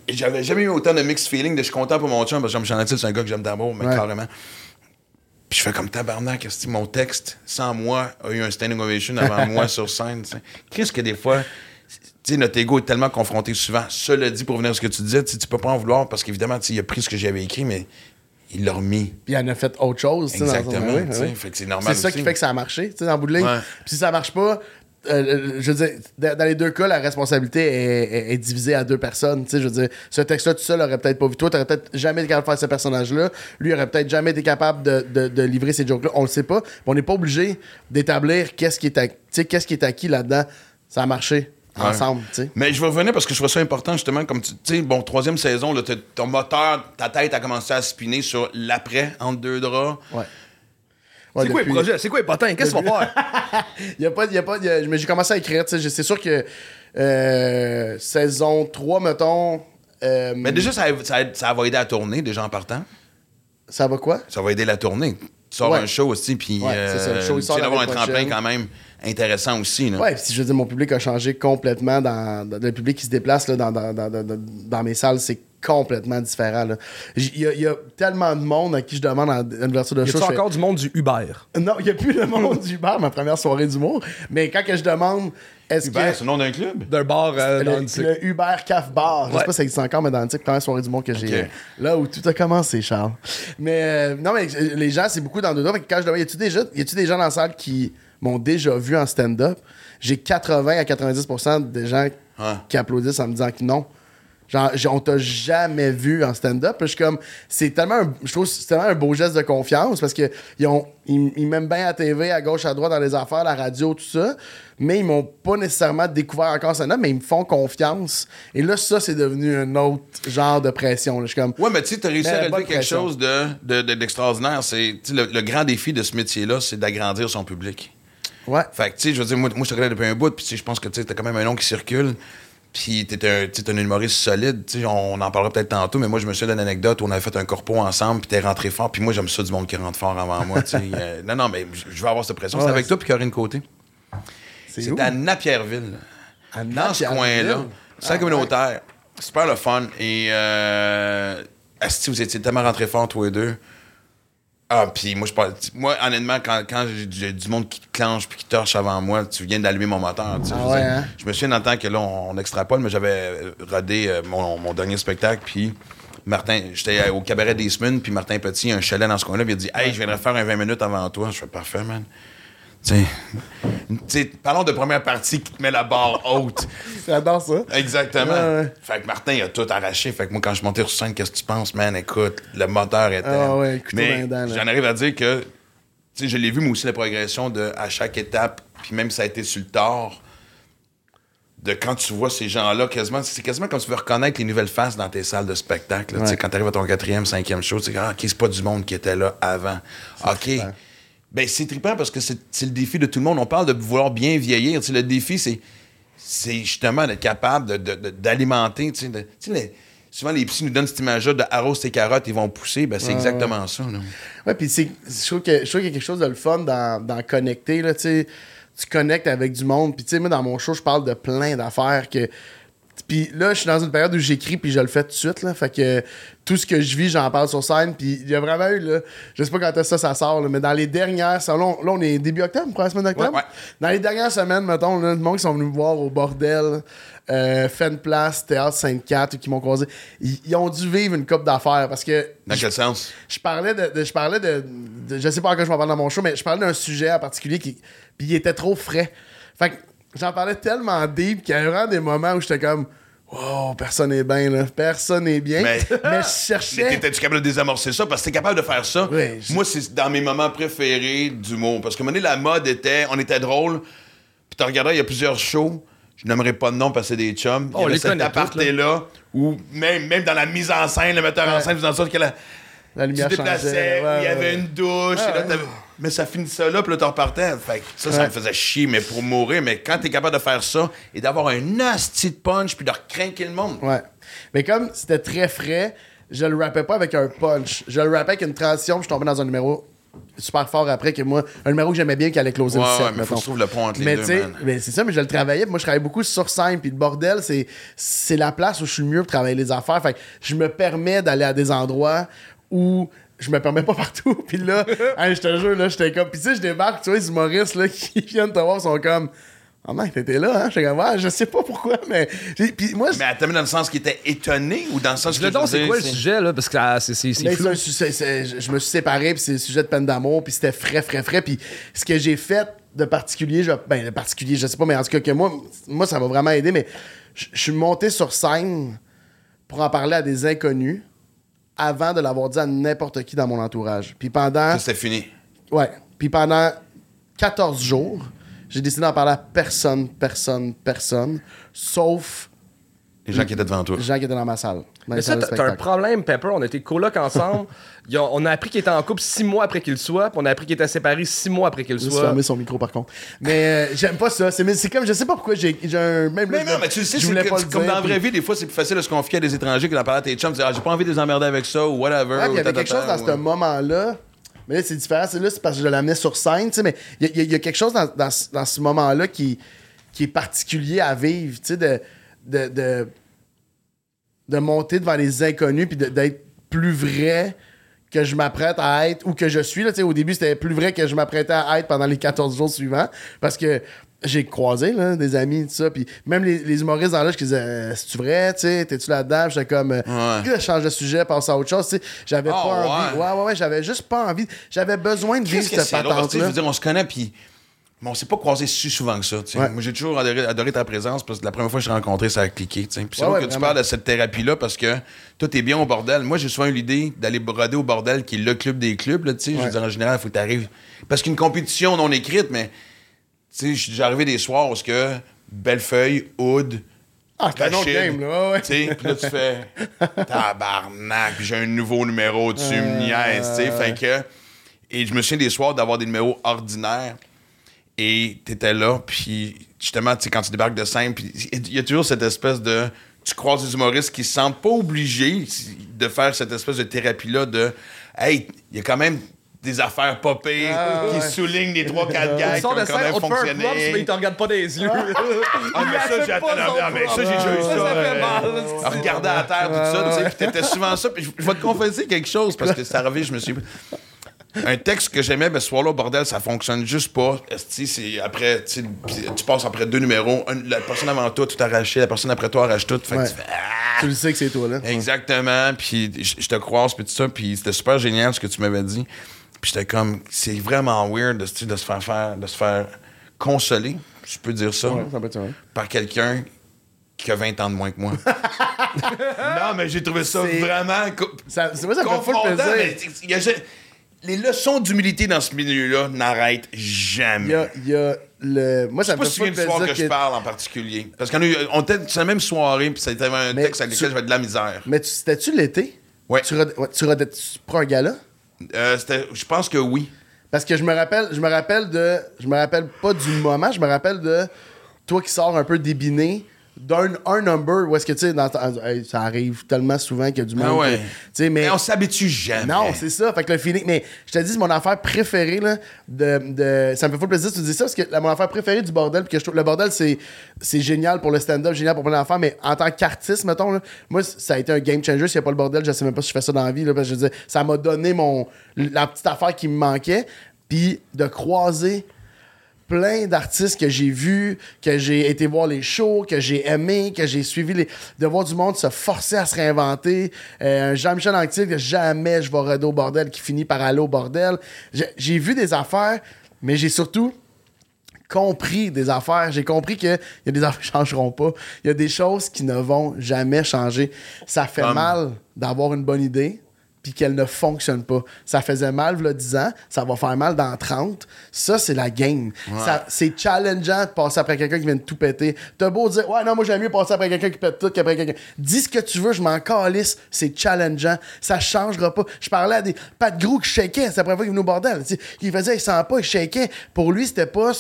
J'avais jamais eu autant de mixed feeling de je suis content pour mon chum, parce que Jean-Michel c'est un gars que j'aime d'amour, mais Ouais. carrément. Puis je fais comme tabarnak, que mon texte, sans moi, a eu un standing ovation avant *laughs* moi sur scène. Qu'est-ce que des fois, tu sais, notre ego est tellement confronté souvent. Cela dit, pour venir à ce que tu disais, tu peux pas en vouloir parce qu'évidemment, il a pris ce que j'avais écrit, mais il l'a remis. Puis il en a fait autre chose. dans son- Exactement. C'est ça qui fait que ça a marché, tu sais, dans le bout de ligne. Ouais. Puis si ça marche pas, euh, je veux dire, dans les deux cas, la responsabilité est, est- est divisée à deux personnes. Tu sais, je veux dire, ce texte-là, tout seul, aurait peut-être pas vu. Toi, t'aurais peut-être jamais été capable de faire ce personnage-là. Lui, aurait peut-être jamais été capable de, de- de livrer ces jokes-là. On le sait pas. Mais on n'est pas obligé d'établir qu'est-ce qui est, qu'est-ce qui est acquis là-dedans. Ça a marché Ouais. ensemble, tu sais. Mais je vais revenir parce que je trouve ça important, justement, comme tu sais, bon, troisième saison, là, ton moteur, ta tête a commencé à spinner sur l'après, entre deux draps. Ouais. Ouais, C'est quoi le projet? C'est quoi les potins? Qu'est-ce qu'on va faire? Il *laughs* y a pas, il y a pas, il y a- mais j'ai commencé à écrire, tu sais, c'est sûr que euh, saison 3, mettons. euh, Mais déjà, ça, ça, ça va aider à tourner, déjà en partant. Ça va quoi? Ça va aider la tournée. Tu sors Ouais. un show aussi, puis Ouais, c'est ça, le show, il sort d'avoir un tremplin quand même intéressant aussi. Ouais, puis je veux dire, mon public a changé complètement. Dans, dans- le public qui se déplace là, dans, dans, dans, dans- dans- dans mes salles, c'est complètement différent. Il y, a- il y a tellement de monde à qui je demande en ouverture de Y show. a je fais- encore du monde du Uber? Non, il n'y a plus le monde du bar, ma première soirée d'humour. Mais quand que je demande, est-ce Hubert, que. c'est le nom d'un club? D'un bar euh, dans le le, Uber Caf Bar. Je sais pas si ça existe encore, mais dans le type, première soirée du monde que j'ai. Là où tout a commencé, Charles. Mais euh, non, mais euh, les gens, c'est beaucoup dans deux doigts. Quand je demande, y a-tu déjà, y a-tu des gens dans la salle qui m'ont déjà vu en stand-up? J'ai 80 à 90% des gens Ouais. qui applaudissent en me disant que non. Genre, on t'a jamais vu en stand-up. Je suis comme, c'est tellement, un- je trouve c'est tellement un beau geste de confiance parce que ils, ont, ils, ils m'aiment bien à la TV, à gauche, à droite, dans les affaires, la radio, tout ça. Mais ils m'ont pas nécessairement découvert encore stand-up, mais ils me font confiance. Et là, ça, c'est devenu un autre genre de pression. Je suis comme, Ouais, mais tu sais, t'as réussi à relever quelque chose de, de- de- d'extraordinaire. C'est, le grand défi de ce métier-là, c'est d'agrandir son public. Ouais. Fait que, tu sais, je veux dire, moi, moi je te connais depuis un bout, puis tu sais, je pense que tu sais, t'as quand même un nom qui circule. Puis t'es un, t'es un humoriste solide, tu sais, on en parlera peut-être tantôt, mais moi, je me souviens d'une anecdote où on avait fait un corpo ensemble, puis t'es rentré fort, puis moi, j'aime ça du monde qui rentre fort avant moi, tu sais. *laughs* Euh, non, non, mais je veux avoir cette pression. C'est Ouais, avec c'est- toi, puis Corinne Côté. C'est à Napierville. À Dans ce coin-là. C'est Ah, communautaire. Super le fun. Et, euh, asti, vous étiez tellement rentrés fort, tous les deux. Ah, puis moi, je parle. Moi, honnêtement, quand, quand j'ai- du monde qui clenche puis qui torche avant moi, tu viens d'allumer mon moteur. tu sais, Ah je ouais, dire. hein? Je me souviens le temps que là, on, on extrapole, mais j'avais euh, rodé euh, mon, mon dernier spectacle, puis Martin, j'étais au cabaret des semaines, puis Martin Petit, un chalet dans ce coin-là, puis il a dit Hey, je viendrais faire un 20 minutes avant toi. Je fais parfait, man. Tu sais, tu sais, parlons de première partie qui te met la barre haute. *laughs* J'adore ça. Exactement. Ouais, ouais. Fait que Martin, il a tout arraché. Fait que moi, quand je monté sur scène, qu'est-ce que tu penses, man? Écoute, le moteur était. Ah ouais, Mais j'en arrive à dire que, tu sais, je l'ai vu, moi aussi, la progression de, à chaque étape, puis même ça a été sur le tard, de quand tu vois ces gens-là, quasiment, c'est quasiment comme tu veux reconnaître les nouvelles faces dans tes salles de spectacle. là. Tu sais, Ouais. Quand tu arrives à ton quatrième, cinquième show, tu sais, ah, OK, c'est pas du monde qui était là avant. OK. Ben, c'est trippant parce que c'est le défi de tout le monde. On parle de vouloir bien vieillir. Le défi, c'est justement d'être capable de- de- de- d'alimenter. de- souvent, les psys nous donnent cette image-là de arrose tes carottes, ils vont pousser. Ben, c'est exactement ça. là. Ouais, puis je trouve qu'il y a quelque chose de le fun dans, dans connecter, là, tu connectes avec du monde. Puis, tu sais, moi, dans mon show, je parle de plein d'affaires que. Puis là, je suis dans une période où j'écris, puis je le fais tout de suite, là. Fait que tout ce que je vis, j'en parle sur scène. Puis il y a vraiment eu, là. Je sais pas quand est-ce que ça, ça sort, là, mais dans les dernières. On, là, on est début octobre, première semaine d'octobre? Ouais, ouais. Dans les dernières semaines, mettons, là, le monde qui sont venus me voir au bordel, euh, Fen Place, Théâtre Sainte-Cat, ou qui m'ont croisé, ils, ils ont dû vivre une coupe d'affaires parce que Dans quel sens? je parlais de, de- je parlais de, de- je sais pas encore je m'en parle dans mon show mais je parlais d'un sujet en particulier qui puis il était trop frais fait que j'en parlais tellement deep qu'il y avait vraiment des moments où j'étais comme wow personne n'est bien là personne n'est bien mais, *laughs* Mais- je cherchais T'étais-tu capable de désamorcer ça? Parce que t'es capable de faire ça. Oui, je- Moi, c'est dans mes moments préférés d'humour. Parce que un moment donné, la mode était, on était drôle. Puis tu regardais, il y a plusieurs shows. Je n'aimerais pas de nom parce que c'est des chums. Oh, il y avait cet aparté-là où même, même dans la mise en scène, le metteur en scène faisait en sorte que la, la tu lumière déplaçais, ouais, il y avait ouais. une douche, et là, mais ça finissait là, puis là, tu repartais. Fait que ça, ça me faisait chier, mais pour mourir. Mais quand t'es capable de faire ça et d'avoir un nasty de punch, puis de recrinquer le monde. Ouais. Mais comme c'était très frais, je le rappais pas avec un punch. Je le rappais avec une transition, puis je tombais dans un numéro super fort après que moi, un numéro que j'aimais bien qui allait closer Ouais, le set. ouais, mais faut que trouves le pont entre les mais deux, man. mais c'est ça, mais je le travaillais. Moi, je travaillais beaucoup sur scène. Puis le bordel, c'est, c'est la place où je suis le mieux pour travailler les affaires. Fait que je me permets d'aller à des endroits où je me permets pas partout. *laughs* Puis là, hey, je te jure, là, j'étais comme. Puis tu sais, je débarque, tu vois, les humoristes là, *laughs* qui viennent te voir sont comme. Oh man, t'étais là, hein? J'étais comme, ouais, je sais pas pourquoi, mais. Puis moi, Mais attends, dans le sens qu'il était étonné ou dans le sens que Le je don, c'est quoi le sujet, là? Parce que ah, c'est c'est- c'est Mais flou. c'est un su- c'est- c'est- je je me suis séparé, puis c'est le sujet de peine d'amour, puis c'était frais, frais, frais. Puis ce que j'ai fait de particulier, je, ben, de particulier, je sais pas, mais en tout cas que moi, moi ça m'a vraiment aidé, mais je je suis monté sur scène pour en parler à des inconnus avant de l'avoir dit à n'importe qui dans mon entourage. Puis pendant, Ça, c'était fini. ouais, puis pendant 14 jours, j'ai décidé d'en parler à personne, personne, personne, sauf Les gens qui étaient devant toi. les gens qui étaient dans ma salle. Les Mais ça, t'as un problème, Pepper. On a été coloc ensemble. *laughs* A- on a appris qu'il était en couple six mois après qu'il le soit, puis on a appris qu'il était séparé six mois après qu'il soit. fermer son micro par contre. Mais euh, j'aime pas ça. C'est mais c'est comme, je sais pas pourquoi j'ai un. Même Mais non, mais tu le sais, je c'est comme dire, dans la vraie vie, des fois, c'est plus facile de se confier à des étrangers que d'en parler à tes chums, dire, ah, j'ai pas envie de les emmerder avec ça, ou whatever. Ouais, il y avait quelque chose dans ouais. ce moment-là. Mais là, c'est différent. C'est là, c'est parce que je l'amenais sur scène, tu sais. Mais il y, a- y y quelque chose dans, dans ce- dans ce moment-là qui, qui est particulier à vivre, tu sais, de, de, de, de monter devant les inconnus puis d'être plus vrai que je m'apprête à être ou que je suis. Là, au début, c'était plus vrai que je m'apprêtais à être pendant les 14 jours suivants parce que j'ai croisé là, des amis, tout ça. Puis même les, les humoristes dans l'âge qui disaient euh, C'est-tu vrai, tu sais, t'es-tu là-dedans? J'étais comme euh, Ouais. Change de sujet, passe à autre chose. J'avais Ah, pas envie. ouais. Ouais, ouais, j'avais juste pas envie. J'avais besoin de vivre cette Je patente-là. veux dire, on se connaît, puis. Mais on s'est pas croisé si souvent que ça. tu. Ouais. Moi, j'ai toujours adoré, adoré ta présence parce que la première fois que je t'ai rencontré, ça a cliqué. tu. Puis c'est Ouais, ouais, que tu parles de cette thérapie-là parce que toi, t'es bien au bordel. Moi, j'ai souvent eu l'idée d'aller broder au bordel, qui est le club des clubs. Là, tu. Je veux dire, en général, il faut que tu arrives. Parce qu'une compétition non écrite, mais. Tu déjà arrivé des soirs où que Bellefeuille, Oud, Ah, c'est un autre game, là. ouais. Tu puis là, tu fais *laughs* tabarnak, puis j'ai un nouveau numéro dessus, me niaise, tu sais. Fait que. Et je me souviens des soirs d'avoir des numéros ordinaires. Et t'étais là, puis justement, tu sais, quand tu débarques de scène, puis il y a toujours cette espèce de. Tu croises des humoristes qui se sentent pas obligés de faire cette espèce de thérapie-là de. Hey, il y a quand même des affaires pas pires Ah, qui ouais. soulignent les trois, quatre gars Il qui ont quand scène, même on fonctionné. props, mais te regarde pas des yeux. Ah, mais ça, *laughs* mais ça, j'ai déjà eu Ça, ça. ça fait euh, mal. à regarder à terre, tout ça, tu sais, puis t'étais souvent ça. Puis je je vais te confesser quelque chose, parce que ça arrivé, je me suis... Un texte que j'aimais, ben, ce soir-là, bordel, ça fonctionne juste pas. C'est après, tu passes après deux numéros, un- la personne avant toi, tout arraché, la personne après toi arrache tout. Fait que tu fais, ah! Tu le sais que c'est toi, là. Exactement, puis je te croise, puis tout ça, puis c'était super génial ce que tu m'avais dit. Puis j'étais comme, c'est vraiment weird de, de se faire faire, de se faire consoler, je peux dire ça, Ouais, ça peut être par quelqu'un qui a 20 ans de moins que moi. *laughs* non, mais j'ai trouvé ça vraiment C'est vrai, ça me fait mais y a les leçons d'humilité dans ce milieu-là n'arrêtent Il jamais. y a, il y a le. Moi, ça me pas fait si full du soir plaisir que je que- parle en particulier. Parce qu'on a eu- on était sur la même soirée, puis c'était un Mais texte avec lequel j'avais de la misère. Mais tu- c'était-tu l'été? Ouais. Tu, ouais, tu prends un gala? Euh, je pense que oui. Parce que je me rappelle, je me rappelle de. Je me rappelle pas du moment, je me rappelle de toi qui sors un peu débiné d'un un number où est-ce que tu sais, dans ça arrive tellement souvent qu'il y a du monde. Ah ouais. que- tu sais, mais. Mais on s'habitue jamais. Non, c'est ça. Fait que le feeling. Mais je te dis, c'est mon affaire préférée, là. De, de- ça me fait full plaisir que tu dis ça, parce que mon affaire préférée du bordel, puis que je trouve. Le bordel, c'est, c'est génial pour le stand-up, génial pour plein d'affaires, mais en tant qu'artiste, mettons, là, moi, ça a été un game changer. S'il n'y a pas le bordel, je sais même pas si je fais ça dans la vie, là, parce que je veux dire, ça m'a donné mon, la petite affaire qui me manquait, puis de croiser plein d'artistes que j'ai vus, que j'ai été voir les shows, que j'ai aimé, que j'ai suivi les. de voir du monde se forcer à se réinventer. Euh, un Jean-Michel Anctil que jamais je vais roder au bordel qui finit par aller au bordel. J'ai- J'ai vu des affaires, mais j'ai surtout compris des affaires. J'ai compris qu'il y a des affaires qui ne changeront pas. Il y a des choses qui ne vont jamais changer. Ça fait Comme- mal d'avoir une bonne idée puis qu'elle ne fonctionne pas. Ça faisait mal, il 10 ans. Ça va faire mal dans 30. Ça, c'est la game. Ça- C'est challengeant de passer après quelqu'un qui vient de tout péter. T'as beau dire, ouais, non, moi, j'aime mieux passer après quelqu'un qui pète tout qu'après quelqu'un. Dis ce que tu veux, je m'en calisse. C'est challengeant. Ça changera pas. Je parlais à des Pat Grou qui shakeait. C'est la première fois qu'il venait au bordel. Tu sais, Il faisait, il sent pas, il shakeait. Pour lui, c'était pas.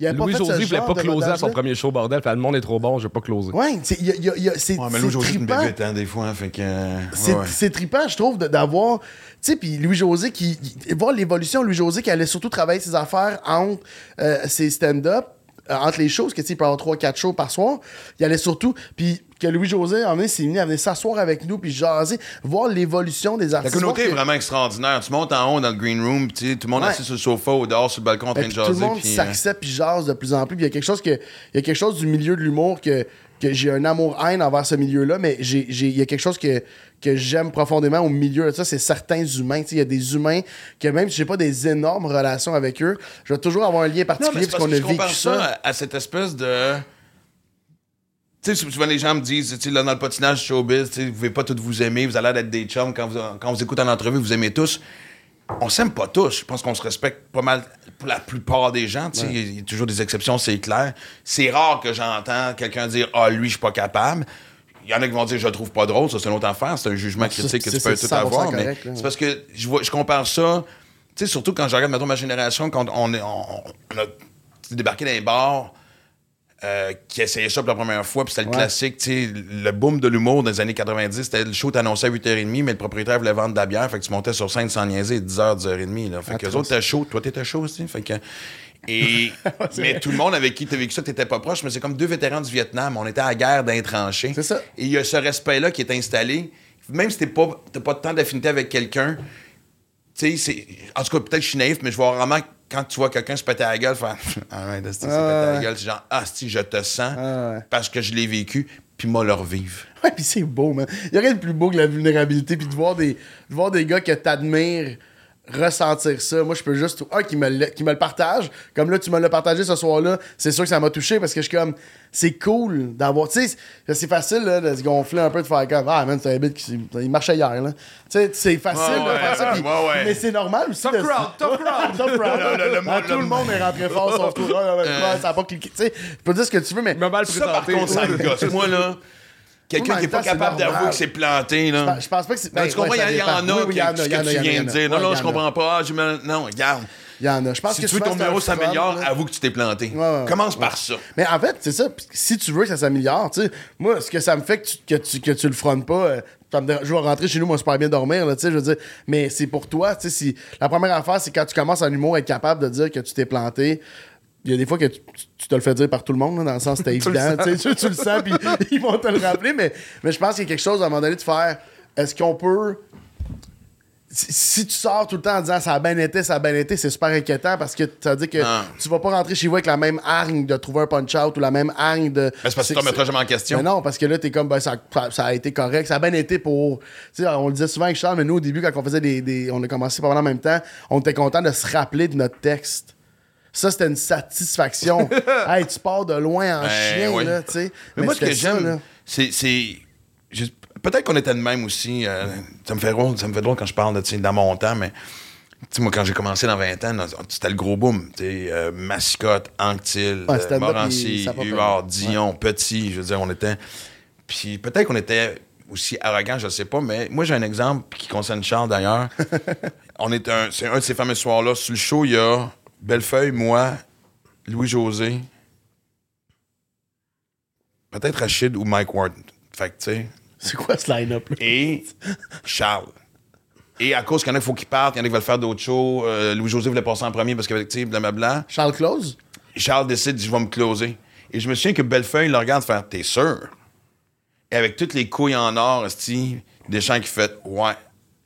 Il avait Louis pas José voulait pas closer à son premier show bordel. Fait le monde est trop bon, je vais pas closer. Ouais, c'est- il y a- il y a- il y a- c'est Ouais, mais Louis José, une trippant. bébête, hein, des fois, hein, fait que. euh, C'est ouais, ouais. c'est trippant, je trouve, de- d'avoir. Tu sais, puis Louis-José, qui. voir l'évolution, Louis-José, qui allait surtout travailler ses affaires entre euh, ses stand-up, euh, entre les shows, parce que tu sais, il peut avoir 3-4 shows par soir. Il allait surtout. Puis que Louis-José, en est, s'est venu à venir s'asseoir avec nous, puis jaser, voir l'évolution des La artistes. communauté est voir vraiment extraordinaire. Tu montes en haut dans le green room, puis tout le monde Ouais. assis sur le sofa ou dehors sur le balcon en train Ben, de puis tout jaser. le monde euh, s'accepte puis jase de plus en plus. Puis il y a quelque chose que il y a quelque chose du milieu de l'humour que que j'ai un amour-haine envers ce milieu-là, mais il y a quelque chose que, que j'aime profondément au milieu de ça, c'est certains humains. Il y a des humains que même si j'ai pas des énormes relations avec eux, je vais toujours avoir un lien particulier parce qu'on a je compare vécu ça ça. à, cette espèce de. Tu sais, souvent les gens me disent, tu là, dans le patinage showbiz, vous pouvez pas tous vous aimer, vous allez être des chums. Quand vous, quand vous écoutez en entrevue, vous aimez tous. On s'aime pas tous. Je pense qu'on se respecte pas mal pour la plupart des gens. Il y a toujours des exceptions, c'est clair. C'est rare que j'entends quelqu'un dire Ah, lui, je suis pas capable. Il y en a qui vont dire je le trouve pas drôle, ça c'est une autre affaire, c'est un jugement critique que tu peux tout avoir. 100% Mais c'est parce que je, vois, je compare ça, surtout quand je regarde, mettons, ma génération, quand on, est, on, on a débarqué dans les bars, euh, qui essayaient ça pour la première fois, puis c'était le Ouais. classique, tu sais, le boom de l'humour les années 90, c'était le show t'annonçait à 8h30, mais le propriétaire voulait vendre de la bière, fait que tu montais sur scène sans niaiser 10h, 10h30, là. Fait que les autres étaient chauds, toi t'étais chaud aussi, fait que... Et, *laughs* mais tout le monde avec qui t'as vécu ça, t'étais pas proche, mais c'est comme deux vétérans du Vietnam, on était à la guerre d'un tranché. C'est ça. Et il y a ce respect-là qui est installé, même si t'es pas, t'as pas de temps d'affinité avec quelqu'un, tu sais, c'est. En tout cas, peut-être que je suis naïf, mais je vois vraiment quand tu vois quelqu'un se péter à la gueule, faire Arrête, esti, c'est péter à la ouais. gueule. C'est genre, ah, si, je te sens Ah, ouais. parce que je l'ai vécu, puis moi, le revivre. Ouais, puis c'est beau, man. Il y a rien de plus beau que la vulnérabilité, puis de voir des, de voir des gars que t'admires ressentir ça. Moi, je peux juste. Un, qui me, le, qui me le partage. Comme là, tu me l'as partagé ce soir-là. C'est sûr que ça m'a touché parce que je suis comme. C'est cool d'avoir. Tu sais, c'est facile là, de se gonfler un peu, de faire comme. Ah, man, c'est un bit qui. Il marchait hier, là. Tu sais, c'est facile Ouais, de faire ça. ouais, puis- ouais, ouais. Mais c'est normal aussi. Top de- crowd, *laughs* top crowd. top crowd. Le- le- le- Ah, le- tout le le- monde est rentré fort sauf toi. Ouais, ça a pas cliqué. Tu sais, tu peux dire ce que tu veux, mais. Me mal Ça, par présenté. contre, ça me gosse. Moi, là, quelqu'un en qui est même pas capable d'avouer que c'est planté, là. Je pense pas que c'est. Ben, tu comprends, il y, en a qui, que tu viens de dire. Non, non, je comprends pas. Ah, je Non, regarde. Il y en a. Je pense Si que tu veux que ton numéro s'améliore, avoue que tu t'es planté. Ouais, ouais, Commence ouais. par ça. Mais en fait, c'est ça. Si tu veux que ça s'améliore, tu sais, moi, ce que ça me fait que tu, que tu, que tu le frontes pas, euh, je vais rentrer chez nous, moi, super bien dormir, là, tu sais, je veux dire. Mais c'est pour toi, tu sais, si. La première affaire, c'est quand tu commences en humour, être capable de dire que tu t'es planté. Il y a des fois que tu, tu- tu te le fais dire par tout le monde, là, dans le sens que c'était *laughs* évident, tu sais, tu, tu le sens, puis *laughs* ils vont te le rappeler, mais, mais je pense qu'il y a quelque chose à un moment donné de faire. Est-ce qu'on peut si, si tu sors tout le temps en disant ça a bien été, ça a bien été, c'est super inquiétant parce que ça veut dire que Non. tu vas pas rentrer chez vous avec la même hargne de trouver un punch-out ou la même hargne de. Ben, c'est parce que tu te remettras jamais en question. Mais non, parce que là, t'es comme, ben, ça, a été correct, ça a bien été pour. Tu sais, on le disait souvent avec Charles, mais nous, au début, quand on faisait des. des- on a commencé pas mal en même temps, on était content de se rappeler de notre texte. Ça, c'était une satisfaction. *laughs* hey, tu pars de loin en Ben, chien, là, tu sais. Mais, moi, ce que j'aime, c'est. Peut-être qu'on était de même aussi. euh, ça, me fait drôle, ça me fait drôle quand je parle de, dans mon temps, mais. Tu sais, moi, quand j'ai commencé dans 20 ans, c'était le gros boom. Euh, Mascotte, Anctil, Ouais, euh, Morancy, Huard. Dion, Petit. Je veux dire, on était. Puis peut-être qu'on était aussi arrogant, je sais pas, mais moi, j'ai un exemple qui concerne Charles d'ailleurs. *laughs* on est un, c'est un de ces fameux soirs-là. Sur le show, il y a Bellefeuille, moi, Louis-José, peut-être Rachid ou Mike Ward. Fait que, tu sais. C'est quoi ce line-up, là? Et Charles. Et à cause qu'il y en a qui faut qu'ils partent, il y en a qui veulent faire d'autres shows. euh, Louis-José voulait passer en premier parce que, tu sais, blablabla. Charles Close? Charles décide, je vais me closer. Et je me souviens que Bellefeuille le regarde faire T'es sûr? Et avec toutes les couilles en or, esti, Deschamps qui fait Ouais.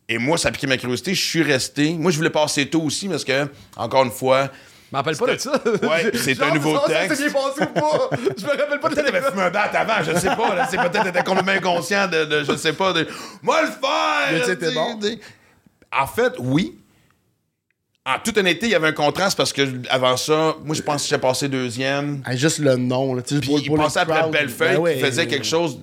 Et moi, ça a piqué ma curiosité. Je suis resté. Moi, je voulais passer tôt aussi parce que, encore une fois, Je m'en rappelle pas de ça. Ouais, c'est un *laughs* nouveau ça texte. passé ou pas? Je me rappelle pas de Peut-être t'avais fumé un bat avant, je sais pas. Là, c'est peut-être t'étais complètement inconscient de, de- je sais pas, de moi le faire. Mais c'était tu sais, bon. tu sais. En fait, oui. En toute honnêteté, il y avait un contraste parce que avant ça, moi je pense que j'ai passé deuxième. Juste le nom, là. Puis pour- il pour passait après. Bellefeuille Ben ouais. qui faisait quelque chose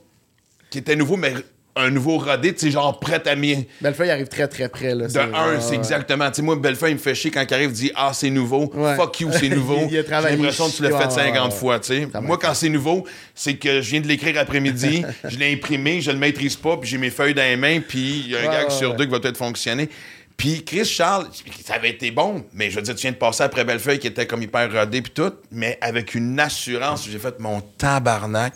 qui était nouveau, mais un nouveau rodé, tu sais, genre prêt à mi. Bellefeuille arrive très très près. Là, De un, c'est exactement. Tu sais, moi, Bellefeuille, il me fait chier quand il arrive, il dit Ah, c'est nouveau. Ouais. Fuck you, c'est *laughs* nouveau. Il. J'ai l'impression que tu l'as fait ouais, 50 ouais. fois, tu sais. Moi, quand c'est nouveau, c'est que je viens de l'écrire après-midi, *laughs* je l'ai imprimé, je le maîtrise pas, puis j'ai mes feuilles dans les mains, puis il y a un Ouais, gag ouais, sur deux qui va peut-être fonctionner. Puis Chris Charles, ça avait été bon, mais je veux dire, tu viens de passer après Bellefeuille qui était comme hyper rodé, puis tout, mais avec une assurance, j'ai fait mon tabarnak.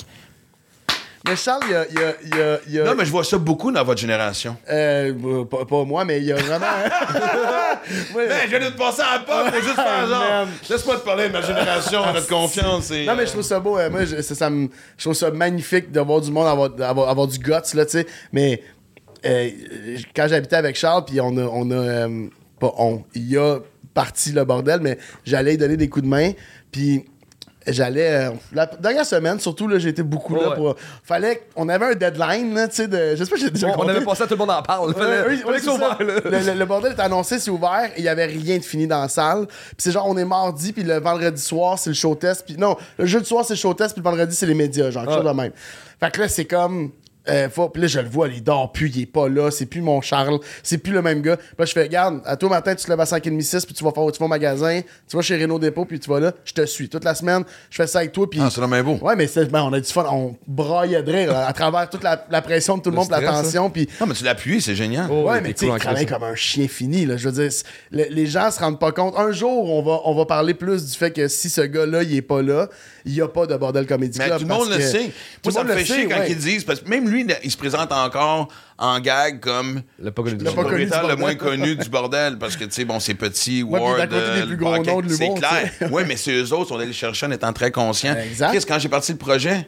Mais Charles, il y a. il y a- il y a- il y a- Non, mais je vois ça beaucoup dans votre génération. Euh, pas, pas moi, mais il y a vraiment. *laughs* Ouais. Ben, je viens de te passer à la porte, faut juste faire genre. Man. Laisse-moi te parler de ma génération, notre confiance. Et, Non, mais je trouve ça beau. euh, moi, je, ça, ça me- je trouve ça magnifique de voir du monde avoir, avoir, avoir du guts, là, tu sais. Mais euh, quand j'habitais avec Charles, puis on a. On a euh, pas on. Il a parti le bordel, mais j'allais lui donner des coups de main. Puis j'allais. euh, la dernière semaine, surtout, là, j'ai été beaucoup là Ouais. pour. Fallait. On avait un deadline, là, tu sais, de. Je sais pas, j'ai déjà On, avait passé à tout le monde en parle. Fallait, oui, fallait que ouvert, là. Le, le- le bordel est annoncé, c'est ouvert, et il y avait rien de fini dans la salle. Puis c'est genre, on est mardi, puis le vendredi soir, c'est le show test. Puis non, le jeudi soir, c'est le show test, puis le vendredi, c'est les médias, genre, quelque chose de même. Fait que là, c'est comme. Euh, faut- puis là, je le vois, il dort plus, il est pas là, c'est plus mon Charles, c'est plus le même gars. Puis là, je fais, regarde, à toi matin, tu te lèves à 5h30, 6, puis tu vas, faire, tu vas au magasin, tu vas chez Renault Dépôt, puis tu vas là, je te suis. Toute la semaine, je fais ça avec toi, puis. Ah, c'est vraiment beau. Ouais, mais c'est- ben, on a du fun, on braillait de rire là, à travers toute la, la pression de tout le, Le monde, la tension, puis. Non, mais tu l'as appuyé, c'est génial. Oh, Ouais, mais tu sais, cool il en travaille Christ. comme un chien fini. Là. Je veux dire, le- les gens se rendent pas compte. Un jour, on va, on va parler plus du fait que si ce gars-là, il est pas là, il y a pas de bordel comédie Mais club. tout le monde le sait. Tout Moi, le ça monde me le fait sait, chier quand ils disent, parce que même lui, il se présente encore en gag comme Le pas connu Le pas connu moins connu du bordel, parce que, tu sais, bon, c'est petit, Ouais, Ward, plus gros Bucket, noms de c'est clair. Oui, mais c'est eux autres qui sont allés chercher en étant très conscients. Exact. Chris, quand j'ai parti le projet,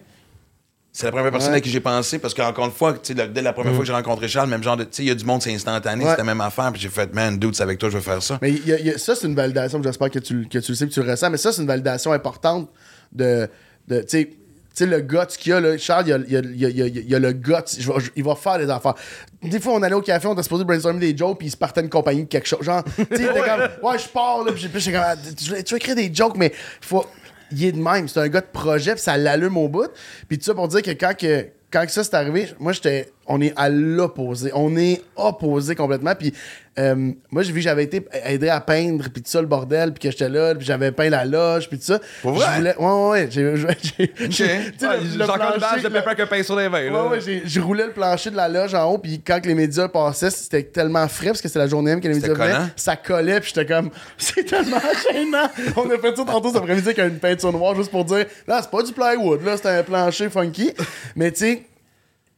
c'est la première personne Ouais. à qui j'ai pensé, parce qu'encore une fois, tu sais, le- dès la première fois que j'ai rencontré Charles, même genre de, tu sais, il y a du monde, c'est instantané, Ouais. c'était la même affaire, puis j'ai fait, man, dude, c'est avec toi, je vais faire ça. Mais il y a- il y a- ça, c'est une validation. J'espère que tu, que tu le sais, que tu le ressens. Mais ça, c'est une validation importante de. de tu sais, sais, le guts qu'il y a, là, Charles, il y a, il y a- il y a- il y a- le guts. Je vais- je- il va faire des affaires. Des fois, on allait au café, on était supposé brainstormer des jokes, puis il se partait une compagnie de quelque chose. Genre, tu sais, il était comme, ouais, je pars, là, puis j'étais comme, Ah, tu veux, tu écrire des jokes, mais faut. Il est de même. C'est un gars de projet, puis ça l'allume au bout. Puis tout ça pour dire que quand, que, quand que ça c'est arrivé, moi, j'étais. On est à l'opposé. On est opposé complètement. Puis euh, moi, j'ai vu que j'avais été aidé à peindre, puis tout ça, le bordel, puis que j'étais là, puis j'avais peint la loge, puis tout ça. Pour vrai? Je voulais- Ouais, ouais, ouais. J'ai, j'ai- encore une plancher, bâche de avec un pinceau dans les là. Ouais, ouais, j'ai- je roulais le plancher de la loge en haut, puis quand que les médias passaient, c'était tellement frais, parce que c'était la journée même que les médias venaient, ça collait, puis j'étais comme, *laughs* c'est tellement gênant. On a fait ça tantôt cet après-midi avec une peinture noire, juste pour dire, là, c'est pas du plywood, là, c'est un plancher funky. Mais tu sais,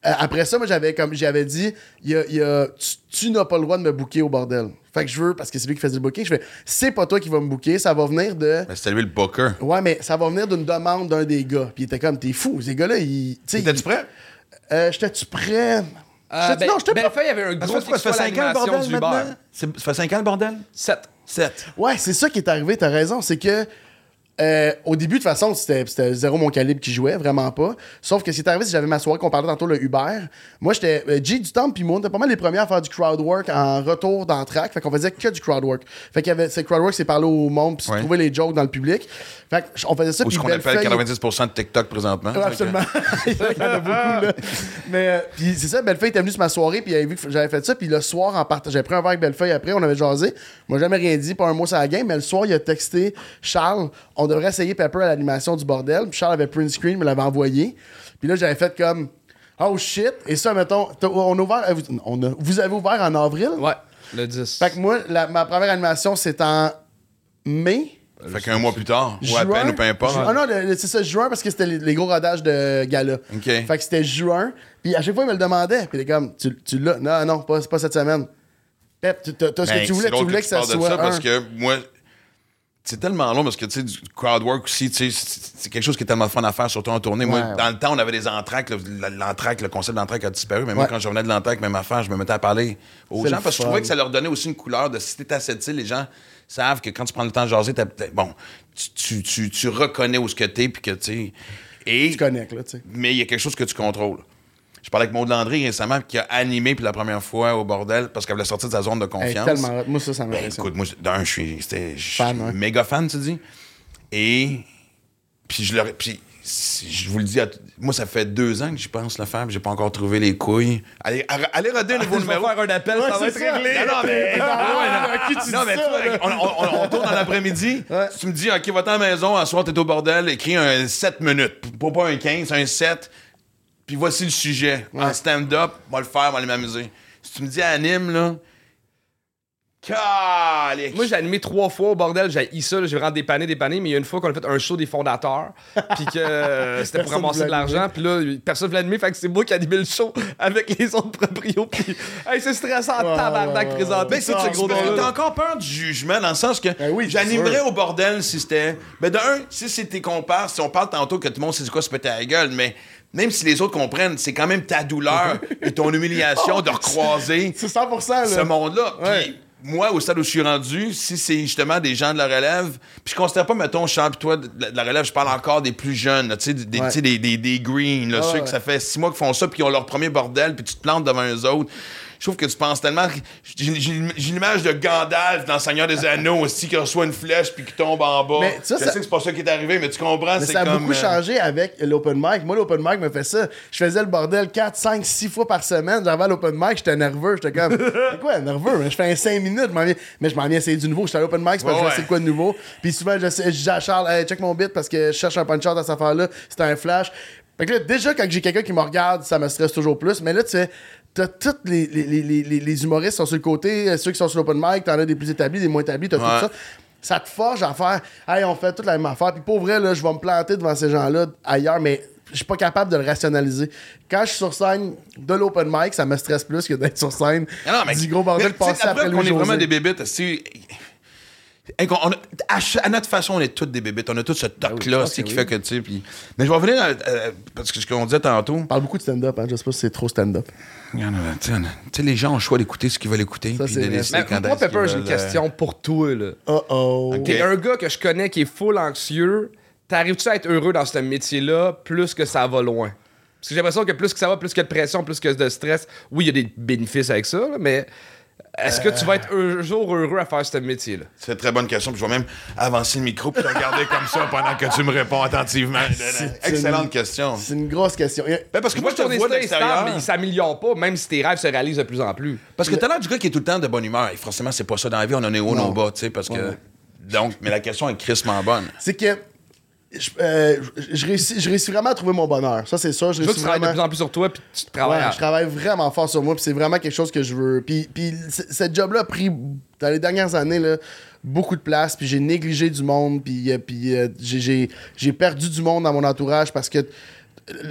après ça, moi, j'avais comme j'avais dit, il y a, il y a- tu, tu n'as pas le droit de me booker au bordel. Fait que je veux, parce que c'est lui qui faisait le booking, je fais, c'est pas toi qui vas me booker, ça va venir de. Mais c'était lui le booker. Ouais, mais ça va venir d'une demande d'un des gars. Puis il était comme, t'es fou, ces gars-là, ils. T'étais-tu prêt? euh, J'étais-tu prêt? Euh, ben, non, j'étais pas. Bellefeuille avait un gros ça fait succès à 5 ans le bordel maintenant? Ça fait 5 ans le bordel? 7. 7. Ouais, c'est ça qui est arrivé, t'as raison. C'est que. Euh, au début, de toute façon, c'était zéro mon calibre qui jouait, vraiment pas. Sauf que ce qui est arrivé, c'est que j'avais ma soirée qu'on parlait tantôt, le Uber. Moi, j'étais. euh, G du Temple, puis moi, on était pas mal les premiers à faire du crowd work en retour dans le track. Fait qu'on faisait que du crowd work. Fait qu'il y avait. C'est crowd work, c'est parler au monde, puis Ouais. trouver les jokes dans le public. Fait qu'on faisait ça, Ou ce qu'on appelle Bellefeuille- 90% de TikTok présentement. Ouais, absolument. *laughs* Il y en a beaucoup, là. Mais, euh, puis c'est ça, Bellefeuille était venu sur ma soirée, puis il avait vu que j'avais fait ça, puis le soir, en j'avais pris un verre avec Bellefeuille après, on avait jasé. Moi, jamais rien dit, pas un mot sur la game, mais le soir, il a texté Charles, on devrait essayer Pepper à l'animation du bordel. Puis Charles avait print screen, me l'avait envoyé. Puis là, j'avais fait comme, oh shit. Et ça, mettons, on a ouvert, vous- on a- vous avez ouvert en avril? Ouais, le 10. Fait que moi, la- ma première animation, c'est en mai. Fait qu'un mois plus tard, ou à Juin. peine ou peu importe. Ah non, c'est ça, juin, parce que c'était les, les gros rodages de gala. OK. Fait que c'était juin. Puis à chaque fois, il me le demandait. Puis il est comme, tu, tu l'as? Non, non, pas, pas cette semaine. Pep, tu- t'as ce Ben, que tu voulais, tu voulais que, ça parles de soit. ça parce que moi, c'est tellement long parce que tu sais, du crowd work aussi, tu sais, c'est quelque chose qui est tellement fun à faire, surtout en tournée. Moi, Ouais, dans le temps, on avait des entraques. L'entraque, le concept d'entraque a disparu. Mais moi, Ouais. quand je revenais de l'entraque, même affaire, je me mettais à parler aux gens parce que je trouvais que ça leur donnait aussi une couleur de si t'es à cette île, les gens savent que quand tu prends le temps de jaser, t'as- t'as- bon, tu, tu, tu, tu reconnais où ce que t'es, puis que tu sais. Tu connectes, là, tu sais. mais il y a quelque chose que tu contrôles. Je parlais avec Maud Landry récemment qui a animé pour la première fois au bordel parce qu'elle voulait sortir de sa zone de Hey, confiance. tellement. Moi, ça, ça m'impressionne. Écoute, moi, d'un, je suis, c'était- je suis Fan, méga fan, tu dis. Et puis je leur, puis si- je vous le dis, à moi ça fait deux ans que j'y pense le faire, puis j'ai pas encore trouvé les couilles. Allez, ar- allez roder un nouveau Je vais numéro. faire un appel, Ouais, ça va être réglé. Non, non, mais, *laughs* Ah, ouais, non, on, on- on- on tourne dans l'après-midi. Ouais. Tu me dis, OK, va-t'en à la maison, à soir, t'es au bordel, écris un 7 minutes. Pas, pas un 15, un 7. Puis voici le sujet. En stand-up, on va le faire, on va aller m'amuser. Si tu me dis anime, là. Calique. Moi, j'ai animé trois fois au bordel, j'ai haï ça, là, j'ai vraiment dépanné, dépanné, mais il y a une fois qu'on a fait un show des fondateurs, puis que euh, c'était pour ramasser de l'argent, puis là, personne voulait animer, fait que c'est moi qui ai animé le show avec les autres proprios, puis hey, c'est stressant, Ouais, tabarnak, ouais, ouais, présenter Ben, c'est gros t'as encore peur du jugement dans le sens que Ben oui, j'animerais au bordel si c'était. Ben, de un, si c'est tes compars, si on parle tantôt que tout le monde sait quoi se péter à la gueule, mais même si les autres comprennent, c'est quand même ta douleur *laughs* et ton humiliation de recroiser *laughs* C'est 100%, là. ce monde-là. Ouais. Puis moi, au stade où je suis rendu, si c'est justement des gens de la relève, puis je considère pas, mettons, Charles, puis toi, de la relève, je parle encore des plus jeunes, là, tu sais, des, Ouais. des, des, des greens, là, ceux ouais. que ça fait six mois qu'ils font ça, puis qui ont leur premier bordel, puis tu te plantes devant eux autres. Je trouve que tu penses tellement. J'ai l'image de Gandalf dans Seigneur des Anneaux *laughs* aussi, qui reçoit une flèche puis qui tombe en bas. Mais ça, je ça- sais que c'est pas ça qui est arrivé, mais tu comprends, Mais ça a comme. beaucoup euh, changé avec l'open mic. Moi, l'open mic me fait ça. Je faisais le bordel 4, 5, 6 fois par semaine. J'arrivais à l'open mic, j'étais nerveux. J'étais comme, *laughs* c'est quoi, nerveux? Mais je fais un 5 minutes. je m'en viens- Mais je m'en viens essayer du nouveau. J'étais à l'open mic, c'est parce que Ouais, je sais ouais. quoi de nouveau? Puis souvent, je, sais- je dis à Charles, Hey, check mon bit parce que je cherche un punch-out à cette affaire-là. C'était un flash. Fait que là, déjà, quand j'ai quelqu'un qui me regarde, ça me stresse toujours plus. Mais là, tu fais. T'as tous les, les, les, humoristes sont sur le côté, euh, ceux qui sont sur l'open mic, t'en as des plus établis, des moins établis, t'as Ouais. tout ça. Ça te forge à faire hey on fait toute la même affaire. Puis pour vrai là je vais me planter devant ces gens-là ailleurs mais je suis pas capable de le rationaliser. Quand je suis sur scène de l'open mic ça me stresse plus que d'être sur scène Ah non, mais- du gros bordel passé après qu'on Louis est vraiment des bébites, on a- à, notre façon, on est toutes des bébites. On a tout ce toc-là, c'est qui fait que, tu sais. puis- Mais je vais revenir à- à- parce que ce qu'on disait tantôt. on parle beaucoup de stand-up hein je sais pas si c'est trop stand-up euh, Tu sais, les gens ont le choix d'écouter ce qu'ils veulent écouter. Ça, puis de Mais quand moi, Pepper, j'ai une euh, question pour toi, là. oh oh Ok. T'es un gars que je connais qui est full anxieux. T'arrives-tu à être heureux dans ce métier-là plus que ça va loin? Parce que j'ai l'impression que plus que ça va, plus a de pression, plus que de stress. Oui, il y a des bénéfices avec ça, là, mais est-ce que tu vas être un jour heureux à faire ce métier-là? C'est une très bonne question. Puis je vais même avancer le micro puis te regarder comme ça pendant que tu me réponds attentivement. C'est Excellente une- question. c'est une grosse question Ben, parce que moi, Moi, je te ton destin est stable, il s'améliore pas, même si tes rêves se réalisent de plus en plus. Parce que t'as l'air du gars qui est tout le temps de bonne humeur. Et forcément, c'est pas ça dans la vie. On en est haut, Non. non bas, tu sais, parce que. Donc, mais la question est crissement bonne. c'est que je, euh, je- je réussis, je réussis vraiment à trouver mon bonheur ça c'est sûr je Je veux que réussis tu travailles de vraiment plus en plus sur toi, puis tu te travailles. Ouais, à- je travaille vraiment fort sur moi, puis c'est vraiment quelque chose que je veux. Puis, puis cette job-là a pris, dans les dernières années, là, beaucoup de place, puis j'ai négligé du monde, puis, euh, puis euh, j'ai- j'ai j'ai perdu du monde dans mon entourage parce que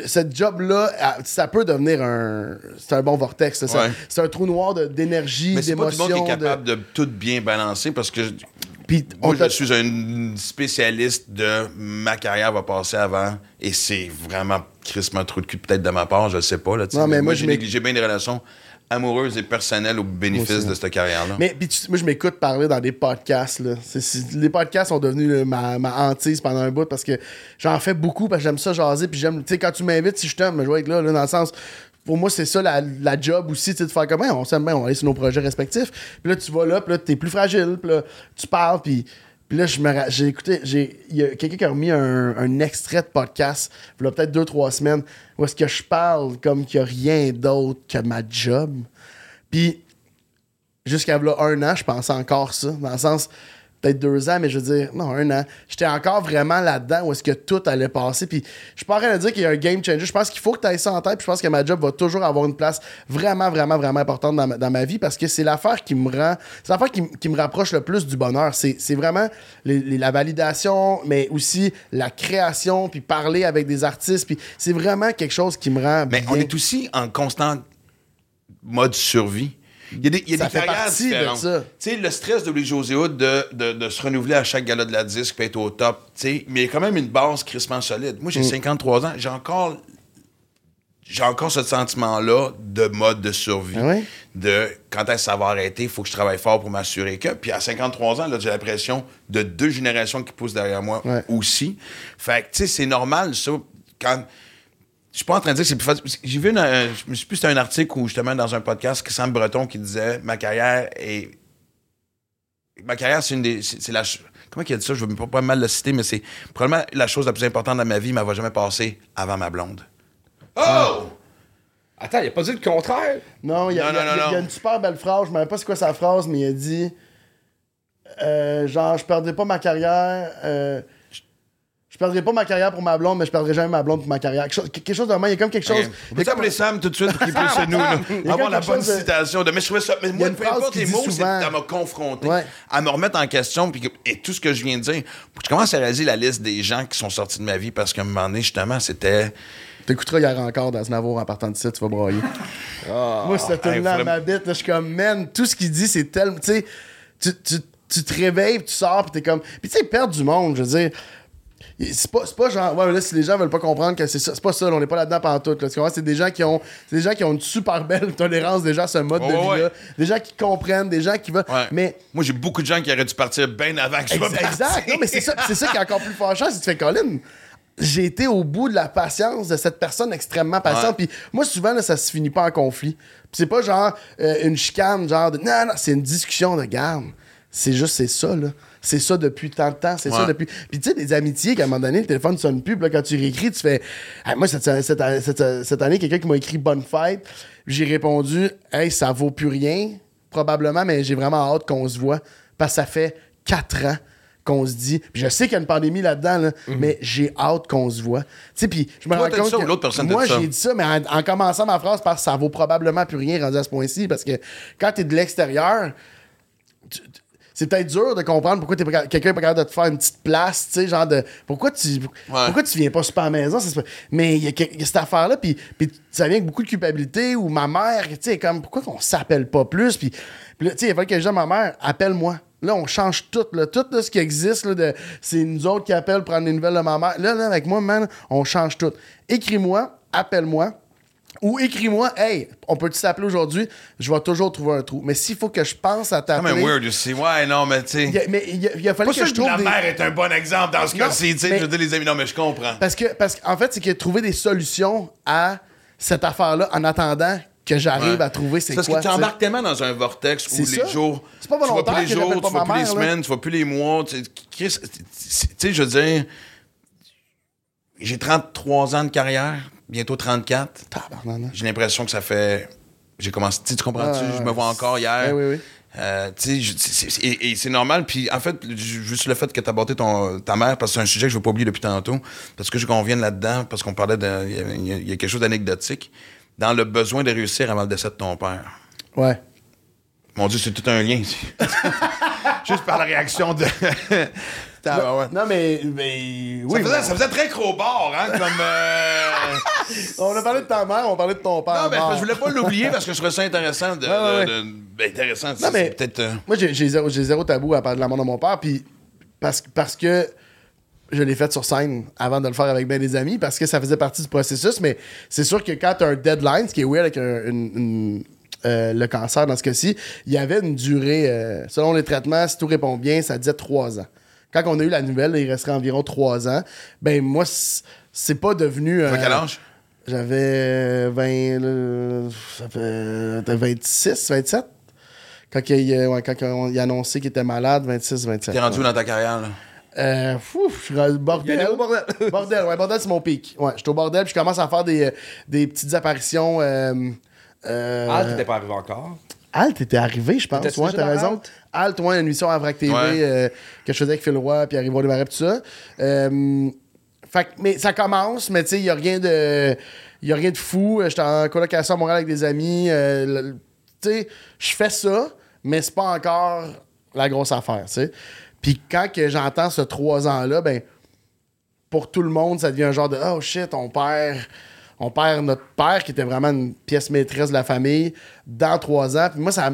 cette job-là, ça peut devenir un... C'est un bon vortex. Ouais. C'est un trou noir de- d'énergie, Mais c'est pas tout le monde qui d'émotion. est capable de... tout bien balancer parce que. Puis Moi, je suis un spécialiste de ma carrière va passer avant et c'est vraiment crissement trop de cul peut-être de ma part, je sais pas. Là. Non, mais moi, j'ai négligé bien des relations amoureuses et personnelles au bénéfice de cette carrière-là. Mais puis tu- moi, je m'écoute parler dans des podcasts. Là. Les podcasts sont devenus là, ma, ma hantise pendant un bout parce que j'en fais beaucoup parce que j'aime ça jaser. Puis j'aime, tu sais, quand tu m'invites, si je t'aime, je vais être là, là, dans le sens. Pour moi, c'est ça la, la job aussi, tu de faire comme on s'aime bien, on aller sur nos projets respectifs. Puis là, tu vas là, puis là, t'es plus fragile, puis là, tu parles, puis. Puis là, j'ai écouté, il y a quelqu'un qui a remis un, un extrait de podcast, il y a peut-être deux, trois semaines, où est-ce que je parle comme qu'il n'y a rien d'autre que ma job. Puis jusqu'à un an, je pensais encore ça. Dans le sens, peut-être deux ans, mais je veux dire, non, un an. J'étais encore vraiment là-dedans où est-ce que tout allait passer. Puis je suis pas en train de dire qu'il y a un game changer. Je pense qu'il faut que tu aies ça en tête. Puis je pense que ma job va toujours avoir une place vraiment, vraiment, vraiment importante dans ma, dans ma vie parce que c'est l'affaire qui me rend. C'est l'affaire qui, me rapproche le plus du bonheur. C'est vraiment les- les- la validation, mais aussi la création, puis parler avec des artistes. Puis c'est vraiment quelque chose qui me rend. Mais on est aussi en constant mode survie. Il y a des, il y a Ça des fait carrières partie de différentes. ça. Tu sais, le stress de Louis-José Hood de, de, de se renouveler à chaque gala de la disque puis être au top, tu sais, mais il y a quand même une base crissement solide. Moi, Mm. j'ai 53 ans, j'ai encore j'ai encore ce sentiment-là de mode de survie. Ah ouais? De quand est-ce que ça va arrêter, il faut que je travaille fort pour m'assurer que. Puis à 53 ans, là, j'ai l'impression de deux générations qui poussent derrière moi aussi. Fait que, tu sais, c'est normal, ça. Quand. Je suis pas en train de dire que c'est plus facile. J'ai vu, une, euh, je me suis plus, c'était un article où, justement, dans un podcast, Sam Breton qui disait Ma carrière est. Ma carrière, c'est une des. C'est c'est la. ch- Comment il a dit ça? Je veux pas, pas mal le citer, mais c'est probablement la chose la plus importante dans ma vie, mais elle va jamais passer avant ma blonde. Oh Attends, il a pas dit le contraire? Non, il y, a- Non, il y a- non, non, il y a non. une super belle phrase. Je ne sais même pas c'est quoi sa phrase, mais il a dit euh, genre, je perdrai pas ma carrière. euh, je- perdrai pas ma carrière pour ma blonde, mais je perdrai jamais ma blonde pour ma carrière. Quelque chose, de même, il y a comme quelque chose. Ok. il On y a peut comme- appeler Sam tout de suite pour qu'il puisse nous, *laughs* avoir la bonne citation. De, mais je trouvais ça. Mais moi, peu importe les mots, c'est à m'a confronté, Ouais. à me remettre en question, puis et tout ce que je viens de dire. Je commence à réaliser la liste des gens qui sont sortis de ma vie parce qu'à un moment donné, justement, c'était. T'écouteras hier encore dans Znavour en partant de site, tu vas broyer. Moi, cette hey, tune-là à faudrait- ma bite, là, je suis comme, man, tout ce qu'il dit, c'est tellement. Tu sais, tu, tu, tu te réveilles, tu sors, puis t'es comme. Puis tu sais, perdre du monde, je veux dire. C'est pas, pas genre, ouais, là, si les gens veulent pas comprendre que c'est ça, c'est pas ça, là, on n'est pas là-dedans pendant tout. Là, c'est des gens qui ont, des gens qui ont une super belle *laughs* tolérance déjà à ce mode de ouais, vie-là, des gens qui comprennent, des gens qui veulent, Ouais. mais Moi, j'ai beaucoup de gens qui auraient dû partir bien avant que je Exact. exact. Non, mais c'est ça, c'est ça qui est encore plus fâchant, c'est que tu fais Colin. J'ai été au bout de la patience de cette personne extrêmement patiente. Puis moi, souvent, là, ça se finit pas en conflit. C'est pas genre euh, une chicane, genre de. Non, non, c'est une discussion de garde. C'est juste, c'est ça, là. C'est ça depuis tant de temps. C'est ça depuis. Puis tu sais, des amitiés qu'à un moment donné, le téléphone sonne plus. Puis là, quand tu réécris, tu fais. Moi, cette, cette- cette- cette- cette année, quelqu'un qui m'a écrit Bonne fête. J'ai répondu Hey, ça vaut plus rien, probablement, mais j'ai vraiment hâte qu'on se voit. Parce que ça fait quatre ans qu'on se dit. Puis je sais qu'il y a une pandémie là-dedans, là, mais j'ai hâte qu'on se voit. Tu sais, puis je me Toi, rends compte. ça que l'autre personne Moi, j'ai dit ça, mais en, en commençant ma phrase par ça vaut probablement plus rien rendu à ce point-ci. Parce que quand t'es de l'extérieur, c'est peut-être dur de comprendre pourquoi quelqu'un n'est pas capable de te faire une petite place, tu sais, genre de pourquoi tu pourquoi tu viens pas super à la maison, ça mais il y, a y cette affaire là puis puis ça vient avec beaucoup de culpabilité ou ma mère, tu sais, comme pourquoi qu'on s'appelle pas plus puis tu sais, il fallait que je dise à ma mère, appelle-moi. Là, on change tout, là, tout là, ce qui existe, là, de, c'est nous autres qui appellent prendre des nouvelles de ma mère. Là, là, avec moi, man, on change tout. Écris-moi, appelle-moi, ou écris-moi, hey, on peut-tu s'appeler aujourd'hui? Je vais toujours trouver un trou. Mais s'il faut que je pense à t'appeler. même weird aussi. Ouais, non, mais tu sais. a- mais il, y a- a fallu que je trouve la des... mère est un bon exemple dans ce cas-ci. Tu sais, mais- je veux dire, les amis, non, mais je comprends. Parce que, parce qu'en fait, c'est que trouver des solutions à cette affaire-là en attendant que j'arrive Ouais. à trouver c'est parce quoi. que tu embarques tellement dans un vortex où les ça. jours. C'est pas tu vois volontaire plus les jours, tu vois plus les mère, là. semaines, tu vois plus les mois. Tu sais, Chris, tu sais, je veux dire, j'ai 33 ans de carrière, bientôt 34. Tabarnak. J'ai l'impression que ça fait. J'ai commencé. Tu comprends-tu? Je me vois encore hier. Ouais, oui, oui. Euh, je- et, et c'est normal. Puis en fait, ju- juste le fait que tu as abordé ton, ta mère, parce que c'est un sujet que je ne veux pas oublier depuis tantôt, parce que je veux qu'on vienne là-dedans, parce qu'on parlait de. Il y y a quelque chose d'anecdotique. Dans le besoin de réussir avant le décès de ton père. Ouais. Mon Dieu, c'est tout un lien. *laughs* Juste par la réaction de. Non, mais. mais oui. ça, faisait, ça faisait très crowbar, hein, comme. euh, *laughs* On a parlé de ta mère, on a parlé de ton père. Non, mais je voulais pas l'oublier parce que je trouvais ça intéressant. De, *laughs* ouais, de- ben, intéressant. Non, mais- peut-être. euh, Moi, j'ai j'ai zéro, j'ai zéro tabou à parler de la mort de mon père, puis parce, parce que je l'ai fait sur scène avant de le faire avec bien des amis, parce que ça faisait partie du processus, mais c'est sûr que quand tu as un deadline, ce qui est weird avec un- une- une- euh, le cancer dans ce cas-ci, il y avait une durée, euh, selon les traitements, si tout répond bien, ça disait trois ans. Quand on a eu la nouvelle, il resterait environ trois ans. Ben moi, c'est pas devenu... T'avais euh, quel âge? J'avais 20. euh, ça fait t'as 26, 27. Quand il, ouais, quand il a annoncé qu'il était malade, 26, 27. T'es rendu dans ta carrière, là? Euh, fou, je suis rendu bordel. Au bordel. *laughs* bordel, ouais, bordel, c'est mon pic. Ouais, je suis au bordel, puis je commence à faire des, des petites apparitions. Euh, euh, Ah, t'étais pas arrivé encore? Alt était arrivé, je pense. Ouais, t'as raison. Alt? Alt, ouais, une émission à Vrac TV Ouais. euh, que je faisais avec Phil Roy, puis Arrivo des Marais, tout ça. Euh, fait que- mais ça commence, mais tu sais, il n'y a rien de. Il a rien de fou. J'étais en colocation à Montréal avec des amis. euh, tu sais, je fais ça, mais c'est pas encore la grosse affaire, tu sais. Puis quand que j'entends ce trois ans-là, ben, pour tout le monde, ça devient un genre de Oh shit, on perd, on perd notre père qui était vraiment une pièce maîtresse de la famille dans trois ans. Puis moi, ça,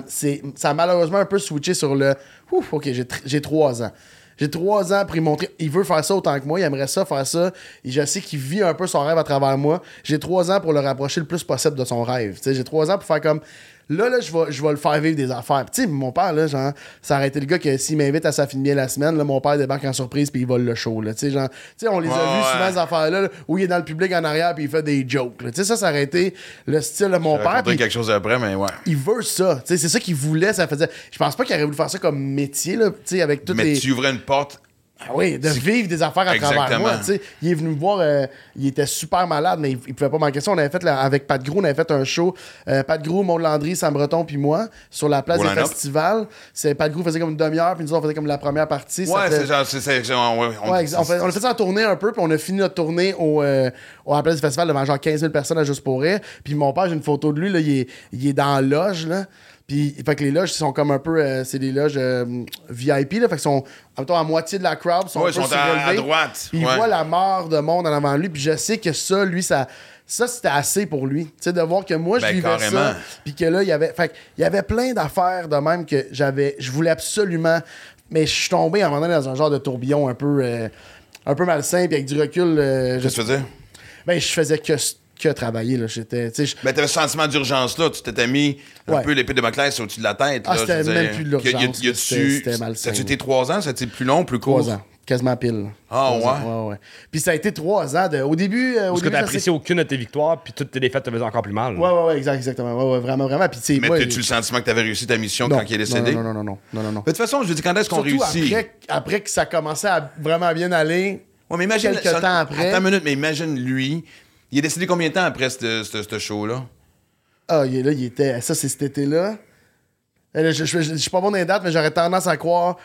a malheureusement un peu switché sur le Ouf, ok, j'ai, tr- j'ai trois ans. J'ai trois ans pour y montrer. Il veut faire ça autant que moi, il aimerait ça faire ça. Et je sais qu'il vit un peu son rêve à travers moi. J'ai trois ans pour le rapprocher le plus possible de son rêve. J'ai trois ans pour faire comme. Là, là, je vais, je vais le faire vivre des affaires. Tu sais, mon père, là, genre, ça aurait été le gars que s'il m'invite à sa fin de bien la semaine, là, mon père débarque en surprise puis il vole le show. Là, tu sais, genre, tu sais, on les a vus ouais. souvent, ces affaires-là, là, où il est dans le public en arrière puis il fait des jokes. là. Tu sais, ça, ça aurait été le style de mon père. quelque chose après, mais ouais. il veut ça. Tu sais, c'est ça qu'il voulait. Ça faisait. Je pense pas qu'il aurait voulu faire ça comme métier, là, tu sais, avec toutes Mais les. tu ouvrais une porte. Ah oui, de vivre des affaires à travers moi. tu sais. Il est venu me voir, euh, il était super malade, mais il, il pouvait pas manquer ça. On avait fait, là, avec Pat Grou, on avait fait un show. euh, Pat Grou, Maud Landry, Sam Breton, puis moi, sur la place Au des festivals. C'est, Pat Grou faisait comme une demi-heure, puis nous, on faisait comme la première partie. Ça Ouais, fait- c'est genre. c'est- c'est- c'est- on- on- Ouais, on, fait- on a fait ça en tournée un peu, puis on a fini notre tournée au, euh, au- à la place du festival devant genre 15 000 personnes à Juste pour rire. Puis mon père, j'ai une photo de lui, là, il, est, il est dans la loge, là. Puis, fait que les loges, sont comme un peu. euh, c'est des loges euh, VIP, là. Fait qu'ils sont, mettons, à moitié de la crowd. Sont Ouais, un ils peu sont à- à droite, Puis il ouais. voit la mort de monde en avant lui. Puis je sais que ça, lui, ça. Ça, c'était assez pour lui. Tu sais, de voir que moi, je Ben, vivais carrément. ça. Puis que là, il y avait. Fait que il y avait plein d'affaires de même que j'avais. Je voulais absolument. Mais je suis tombé à un moment donné dans un genre de tourbillon un peu. euh, un peu malsain, puis avec du recul, euh, je, Qu'est-ce que tu faisais? ben, je faisais que, que travailler. Là. J'étais, je- Ben, t'avais ce sentiment d'urgence là, tu t'étais mis un Ouais. peu l'épée de Maclès au-dessus de la tête. Ah, là, c'était même dire. plus de Y a- y a- l'urgence, y a-tu- c'était- c'était là. été trois ans? Ça a été plus long, plus court? trois ans. Quasiment pile. Ah, ouais? ouais, ouais. Puis ça a été trois ans. De, au début. euh, au Parce que début, t'as apprécié aucune de tes victoires, puis toutes tes défaites te faisaient encore plus mal. Ouais, ouais, ouais, exact, exactement. Ouais, ouais, vraiment, vraiment. Puis, Mais moi, as-tu le sentiment que t'avais réussi ta mission non, quand il est décédé? Non, non, non, non, non, non, non. De toute façon, je veux dire, quand est-ce qu'on Surtout réussit? après, après que ça commençait à vraiment bien aller. Ouais, mais imagine, quelques ça- temps après. Attends une minute, mais imagine lui. Il est décédé combien de temps après ce show-là? Ah, il est là, il était. Ça, c'est cet été-là. Euh, là, Je, je, je- je suis pas bon dans les dates, mais j'aurais tendance à croire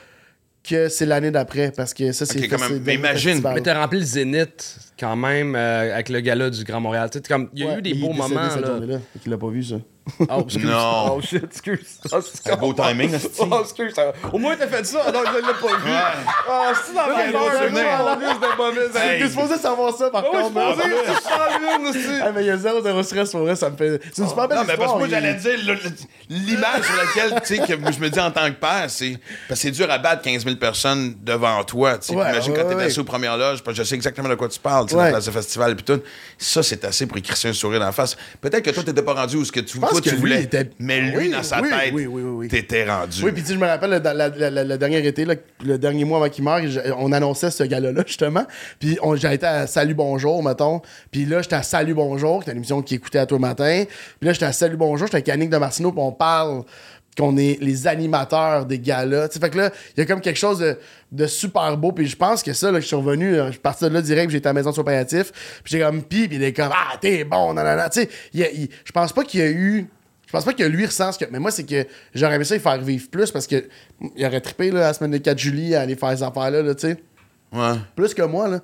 que c'est l'année d'après. Parce que ça, c'est. Ok, quand ça, même. c'est Mais imagine. Mais t'as rempli le Zénith quand même euh, avec le gala du Grand Montréal. Tu sais, comme, il y a Ouais, eu des beaux moments. cette Là. Fait qu'il l'a pas vu, ça. Oh, excuse. Non. Oh shit, excuse. Oh, c'est Un beau timing, là, Oh, excuse. Au moins, t'as fait ça. Non, je l'ai pas vu. Oh, c'est dans là, mauvais. Hey. T'es supposé savoir ça, par Oh, je contre. c'était pas une aussi. Ah, mais il y a zéro, zéro stress pour vrai, ça me fait. C'est une super belle Non, mais parce que moi, j'allais dire, l'image sur laquelle, tu sais, que je me dis en tant que père, c'est. Parce que c'est dur à battre 15 000 personnes devant toi, tu sais. Imagine ouais, quand t'es ouais. assis aux premières loges, parce que je sais exactement de quoi tu parles, tu sais, Ouais. dans la place de festival, puis tout. Ça, c'est assez pour écrire un sourire dans la face. Peut-être que toi, t'étais pas rendu où ce que tu, tu lui voulais. était- Mais lui, Oui, dans sa oui, tête, oui, oui, oui, oui. t'étais rendu. Oui, puis je me rappelle, le, la- la- le dernier été, là, le dernier mois avant qu'il meure, on annonçait ce gars-là, justement. Puis j'ai été à Salut Bonjour, mettons. Puis là, j'étais à Salut Bonjour, qui une émission qui écoutait à toi le matin. Puis là, j'étais à Salut Bonjour, j'étais avec Yannick de Martineau, puis on parle qu'on est les animateurs des galas. Tu sais, fait que là, il y a comme quelque chose de, de super beau. Puis je pense que ça, là, je suis revenu, euh, je suis parti de là direct, j'étais à la maison de soins palliatifs. Puis j'ai comme pis, il est comme Ah, t'es bon, non. Tu sais, je pense pas qu'il y a eu. Je pense pas que lui ressent ce que. Mais moi, c'est que j'aurais aimé ça y faire vivre plus parce que il aurait trippé là, la semaine de 4 juillet à aller faire ces affaires-là, là, tu sais. Ouais. Plus que moi, là.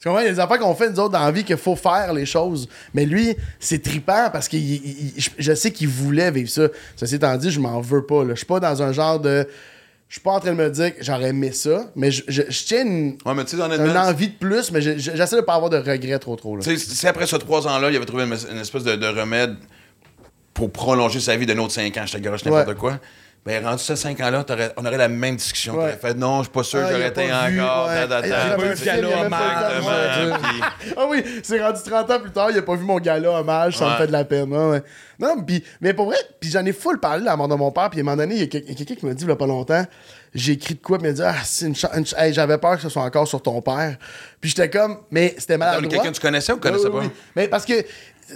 Tu comprends? Il y a des affaires qu'on fait, nous autres, dans la vie, qu'il faut faire les choses. Mais lui, c'est trippant parce que je, sais qu'il voulait vivre ça. Ceci étant dit, je m'en veux pas, là. Je suis pas dans un genre de. Je suis pas en train de me dire que j'aurais aimé ça, mais je, je- je tiens une, Ouais, mais envie de plus, mais je- je- j'essaie de pas avoir de regrets trop, trop, là. Tu sais, si après ces trois ans-là, il avait trouvé une, une espèce de, de remède pour prolonger sa vie d'un autre cinq ans, je te garoche n'importe Ouais. quoi. Ben, rendu ça cinq ans-là, on aurait la même discussion. Ouais. T'aurais fait non, je suis pas sûr, Ah, il a j'aurais été encore. Ah oui, c'est rendu 30 ans plus tard, il a pas vu mon gala hommage, ça me fait de la peine. ouais. Non, pis, mais pour vrai, puis j'en ai full parlé de la mort de mon père, puis à un moment donné, il y a, quelqu'un qui m'a dit il y a pas longtemps, j'ai écrit de quoi, puis il m'a dit Ah, c'est une hey, j'avais peur que ce soit encore sur ton père. Puis j'étais comme, mais c'était maladroit. Quelqu'un que tu connaissais ou que tu connaissais oui, pas? oui. Mais parce que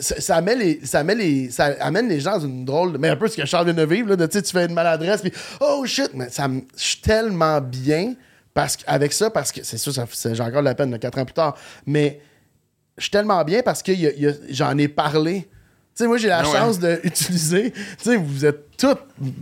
ça, ça met les, ça, met les, ça amène les gens dans une drôle. Mais un peu ce que Charles vient de vivre, là, de, tu fais une maladresse, puis oh shit, mais ça me- je suis tellement bien parce que, avec ça, parce que c'est sûr, ça, j'ai encore de la peine, là, quatre ans plus tard, mais je suis tellement bien parce que j'en ai parlé. Tu sais, moi, j'ai la Ah ouais. chance d'utiliser. Tu sais, vous êtes toutes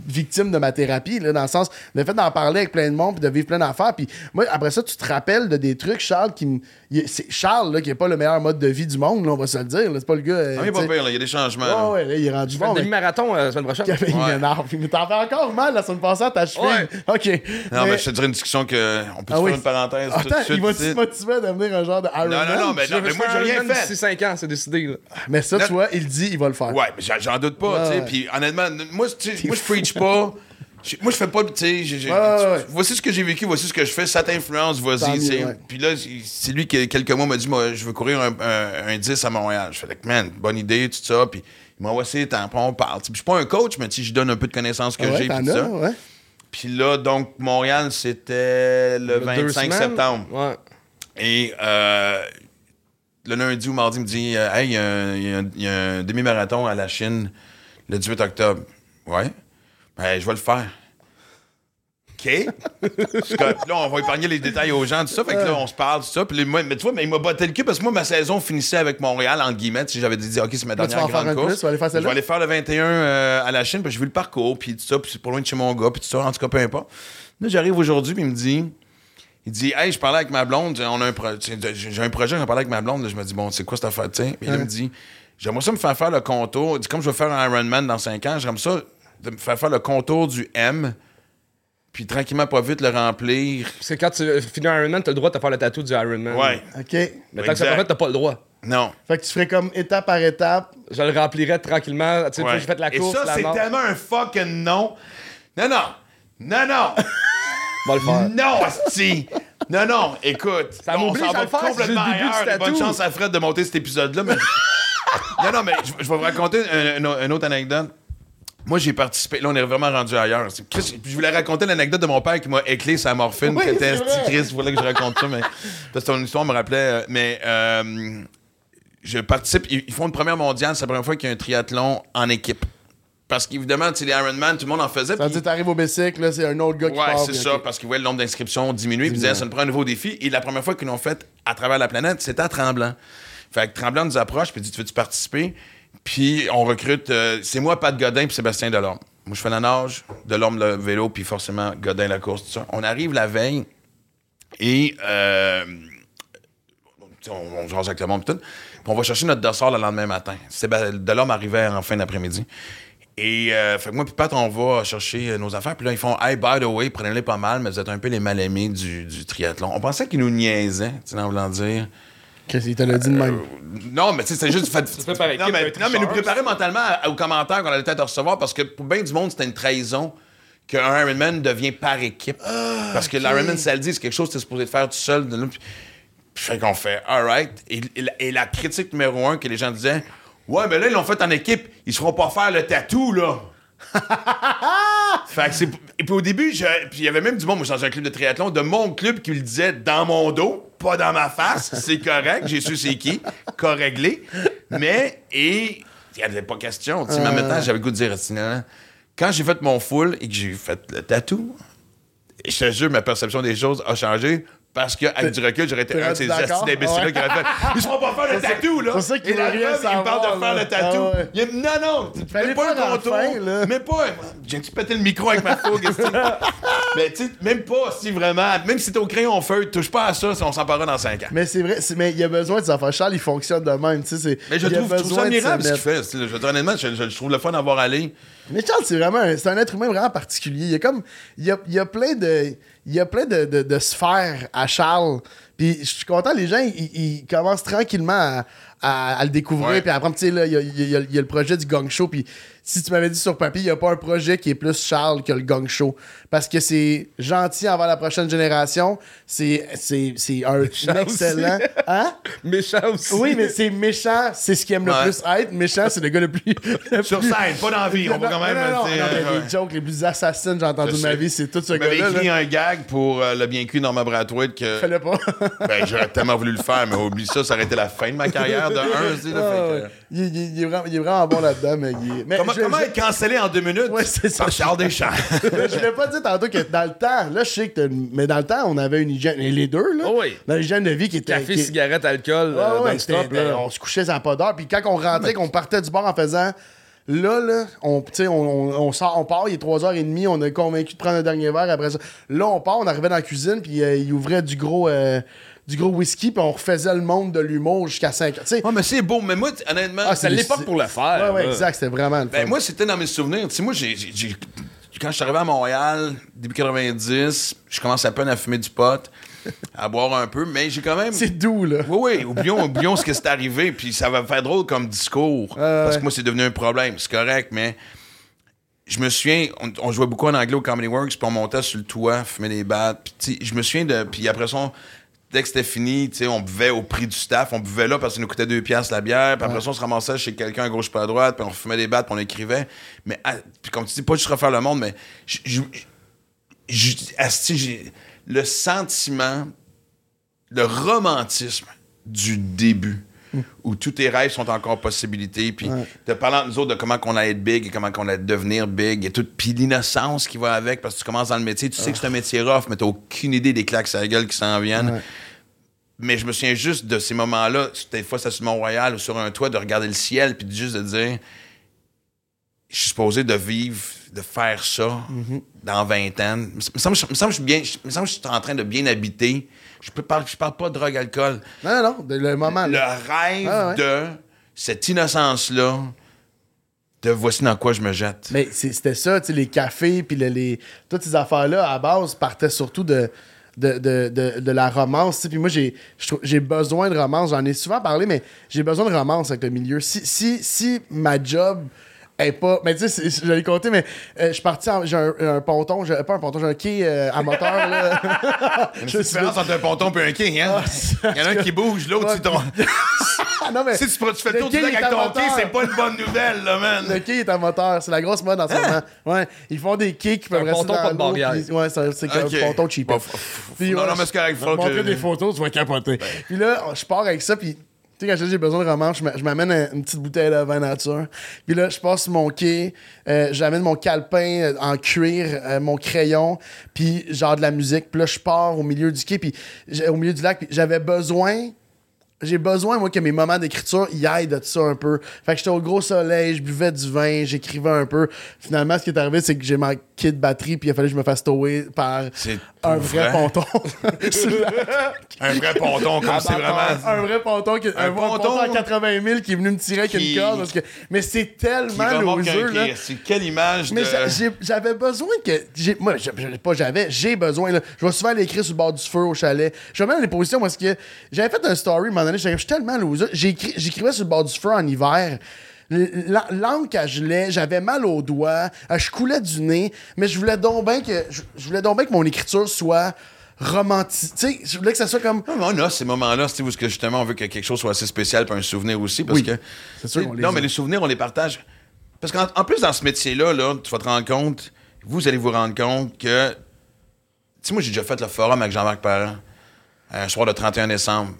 victimes de ma thérapie, là, dans le sens, le fait d'en parler avec plein de monde, puis de vivre plein d'affaires. Puis moi, après ça, tu te rappelles de des trucs, Charles, qui me. C'est Charles, là, qui n'est pas le meilleur mode de vie du monde, là, on va se le dire. C'est pas le gars. euh, Ah, il est tu sais. pas pire, là, il y a des changements. Ouais, là. ouais, là, il est rendu bon. demi-marathon euh, la semaine prochaine. Il Ouais. Mais t'en fais encore mal la semaine passée à ta cheville. Ouais. *laughs* OK. Non, mais Mais- je te dirais une discussion que. On peut Ah faire oui. une parenthèse tout Attends, de suite. il ici. te motiver à devenir un genre de Iron Non, non, Man? non, mais, non, mais moi, j'ai un rien fait. D'ici 5 ans, c'est décidé. Mais ça, tu vois, il dit, il va le faire. Ouais, mais j'en- doute pas, tu sais. Puis honnêtement, moi, tu sais, moi je preach pas. Moi, je fais pas, tu sais, Ouais, voici ce que j'ai vécu, voici ce que je fais, ça t'influence, vas-y. Puis là, c'est lui qui, quelques mois, m'a dit, moi, je veux courir un, un, un 10 à Montréal. Je fais, like, man, bonne idée, tout ça. Puis il m'a envoyé temps, puis on parle. Puis je suis pas un coach, mais je donne un peu de connaissances que Ah ouais, j'ai, t'en puis ça. ouais. Puis là, donc, Montréal, c'était le, Deux 25 semaines? septembre. Ouais. Et euh, le lundi ou mardi, il me dit euh, Hey, il y y a un demi-marathon à la Chine le 18 octobre. Ouais. Ben, je vais le faire. OK. *laughs* C'est comme- là, on va épargner les détails aux gens, tout ça. Fait que là, on se parle, tout ça. Puis là, moi, mais tu vois, mais il m'a botté le cul parce que moi, ma saison finissait avec Montréal, entre guillemets. Tu sais, J'avais dit, OK, c'est ma dernière vas en faire grande course. plus, tu vas aller faire je vais aller faire le 21 euh, à la Chine, puis j'ai vu le parcours, puis tout ça, puis c'est pour loin de chez mon gars, puis tout ça. En tout cas, peu importe. Là, j'arrive aujourd'hui, puis il me dit. Il dit, hey, je parlais avec ma blonde, on a un j'ai un projet, j'en parlais avec ma blonde, là, je me dis, bon, c'est quoi cette affaire, tu sais? Puis il me dit, j'aimerais ça me faire faire le contour. Il dit, comme je vais faire un Ironman dans 5 ans, j'aimerais ça de me faire faire le contour du M, puis tranquillement, pas vite, le remplir. Parce que quand tu finis un Ironman, t'as le droit de te faire le tatou du Ironman. Ouais. OK. Mais tant que ça Exact. pas fait, t'as pas le droit. Non. Fait que tu ferais comme étape par étape. Je le remplirais tranquillement. Tu sais, Ouais. j'ai fait la Et course. ça, la c'est tellement un fucking non. Non, non. Non, non. On *laughs* va le faire. Non! Non, non, écoute. Ça on m'oblige à va le faire, c'est complètement le début du ailleurs. Bonne chance à Fred de monter cet épisode-là. Mais... *laughs* non, non, mais je, je vais vous raconter une, une autre anecdote. Moi, j'ai participé. Là, on est vraiment rendu ailleurs. Chris, je voulais raconter l'anecdote de mon père qui m'a éclé sa morphine. Oui, qui était c'est vrai. Chris, je voulais que je raconte ça, mais. *laughs* Parce que ton histoire me rappelait. euh, Mais. euh, je participe. Ils font une première mondiale. C'est la première fois qu'il y a un triathlon en équipe. Parce qu'évidemment, tu les Ironman, tout le monde en faisait. Ça veut dire, t'arrives au bicycle, là, c'est un autre gars qui Ouais, c'est ça, parce qu'ils voyaient le nombre d'inscriptions diminuer, puis ils disaient, ça nous prend un nouveau défi. Et la première fois qu'ils l'ont fait à travers la planète, c'était à Tremblant. Fait que Tremblant nous approche, puis dit, tu veux-tu participer? Puis on recrute, euh, c'est moi, Pat Godin, puis Sébastien Delorme. Moi, je fais la nage, Delorme le vélo, puis forcément Godin la course, tout ça. On arrive la veille, et euh, on, on jase avec le tout. Puis on va chercher notre dossard le lendemain matin. Delorme arrivait en fin d'après-midi. Et euh, fait que moi puis Pat, on va chercher euh, nos affaires. Puis là, ils font Hey, by the way, prenez-les pas mal, mais vous êtes un peu les mal-aimés du, du triathlon. On pensait qu'ils nous niaisaient, tu sais, en voulant dire. Qu'est-ce qu'il te l'a dit de même? Non, mais tu sais, c'était juste. fait, non, mais, non, mais nous préparer mentalement à- aux commentaires qu'on allait peut-être recevoir parce que pour bien du monde, c'était une trahison qu'un Ironman devient par équipe. parce que l'Ironman, ça le dit, c'est quelque chose que tu es supposé de faire tout seul. de fait qu'on fait, alright. Et, et la- et la critique numéro un que les gens disaient, ouais, mais là, ils l'ont fait en équipe, ils se feront pas faire le tatou, là. *laughs* Fait que c'est. Et puis au début, je- puis il y avait même du monde, moi, je suis dans un club de triathlon, de mon club qui le disait dans mon dos, pas dans ma face. C'est correct, j'ai su c'est qui, corréglé. Mais, et. Il n'y avait pas question. Tu sais, mais maintenant, j'avais le goût de dire, quand j'ai fait mon full et que j'ai fait le tatou, je te jure, ma perception des choses a changé. Parce qu'avec du recul, j'aurais été un de ces assassins imbéciles-là Ouais. qui aurait fait Ils pas faire le tatou, là! c'est ça qu'il Et la preuve, il me parle de faire le tatou. Ah ouais. Il me- non, non! tu- Mets pas faire un contour. Mais pas. J'ai-tu pété le micro avec ma fougue? mais tu sais, même pas si vraiment. Même si t'es au crayon feu, touche pas à ça si on s'en parlera dans 5 ans. Mais c'est vrai, mais il y a besoin de ça. Enfin, Charles, il fonctionne de même. Tu sais, c'est- Mais je trouve, ça admirable ce qu'il fait. Je, honnêtement, je trouve le fun d'avoir allé. Mais Charles, c'est vraiment un, c'est un être humain vraiment particulier. Il y a comme. Il y a, il y a plein de. Il y a plein de, de- de sphères à Charles. Puis je suis content, les gens, ils, commencent tranquillement à, à- à le découvrir. Puis après, tu sais, là, il y a, il y a- il y a le projet du Gang Show. Puis si tu m'avais dit sur papier, il n'y a pas un projet qui est plus Charles que le Gang Show. Parce que c'est gentil envers la prochaine génération. C'est c'est- c'est un excellent. Hein? *laughs* Méchant aussi. Oui, mais c'est méchant, c'est ce qu'il aime le plus être. Méchant, c'est le gars le plus. le *laughs* Sur plus- scène, pas dans la vie. On va quand même. non, non, non, euh, les jokes les plus assassines que j'ai entendu de ma vie, c'est tout ce gars-là. écrit là. un gag pour euh, le bien cuit Norma Brathwaite que Fais-le pas. ben, j'aurais tellement voulu le faire, mais oublie ça, ça aurait été la fin de ma *laughs* carrière de 1. Ah, ouais. il, il- il est vraiment, il est vraiment bon là-dedans, mais il est- mais Comment, je, comment je- être cancellé en deux minutes? Ouais, c'est ça. Par Charles Deschamps. *laughs* je voulais pas dire tantôt que dans le temps, là, je sais que t'as mais dans le temps, on avait une hygiène, et les deux, là, Oh oui. dans l'hygiène de vie qui était. Café, qui- cigarette, alcool, Ouais, euh, ouais, là. on se couchait sans pas d'heure. Puis quand on rentrait, qu'on partait du bar en faisant. Là, là, on, on, on, on sort, on part, il est 3h30, on est convaincu de prendre un dernier verre après ça. Là, on part, on arrivait dans la cuisine, puis euh, il ouvrait du gros, euh, du gros whisky, puis on refaisait le monde de l'humour jusqu'à 5 h Tu sais, Ouais, mais c'est beau. Mais moi, honnêtement, Ah, C'est l'époque pour le faire. ouais, ouais, exact, c'était vraiment le Ben, fun. moi, c'était dans mes souvenirs. Tu sais, moi, j'ai, quand je suis arrivé à Montréal, début 90, je commence à peine à fumer du pot, à boire un peu, mais j'ai quand même. C'est doux, là. Oui, oui, oublions, oublions ce qui s'est arrivé, puis ça va me faire drôle comme discours. parce que moi, c'est devenu un problème, c'est correct, mais je me souviens, on, on jouait beaucoup en anglais au Comedy Works, puis on montait sur le toit, fumait des battes, puis je me souviens de. Puis après ça, on- dès que c'était fini, tu sais, on buvait au prix du staff, on buvait là parce que ça nous coûtait deux piastres la bière, puis après ça, on se ramassait chez quelqu'un à gauche pas à droite, puis on fumait des battes, puis on écrivait. Mais, ah, puis comme tu dis, pas juste refaire le monde, mais. je- le sentiment le romantisme du début. Où tous tes rêves sont encore possibilités, puis te parlant nous autres de comment qu'on allait être big et comment qu'on allait devenir big, et tout, puis l'innocence qui va avec, parce que tu commences dans le métier, tu sais que c'est un métier rough, mais t'as aucune idée des claques à la gueule qui s'en viennent. Mais je me souviens juste de ces moments-là, des fois c'était sur Mont-Royal ou sur un toit, de regarder le ciel, puis juste de dire, je suis supposé de vivre, de faire ça dans 20 ans. Il me semble, que je suis bien, il me semble que je suis en train de bien habiter. Je ne parle, je parle pas de drogue, alcool. Non, non, non, le moment. Le là. rêve Ah ouais. de cette innocence-là, de voici dans quoi je me jette. Mais c'était ça, tu sais, les cafés, puis le- les, toutes ces affaires-là, à base, partaient surtout de, de, de, de, de la romance. Puis moi, j'ai besoin de romance. J'en ai souvent parlé, mais j'ai besoin de romance avec le milieu. Si, si, si ma job est pas. Mais tu sais, je l'ai compté, mais euh, je suis parti. en- J'ai un, un ponton, j'ai- pas un ponton, j'ai un quai euh, à moteur, là. *laughs* Une différence entre un ponton et un quai, hein? Il y en a un qui bouge, l'autre, Ouais, c'est ton. *laughs* Ah non, mais. Si tu, tu fais Le le tour du lac avec ton moteur. quai, c'est pas une bonne nouvelle, là, man. Le quai est à moteur, c'est la grosse mode en ce moment. Ouais, ils font des quais qui peuvent un rester ponton, dans pas de barrière. Ouais, c'est c'est Ok. un ponton cheap. Bon, f- f- non, non, mais c'est correct, montrer des photos, tu vas capoter. Puis là, je pars avec ça, puis tu sais, quand j'ai besoin de romance, je m'a- je m'amène un- une petite bouteille de vin nature. Puis là, je passe mon quai, euh, j'amène mon calepin euh, en cuir, euh, mon crayon, puis genre de la musique. Puis là, je pars au milieu du quai, puis au milieu du lac, puis j'avais besoin j'ai besoin, moi, que mes moments d'écriture y aillent de ça un peu. Fait que j'étais au gros soleil, je buvais du vin, j'écrivais un peu. Finalement, ce qui est arrivé, c'est que j'ai manqué de batterie, puis il a fallu que je me fasse tower par un vrai vrai? ponton. *laughs* *laughs* Un vrai ponton, comme c'est vraiment. un vrai ponton, qui, un, Un ponton ponton à 80 000 qui est venu me tirer avec qui- une corde. parce que- mais c'est tellement loseux, là. C'est quelle image Mais de. j'avais besoin que. Moi, j'ai- pas j'avais, j'ai besoin. Là. Je vais souvent l'écrire sur le bord du feu au chalet. Je vais même dans les positions parce que j'avais fait un story à Je suis tellement loser. J'écrivais sur le bord du feu en hiver. L- L'encre à gelait, j'avais mal aux doigts, euh, je coulais du nez, mais je voulais donc bien que je, voulais donc bien que mon écriture soit romantique. Tu sais, je voulais que ça soit comme mais on a ces moments-là, c'est où justement on veut que quelque chose soit assez spécial pour un souvenir aussi. Parce Oui, que. c'est sûr qu'on les Non, a. mais les souvenirs, on les partage. Parce qu'en en plus, dans ce métier-là, là, tu vas te rendre compte, vous allez vous rendre compte que. Tu sais, moi, j'ai déjà fait le forum avec Jean-Marc Parent, un soir de 31 décembre.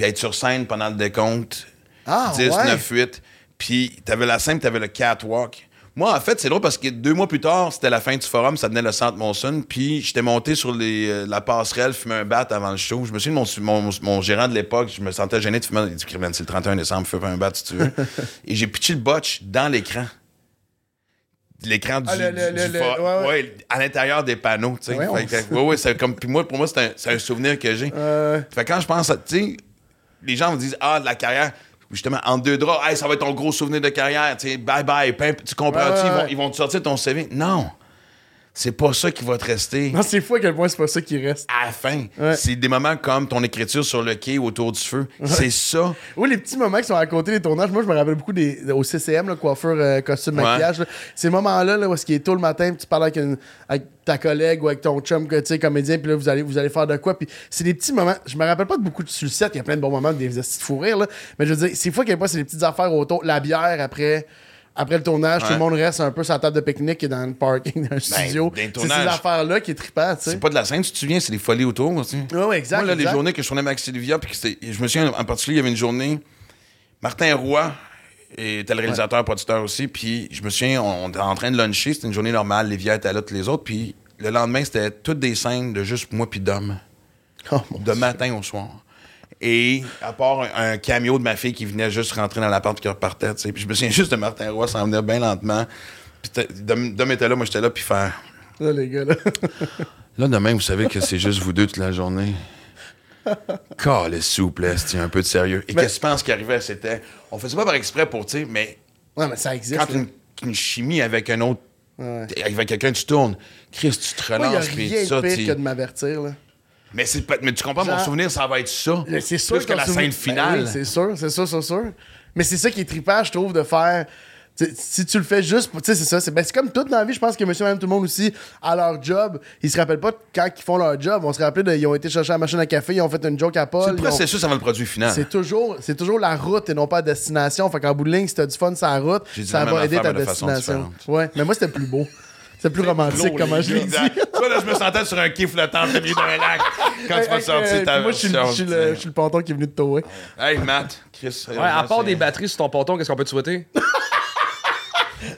Puis être sur scène pendant le décompte, Ah, 10, ouais. 9, 8. Puis t'avais la scène, t'avais le catwalk. Moi, en fait, c'est drôle parce que deux mois plus tard, c'était la fin du forum, ça venait le centre Monson. Puis j'étais monté sur les, euh, la passerelle, fumer un bat avant le show. Je me souviens de mon, mon, mon gérant de l'époque, je me sentais gêné de fumer. Il dit, c'est le 31 décembre, fume un bat si tu veux. *laughs* Et j'ai pitché le botch dans l'écran. L'écran du, Ah, le- le- du- ouais, ouais. ouais, à l'intérieur des panneaux, tu sais. Ouais, ouais, c'est comme, puis moi, pour moi, c'est un, un souvenir que j'ai. Euh, Fait quand je pense à, tu sais, les gens me disent, ah, de la carrière, justement, entre deux draps, hey, ça va être ton gros souvenir de carrière, tu sais, bye bye, pimp, tu comprends-tu, Ouais, ouais, ils, vont, ils vont te sortir ton CV. Non, c'est pas ça qui va te rester non, c'est fou à quel point c'est pas ça qui reste. à la fin. Ouais. C'est des moments comme ton écriture sur le quai autour du feu. C'est ça. Oui, les petits moments qui sont à côté des tournages, moi je me rappelle beaucoup des, au CCM, là, coiffeur, euh, costume, Ouais. maquillage. là. Ces moments-là, là, où est-ce qu'il est tôt le matin, puis tu parles avec, une- avec ta collègue ou avec ton chum, tu sais, comédien, puis là vous allez, vous allez faire de quoi. Puis c'est des petits moments. Je me rappelle pas de beaucoup de sucettes, il y a plein de bons moments, des petits de fou rire, là. Mais je veux dire, c'est fou à quel point c'est des petites affaires autour. La bière après. Après le tournage, tout Ouais. le monde reste un peu sur la table de pique-nique et dans le parking d'un studio. dans les C'est ces affaires-là qui est trippant, tu sais. C'est pas de la scène, tu te souviens, c'est des folies autour. aussi. Ouais, ouais, exact. Moi, là, les journées que je tournais avec Sylvia, puis je me souviens en particulier, il y avait une journée. Martin Roy était le réalisateur, producteur aussi, puis je me souviens, on, était en train de luncher, c'était une journée normale, Livia était là, tous les autres, puis le lendemain, c'était toutes des scènes de juste moi puis Dom, Oh, de matin au soir. Et à part un, un cameo de ma fille qui venait juste rentrer dans l'appart puis qui repartait, tu sais. Puis je me souviens juste de Martin Roy s'en venir bien lentement. Puis Dom, Dom était là, moi j'étais là, puis faire. Là, les gars, là. *laughs* Là, demain, vous savez que c'est juste vous deux toute la journée. *laughs* Calais, c'est un peu de sérieux. Et Mais- qu'est-ce que tu penses qui arrivait? C'était. On faisait pas par exprès pour, tu sais, mais Ouais, mais ça existe. quand une, une chimie avec un autre. Ouais. Avec quelqu'un, tu tournes. Chris, tu te Moi, il n'y a relances, puis rien ça, de pire que de m'avertir. Là. Mais, c'est pas- mais tu comprends, mon Genre- souvenir, ça va être ça. C'est sûr Plus que la scène finale. Ben oui, c'est sûr, c'est sûr, c'est sûr. Mais c'est ça qui est trippant, je trouve, de faire. si tu le fais juste, tu sais, c'est ça. C'est ben, c'est comme toute dans la vie, je pense que monsieur, madame, tout le monde aussi, à leur job, ils se rappellent pas quand ils font leur job. On se rappelle, de, ils ont été chercher la machine à café, ils ont fait une joke à Paul. c'est le ils ont- processus avant le produit final. C'est toujours, c'est toujours la route et non pas la destination. Fait qu'en bout de ligne, si t'as du fun sur la route, ça va aider ta destination. Ouais, mais moi, c'était plus beau. C'était plus romantique, comment je l'ai dit. Exact. Toi, là, je me sentais sur un quai flottant au milieu d'un lac quand tu sortir hey, ta moi, je suis, le- ponton qui est venu de tower. Hey, Matt, Chris. Ouais, à part des batteries sur ton ponton, qu'est-ce qu'on peut te souhaiter? *laughs*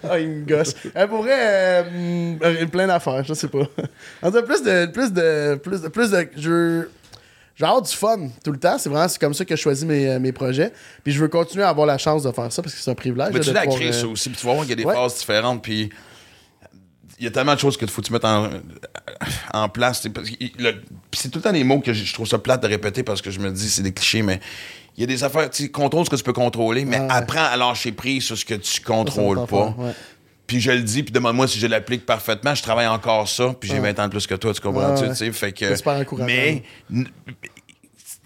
Ah, il me gosse. Elle pourrait. Euh, plein d'affaires, je sais pas. *laughs* En tout cas, plus de. Plus de. Plus de. Plus de je, j'ai hâte du fun tout le temps. C'est vraiment c'est comme ça que je choisis mes, euh, mes projets. Puis je veux continuer à avoir la chance de faire ça parce que c'est un privilège. Mais tu l'as créé euh, ça aussi, puis tu vas voir qu'il y a des ouais. phases différentes, puis il y a tellement de choses que faut que tu mettes en, en place. c'est tout le temps des mots que je trouve ça plate de répéter parce que je me dis c'est des clichés, mais il y a des affaires, tu sais, contrôle ce que tu peux contrôler, mais Ouais. apprends à lâcher prise sur ce que tu contrôles pas. ouais. Puis je le dis, puis demande-moi si je l'applique parfaitement. Je travaille encore ça, puis j'ai 20 ans de plus que toi, tu comprends-tu? Ouais, mais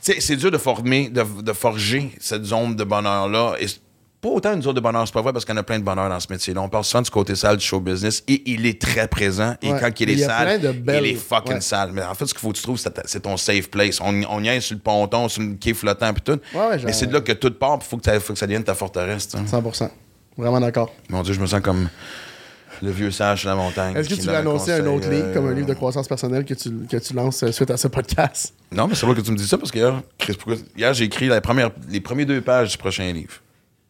c'est dur de former, de, de forger cette zone de bonheur-là. Et pas autant une zone de bonheur, c'est pas vrai parce en a plein de bonheur dans ce métier-là. On parle souvent du côté sale du show business et il est très présent. Et Ouais. quand il est sale, de il est fucking ouais. sale. Mais en fait, ce qu'il faut que tu trouves, c'est ton safe place. On, on y est sur le ponton, sur le quai flottant, puis tout. Ouais, genre- Mais c'est de là que tout part, puis il faut, que ça- faut que ça devienne ta forteresse. tu sais. 100%. Vraiment d'accord. Mon Dieu, je me sens comme le vieux sage sur la montagne. Est-ce que tu vas annoncer un autre livre, euh, comme un livre de croissance personnelle que tu, que tu lances euh, suite à ce podcast? Non, mais c'est vrai que tu me dis ça parce que hier, hier j'ai écrit la première, les premiers deux pages du prochain livre.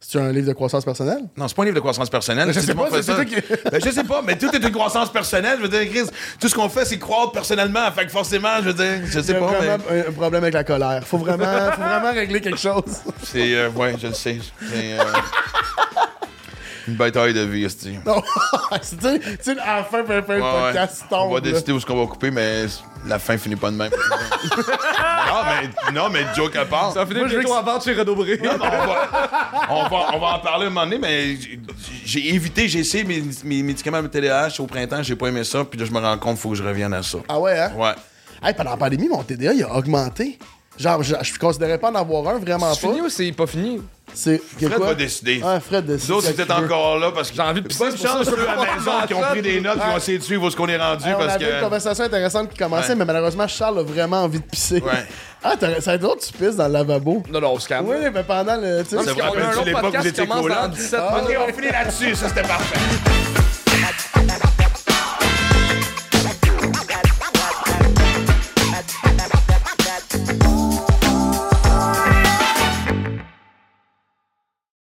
C'est un livre de croissance personnelle? Non, c'est pas un livre de croissance personnelle. Je sais pas, c'est ça. qui- *laughs* Ben, je sais pas, mais tout est une croissance personnelle. Je veux dire, Chris, tout ce qu'on fait, c'est croître personnellement. Fait que forcément, je veux dire, je Il y sais a pas, vraiment un, un problème avec la colère. Faut vraiment, faut vraiment régler quelque chose. c'est. euh, ouais, je le sais. C'est. euh, une bataille de vie, esti. Non, tu sais, tu sais, à la fin, fin, fin, le podcast tombe. On va décider où est-ce qu'on va couper, mais la fin finit pas de même. *laughs* non, mais, non, mais joke à part. Ça finit Moi, je veux bientôt que- avant chez Renaud-Bré. on, va, on, va, on va en parler un moment donné, mais j'ai- évité, j'ai essayé mes, mes médicaments de TDAH au printemps, j'ai pas aimé ça, puis là, je me rends compte qu'il faut que je revienne à ça. Ah ouais, hein? Ouais. Hey, pendant la pandémie, mon TDA, il a augmenté. Genre, je, je considérais pas en avoir un, vraiment C'est pas. fini ou c'est pas fini? C'est. Fred quoi? va décider. Ah, Fred décide. Nous autres, ce qu'il veut. encore là parce que J'ai envie de pisser, Bonne c'est chance ceux à la *laughs* maison qui ont pris des notes, qui vont essayer de suivre où est-ce qu'on est rendu Hey, on parce avait une que. conversation intéressante qui commençait, Ouais. mais malheureusement, Charles a vraiment envie de pisser. Ouais. *laughs* Ah, t'as- ça va être drôle, tu pisses dans le lavabo. Non, non, on se calme. Oui, mais pendant le. tu sais, Ça vous qu'on a un rappelle-tu autre l'époque où podcast vous qui étiez commence collants? dans 17 Ah, minutes. Ok, on finit là-dessus, ça c'était parfait. *laughs*